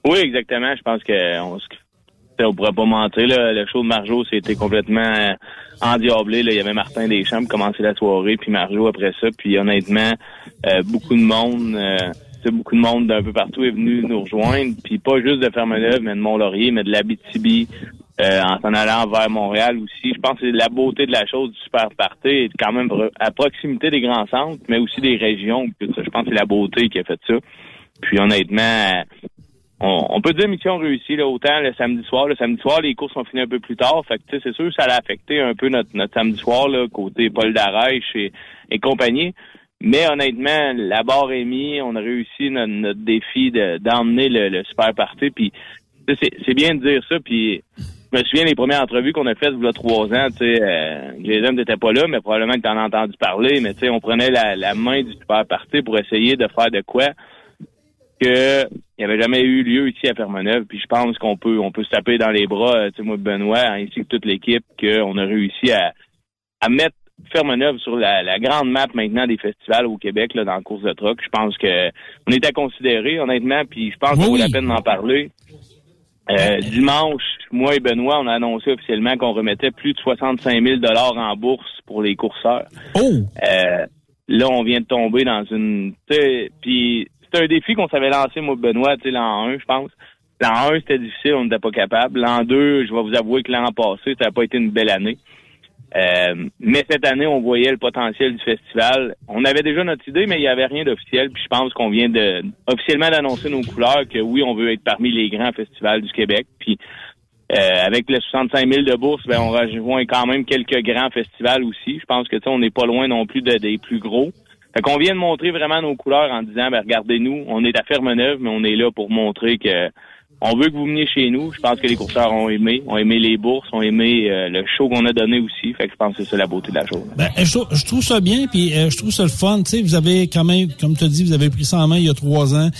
Oui, exactement. Je pense que on, se- on pourrait pas mentir. Là. Le show de Marjo, c'était complètement euh, endiablé. Il y avait Martin Deschamps qui commençait la soirée, puis Marjo après ça. Puis honnêtement, euh, beaucoup de monde, euh, beaucoup de monde d'un peu partout est venu nous rejoindre. Puis pas juste de Fermeneuve, mais de Mont-Laurier, mais de l'Abitibi. Euh, en s'en allant vers Montréal aussi. Je pense que c'est la beauté de la chose du Super Party est quand même à proximité des grands centres, mais aussi des régions. Je pense que c'est la beauté qui a fait ça. Puis honnêtement, on, peut dire mission réussie, là, autant le samedi soir. Le samedi soir, les courses sont finies un peu plus tard. Fait que, c'est sûr que ça a affecté un peu notre, notre samedi soir, là, côté Paul Darèche et, compagnie. Mais honnêtement, la barre est mise. On a réussi notre, notre défi de- d'emmener le, le super party. Puis, c'est bien de dire ça. Puis, je me souviens des premières entrevues qu'on a faites il y a trois ans. Tu sais, euh, Jason n'était pas là, mais probablement que tu en as entendu parler. Mais tu sais, on prenait la, la main du super party pour essayer de faire de quoi que il n'y avait jamais eu lieu ici à Fermeneuve. Puis je pense qu'on peut on peut se taper dans les bras, euh, tu sais, moi Benoît, ainsi que toute l'équipe, qu'on a réussi à, à mettre Fermeneuve sur la, la grande map maintenant des festivals au Québec là, dans la course de truck. Je pense que on est à considérer, honnêtement, puis je pense qu'il vaut la peine d'en parler. Euh, dimanche, moi et Benoît, on a annoncé officiellement qu'on remettait plus de 65 000 en bourse pour les courseurs. Oh! Euh, là, on vient de tomber dans une... Puis c'est un défi qu'on s'avait lancé, moi Benoît, tu sais, l'an 1, je pense. L'an 1, c'était difficile, on n'était pas capable. L'an 2, je vais vous avouer que l'an passé, ça n'a pas été une belle année. Euh, mais cette année, on voyait le potentiel du festival. On avait déjà notre idée, mais il n'y avait rien d'officiel. Puis je pense qu'on vient de officiellement d'annoncer nos couleurs que oui, on veut être parmi les grands festivals du Québec. Puis euh, avec les 65 000 de bourse, ben, on rejoint quand même quelques grands festivals aussi. Je pense que on n'est pas loin non plus de- des plus gros. Fait qu'on vient de montrer vraiment nos couleurs en disant, ben, regardez-nous, on est à Ferme-Neuve, mais on est là pour montrer que on veut que vous veniez chez nous. Je pense que les courseurs ont aimé, ont aimé les bourses, ont aimé euh, le show qu'on a donné aussi. Fait que je pense que c'est ça la beauté de la chose. Ben, je, trouve, ça bien, puis euh, je trouve ça le fun. Tu sais, vous avez quand même, comme tu dit, vous avez pris ça en main il y a trois ans.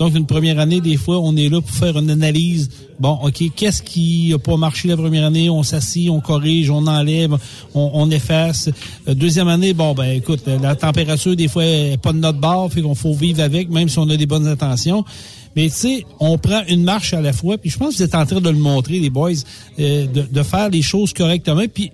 Donc, une première année, des fois, on est là pour faire une analyse. Bon, OK, qu'est-ce qui a pas marché la première année? On s'assit, on corrige, on enlève, on, on efface. Euh, deuxième année, bon, ben écoute, euh, la température, des fois, est pas de notre bord, fait qu'on faut vivre avec, même si on a des bonnes intentions. Mais tu sais, on prend une marche à la fois, puis je pense que vous êtes en train de le montrer, les boys, euh, de, de faire les choses correctement. Puis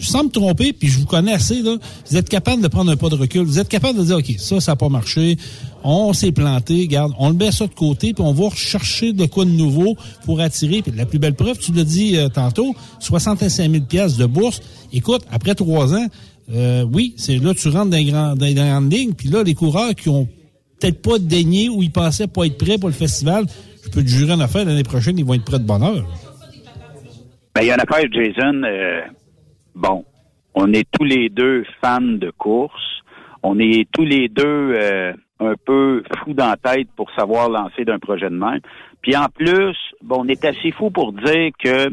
sans me tromper, puis je vous connais assez, là, vous êtes capable de prendre un pas de recul. Vous êtes capable de dire, OK, ça, ça n'a pas marché. On s'est planté. Garde, on le met ça de côté, puis on va rechercher de quoi de nouveau pour attirer. Puis la plus belle preuve, tu l'as dit euh, tantôt, 65 000 pièces de bourse. Écoute, après trois ans, euh, oui, c'est là, tu rentres dans les, grands, dans les grandes lignes, puis là, les coureurs qui ont peut-être pas daigné ou ils pensaient pas être prêts pour le festival, je peux te jurer en affaire, l'année prochaine, ils vont être prêts de bonne heure. Ben, il y a une affaire, Jason. euh, bon, on est tous les deux fans de course. On est tous les deux euh, un peu fous dans la tête pour savoir lancer d'un projet de même. Puis en plus, bon, on est assez fous pour dire que,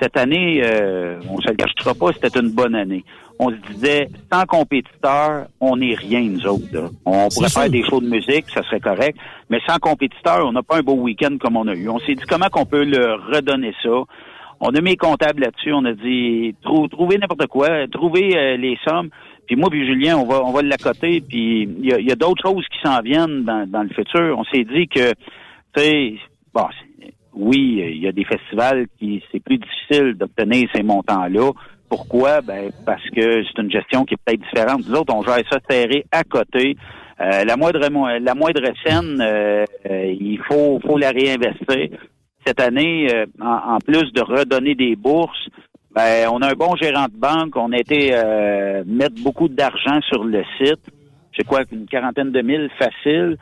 cette année, euh, on se le cachera pas, c'était une bonne année. On se disait, sans compétiteur, on n'est rien, nous autres. là. On pourrait faire des shows de musique, ça serait correct, mais sans compétiteur, on n'a pas un beau week-end comme on a eu. On s'est dit comment qu'on peut leur redonner ça. On a mis les comptables là-dessus, on a dit trou- trouvez n'importe quoi, trouvez euh, les sommes. Puis moi puis Julien, on va on va l'accoter. Puis il y a, y a d'autres choses qui s'en viennent dans, dans le futur. On s'est dit que, tu sais, bon, oui, il y a des festivals qui c'est plus difficile d'obtenir ces montants-là. Pourquoi? Ben parce que c'est une gestion qui est peut-être différente. Nous autres, on gère ça serré à côté. Euh, la moindre mo- la moindre scène, euh, euh, il faut faut la réinvestir. Cette année, euh, en, en plus de redonner des bourses, ben on a un bon gérant de banque. On a été euh, mettre beaucoup d'argent sur le site. C'est quoi, une quarantaine de mille facile.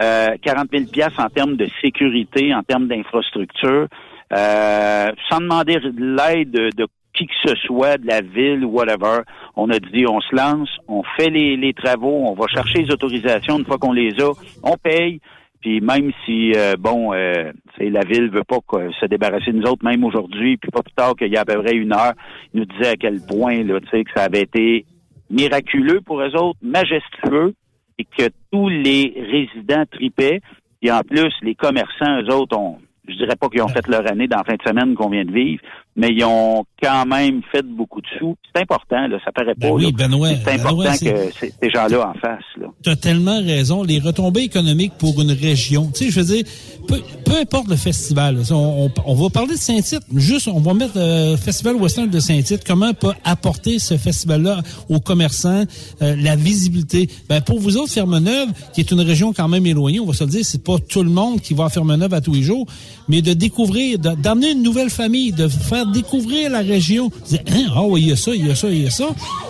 Euh, 40 000 piastres en termes de sécurité, en termes d'infrastructure, euh, sans demander de l'aide de, de qui que ce soit de la ville ou whatever. On a dit, on se lance, on fait les, les travaux, on va chercher les autorisations. Une fois qu'on les a, on paye. Puis même si, euh, bon, euh, la ville veut pas se débarrasser de nous autres, même aujourd'hui, puis pas plus tard qu'il y a à peu près une heure, ils nous disaient à quel point là, que ça avait été miraculeux pour eux autres, majestueux, et que tous les résidents tripaient. Et en plus, les commerçants, eux autres, ont, je dirais pas qu'ils ont fait leur année dans la fin de semaine qu'on vient de vivre, mais ils ont quand même fait beaucoup de sous. C'est important, là, ça paraît Ben pas. oui. Benoît, c'est important Benoît, que ces gens-là en fassent. Là. Tu as tellement raison. Les retombées économiques pour une région, tu sais, je veux dire, peu, peu importe le festival, là, on, on- on va parler de Saint-Tite, juste, on va mettre le Festival Western de Saint-Tite, comment peut apporter ce festival-là aux commerçants, euh, la visibilité? Ben, pour vous autres, Fermeneuve, qui est une région quand même éloignée, on va se le dire, c'est pas tout le monde qui va à Fermeneuve à tous les jours, mais de découvrir, de- d'amener une nouvelle famille, de faire découvrir la région. Dire, hein, ah oui, il y a ça, il y a ça, il y a ça.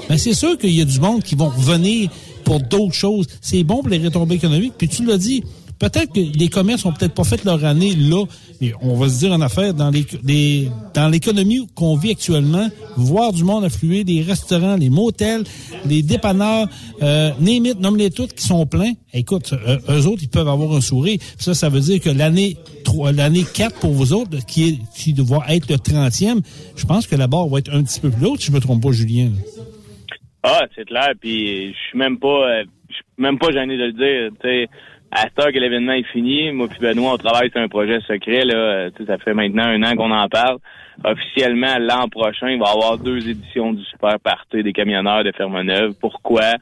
Ben, c'est sûr qu'il y a du monde qui vont revenir pour d'autres choses. C'est bon pour les retombées économiques. Puis tu l'as dit, peut-être que les commerces ont peut-être pas fait leur année là, mais on va se dire en affaires, dans les, les- dans l'économie qu'on vit actuellement, voir du monde affluer, les restaurants, les motels, les dépanneurs, euh, nomme-les toutes qui sont pleins. Écoute, euh, eux autres, ils peuvent avoir un sourire. Puis Ça, ça veut dire que l'année 3, l'année 4 pour vous autres, qui, est, qui doit être le 30e, je pense que la barre va être un petit peu plus haute, si je me trompe pas, Julien. Ah, c'est clair, puis je suis même pas euh, je suis même pas gêné de le dire. À cette heure que l'événement est fini, moi puis Benoît, on travaille sur un projet secret. Là, Euh, ça fait maintenant un an qu'on en parle. Officiellement, l'an prochain, il va y avoir deux éditions du Super Party des camionneurs de Fermeneuve. Pourquoi?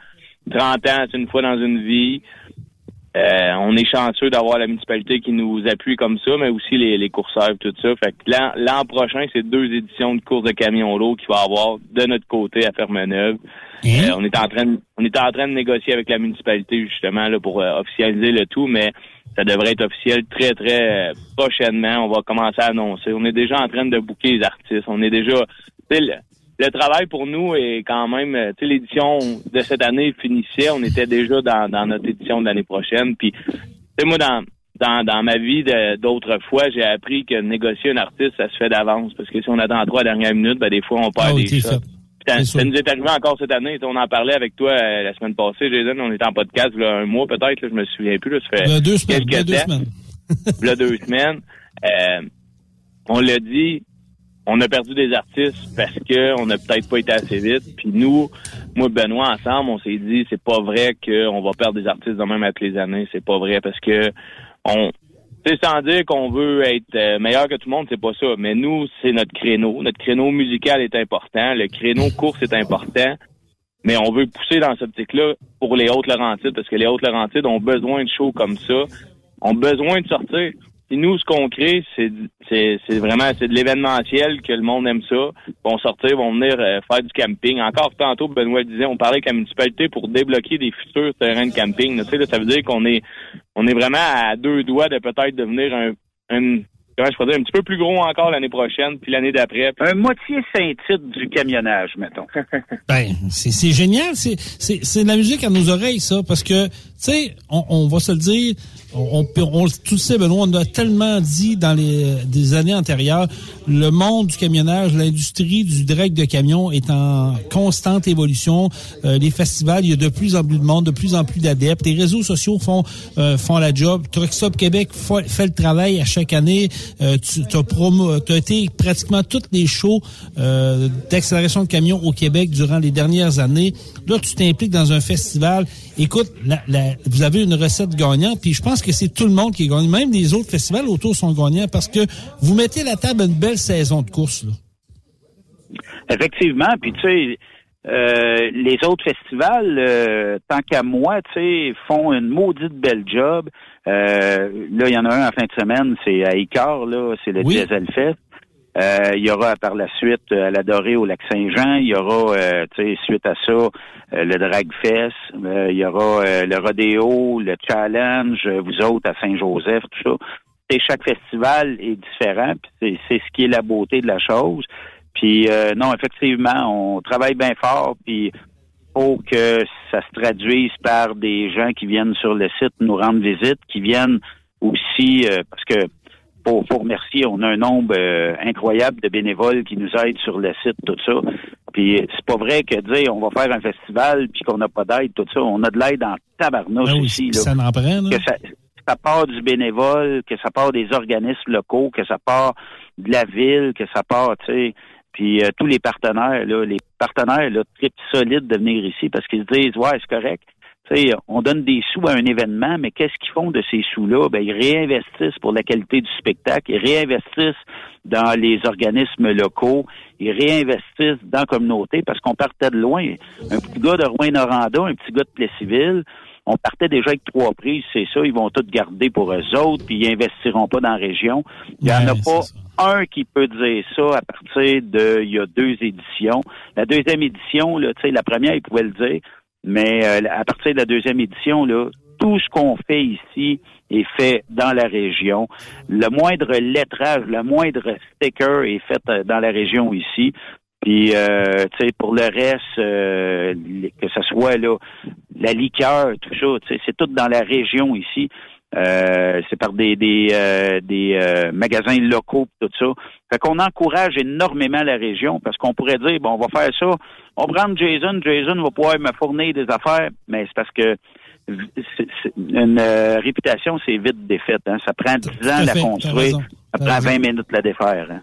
30 ans, c'est une fois dans une vie. Euh, on est chanceux d'avoir la municipalité qui nous appuie comme ça, mais aussi les, les courseurs et tout ça. Fait que l'an, l'an prochain, c'est deux éditions de course de camion lourd qu'il va avoir de notre côté à Fermeneuve. Euh, on est en train de, on est en train de négocier avec la municipalité justement là pour euh, officialiser le tout, mais ça devrait être officiel très très euh, prochainement. On va commencer à annoncer. On est déjà en train de booker les artistes. On est déjà, le, travail pour nous est quand même, euh, tu sais, l'édition de cette année finissait. On était déjà dans, dans notre édition de l'année prochaine. Puis, tu sais, moi dans dans, dans ma vie de- d'autres fois, j'ai appris que négocier un artiste, ça se fait d'avance. Parce que si on attend trois dernières minutes, ben des fois on perd Ah des. Puis Ça, ça nous est arrivé encore cette année. On en parlait avec toi euh, la semaine passée, Jason. On était en podcast là, un mois peut-être. là, Je me souviens plus. Là, ça fait Il y a deux semaines, quelques il y a deux temps. semaines. Là, deux semaines. Euh, on l'a dit, on a perdu des artistes parce que on n'a peut-être pas été assez vite. Puis nous, moi et Benoît, ensemble, on s'est dit, c'est pas vrai qu'on va perdre des artistes de même toutes les années. C'est pas vrai parce que on... C'est sans dire qu'on veut être euh, meilleur que tout le monde, c'est pas ça. Mais nous, c'est notre créneau. Notre créneau musical est important. Le créneau course est important. Mais on veut pousser dans cette optique-là pour les Hautes-Laurentides, parce que les Hautes-Laurentides ont besoin de shows comme ça, ont besoin de sortir. Puis nous, ce qu'on crée, c'est c'est c'est vraiment c'est de l'événementiel que le monde aime ça. Ils vont sortir, vont venir euh, faire du camping. Encore tantôt, Benoît disait, on parlait avec la municipalité pour débloquer des futurs terrains de camping. là. Là, ça veut dire qu'on est on est vraiment à deux doigts de peut-être devenir un, un comment je pourrais dire, un petit peu plus gros encore l'année prochaine, puis l'année d'après. Un moitié Saint-Tite du camionnage, mettons. Ben, c'est c'est génial. C'est c'est c'est de la musique à nos oreilles, ça, parce que, tu sais, on, on va se le dire, on, on, on- tu le sais, Benoît, on a tellement dit dans les des années antérieures, le monde du camionnage, l'industrie du direct de camion est en constante évolution. Euh, les festivals, il y a de plus en plus de monde, de plus en plus d'adeptes. Les réseaux sociaux font euh, font la job. Truck Stop Québec fa- fait le travail à chaque année. Euh, tu as, promo, t'as été pratiquement toutes les shows euh, d'accélération de camions au Québec durant les dernières années. Là, tu t'impliques dans un festival. Écoute, la- la- vous avez une recette gagnante, puis je pense que c'est tout le monde qui est gagnant. Même les autres festivals autour sont gagnants parce que vous mettez la table à une belle saison de course. Là. Effectivement, puis tu sais, euh, les autres festivals, euh, tant qu'à moi, tu sais, font une maudite belle job. Euh, là, il y en a un en fin de semaine, c'est à Icar, là, c'est le Oui. Diesel Fest. Euh, il y aura par la suite euh, à la Dorée au lac Saint-Jean. Il y aura, euh, suite à ça, euh, le Drag Fest. Euh, il y aura euh, le Rodéo, le Challenge, vous autres à Saint-Joseph, tout ça. Sais, chaque festival est différent. C'est ce qui est la beauté de la chose. Puis non, effectivement, on travaille bien fort. Puis faut que ça se traduise par des gens qui viennent sur le site nous rendre visite, qui viennent aussi parce que faut, faut remercier. On a un nombre euh, incroyable de bénévoles qui nous aident sur le site, tout ça. Puis c'est pas vrai que dire on va faire un festival puis qu'on n'a pas d'aide, tout ça. On a de l'aide en tabarnouche Ben oui, ici. Là. ça n'en prend, là. Que ça, ça part du bénévole, que ça part des organismes locaux, que ça part de la ville, que ça part, tu sais. Puis euh, tous les partenaires, là, les partenaires, là, tripent solides de venir ici parce qu'ils se disent Ouais, c'est correct. On donne des sous à un événement, mais qu'est-ce qu'ils font de ces sous-là? Ben, ils réinvestissent pour la qualité du spectacle, ils réinvestissent dans les organismes locaux, ils réinvestissent dans la communauté parce qu'on partait de loin. Un petit gars de Rouen-Noranda, un petit gars de Plessisville, on partait déjà avec trois prises, c'est ça, ils vont tout garder pour eux autres, puis ils investiront pas dans la région. Il n'y en a pas un qui peut dire ça à partir de, il y a deux éditions. La deuxième édition, là, la première, il pouvait le dire, mais euh, à partir de la deuxième édition, là, tout ce qu'on fait ici est fait dans la région. Le moindre lettrage, le moindre sticker est fait euh, dans la région ici. Puis, euh, tu sais, pour le reste, euh, que ce soit là, la liqueur, tout ça, c'est tout dans la région ici. Euh, c'est par des des, euh, des euh, magasins locaux tout ça. Fait qu'on encourage énormément la région parce qu'on pourrait dire bon on va faire ça, on va prendre Jason, Jason va pouvoir me fournir des affaires, mais c'est parce que c'est- c'est- une euh, réputation c'est vite défaite. Hein. Ça prend 10 ans à la construire, ça prend raison. 20 minutes de la défaire. Hein.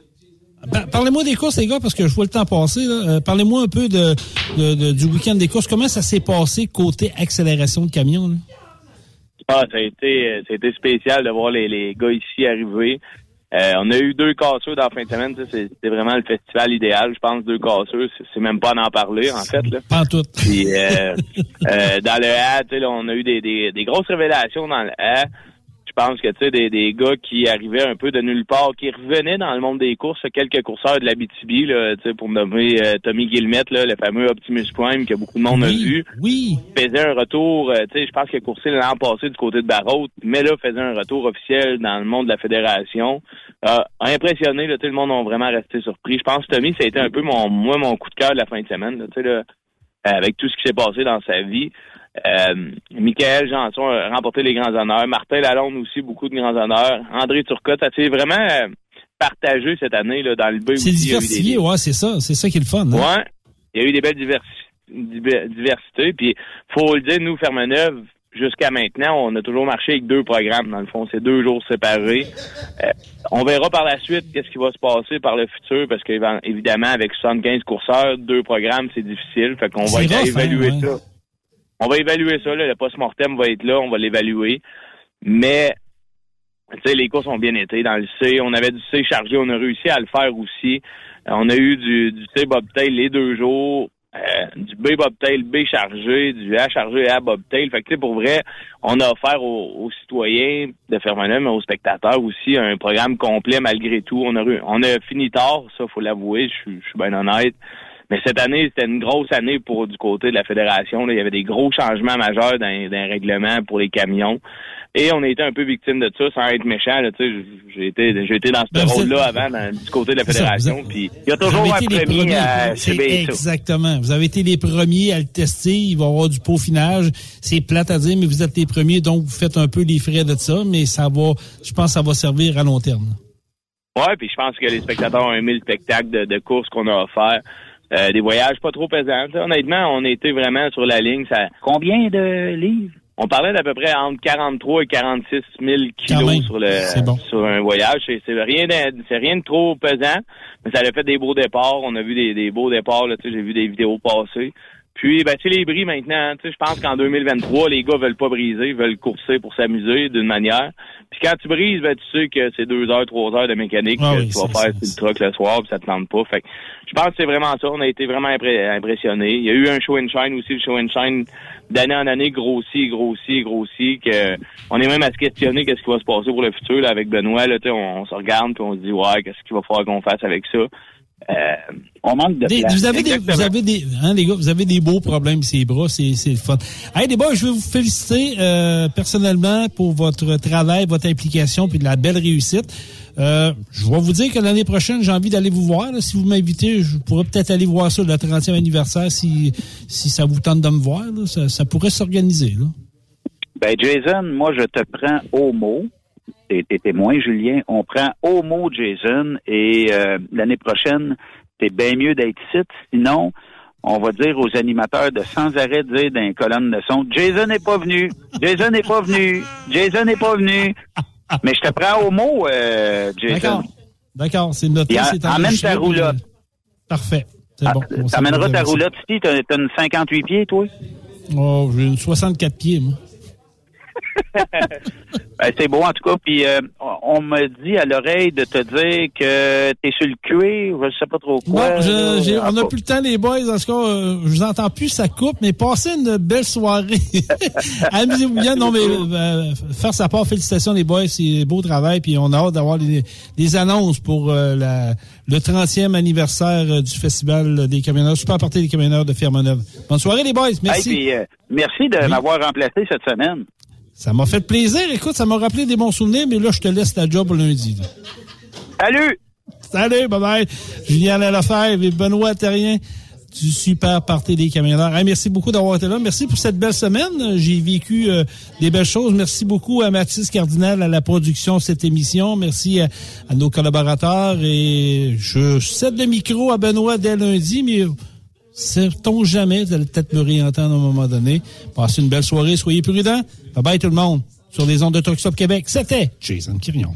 Par- Parlez-moi des courses, les gars, parce que je vois le temps passer. là. Euh, Parlez-moi un peu de, de- de- du week-end des courses. Comment ça s'est passé côté accélération de camion? là? Ah, ça a été, ça a été spécial de voir les, les gars ici arriver. Euh, on a eu deux casseurs dans la fin de semaine. C'était vraiment le festival idéal. Je pense deux casseurs, c'est- même pas d'en parler en fait. Là. Pas tout. Puis euh, euh, dans le A, tu sais, là, on a eu des, des, des grosses révélations dans le A. Je pense que tu sais des, des gars qui arrivaient un peu de nulle part, qui revenaient dans le monde des courses, quelques courseurs de la BTB, là, tu sais, pour nommer euh, Tommy Guillemette, là, le fameux Optimus Prime que beaucoup de monde a vu. Oui. Faisait un retour, euh, tu sais, je pense qu'il a coursé l'an passé du côté de Barrault, mais là faisait un retour officiel dans le monde de la fédération. Euh, impressionné, là, tout le monde a vraiment resté surpris. Je pense que Tommy, ça a été un peu mon, moi, mon coup de cœur de la fin de semaine, là, tu sais, là, avec tout ce qui s'est passé dans sa vie. Euh, Michael Janson a remporté les grands honneurs. Martin Lalonde aussi, beaucoup de grands honneurs. André Turcotte, ça s'est vraiment euh, partagé cette année là, dans le B. C'est eu des- diversifié, ouais, c'est ça. C'est ça qui est le fun. hein? Ouais. Il y a eu des belles diversi- diver- diversités. Puis, faut le dire, nous, Fermeneuve, jusqu'à maintenant, on a toujours marché avec deux programmes. Dans le fond, c'est deux jours séparés. Euh, on verra par la suite qu'est-ce qui va se passer par le futur, parce qu'évidemment, avec 75 courseurs, deux programmes, c'est difficile. Fait qu'on va rough, évaluer hein, ouais. ça. On va évaluer ça. Là. Le post-mortem va être là. On va l'évaluer. Mais tu sais, les courses ont bien été dans le C. On avait du C chargé, on a réussi à le faire aussi. Euh, On a eu du, du C bobtail les deux jours, euh, du B bobtail B chargé, du A chargé A bobtail. Fait que tu sais, pour vrai, on a offert aux, citoyens de Fermanagh, mais aux spectateurs aussi un programme complet malgré tout. On a on a fini tard, ça faut l'avouer, je suis bien honnête. Mais cette année, c'était une grosse année pour du côté de la fédération. là. Il y avait des gros changements majeurs dans, dans les règlements pour les camions. Et on a été un peu victime de ça, sans être méchant. J'ai été, j'ai été dans ce Ben, rôle-là êtes- avant, dans- du côté de la fédération. Puis il y a toujours un premier premiers. à. Exactement. Vous avez été les premiers à le tester. Il va y avoir du peaufinage. C'est plate à dire, mais vous êtes les premiers, donc vous faites un peu les frais de ça, mais ça va, je pense que ça va servir à long terme. Ouais, puis je pense que les spectateurs ont aimé le spectacle de, de course qu'on a offert. Euh, des voyages pas trop pesants. Tu sais, Honnêtement, on était vraiment sur la ligne. Ça... Combien de livres? On parlait d'à peu près entre 43 et 46 000 Quand même. kilos sur le bon. sur un voyage. C'est rien de, c'est rien de trop pesant, mais ça a fait des beaux départs. On a vu des, des beaux départs. Là, tu sais, J'ai vu des vidéos passer. Puis, ben, tu sais, les bris maintenant, tu sais, je pense qu'en 2023, les gars veulent pas briser, veulent courser pour s'amuser d'une manière. Puis quand tu brises, ben, tu sais que c'est deux heures, trois heures de mécanique Ah que oui, tu vas faire sur le truck le soir, puis ça te tente pas. Fait que je pense que c'est vraiment ça. On a été vraiment impressionnés. Il y a eu un show and shine aussi, le show and shine d'année en année grossit, grossit, grossit, que on est même à se questionner qu'est-ce qui va se passer pour le futur là, avec Benoît. Là, on, on se regarde puis on se dit ouais, qu'est-ce qu'il va falloir qu'on fasse avec ça. Euh, on manque de Des- place. vous avez des, vous avez des, hein, les gars, vous avez des beaux problèmes, ces bras, c'est, c'est le fun. Hey, boys, je veux vous féliciter euh, personnellement pour votre travail, votre implication, puis de la belle réussite. Euh, je vais vous dire que l'année prochaine, j'ai envie d'aller vous voir. là. Si vous m'invitez, je pourrais peut-être aller voir ça le 30e anniversaire si, si ça vous tente de me voir. là. Ça, ça pourrait s'organiser. Ben, Jason, moi, je te prends au mot. T'es t'es témoin, Julien, on prend au mot Jason et euh, l'année prochaine, c'est bien mieux d'être ici. Sinon, on va dire aux animateurs de sans arrêt dire dans les colonnes de son, Jason n'est pas venu, Jason n'est pas venu, Jason n'est pas venu. Mais je te prends au mot, euh, Jason. D'accord. D'accord, c'est noté. A- amène ta roulotte. euh, Parfait. C'est bon. T'amèneras ta roulotte, t'as t'as une 58 pieds, toi? Oh, j'ai une 64 pieds, moi. Ben, c'est beau en tout cas. Puis euh, on me dit à l'oreille de te dire que t'es sur le cuir, je sais pas trop quoi. Bon, je- là. on n'a plus le temps, les boys. En tout cas, euh, je vous entends plus, ça coupe, mais passez une belle soirée. Amusez-vous bien. Non, mais euh, faire sa part, félicitations, les boys. C'est beau travail. Puis on a hâte d'avoir les, les annonces pour euh, la, le 30e anniversaire euh, du Festival des camionneurs, Super Party des camionneurs de Fermeneuve. Bonne soirée, les boys. Merci. Hey, puis, euh, merci de m'avoir remplacé cette semaine. Ça m'a fait plaisir. Écoute, ça m'a rappelé des bons souvenirs, mais là, je te laisse la job lundi. là. Salut! Salut, bye bye. Julien Lefebvre et Benoît Terrien du Super Party des camionneurs. Hey, merci beaucoup d'avoir été là. Merci pour cette belle semaine. J'ai vécu euh, des belles choses. Merci beaucoup à Mathis Cardinal à la production de cette émission. Merci à, à nos collaborateurs. Et je cède le micro à Benoît dès lundi, mais sait-on jamais, vous allez peut-être me réentendre à un moment donné. Passez une belle soirée, soyez prudents. Bye bye tout le monde. Sur les ondes de Truck Stop Québec, c'était Jason Quirion.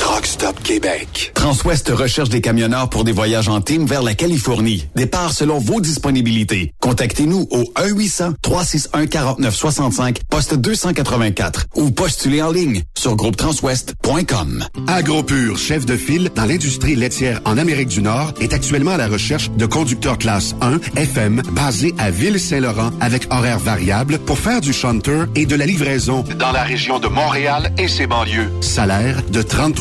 Truck Stop Québec. Transwest recherche des camionneurs pour des voyages en team vers la Californie. Départ selon vos disponibilités. Contactez-nous au 1-800-361-4965, poste 284 ou postulez en ligne sur groupetranswest.com. AgroPure, chef de file dans l'industrie laitière en Amérique du Nord, est actuellement à la recherche de conducteurs classe 1 FM basés à Ville-Saint-Laurent avec horaires variables pour faire du shunter et de la livraison dans la région de Montréal et ses banlieues. Salaire de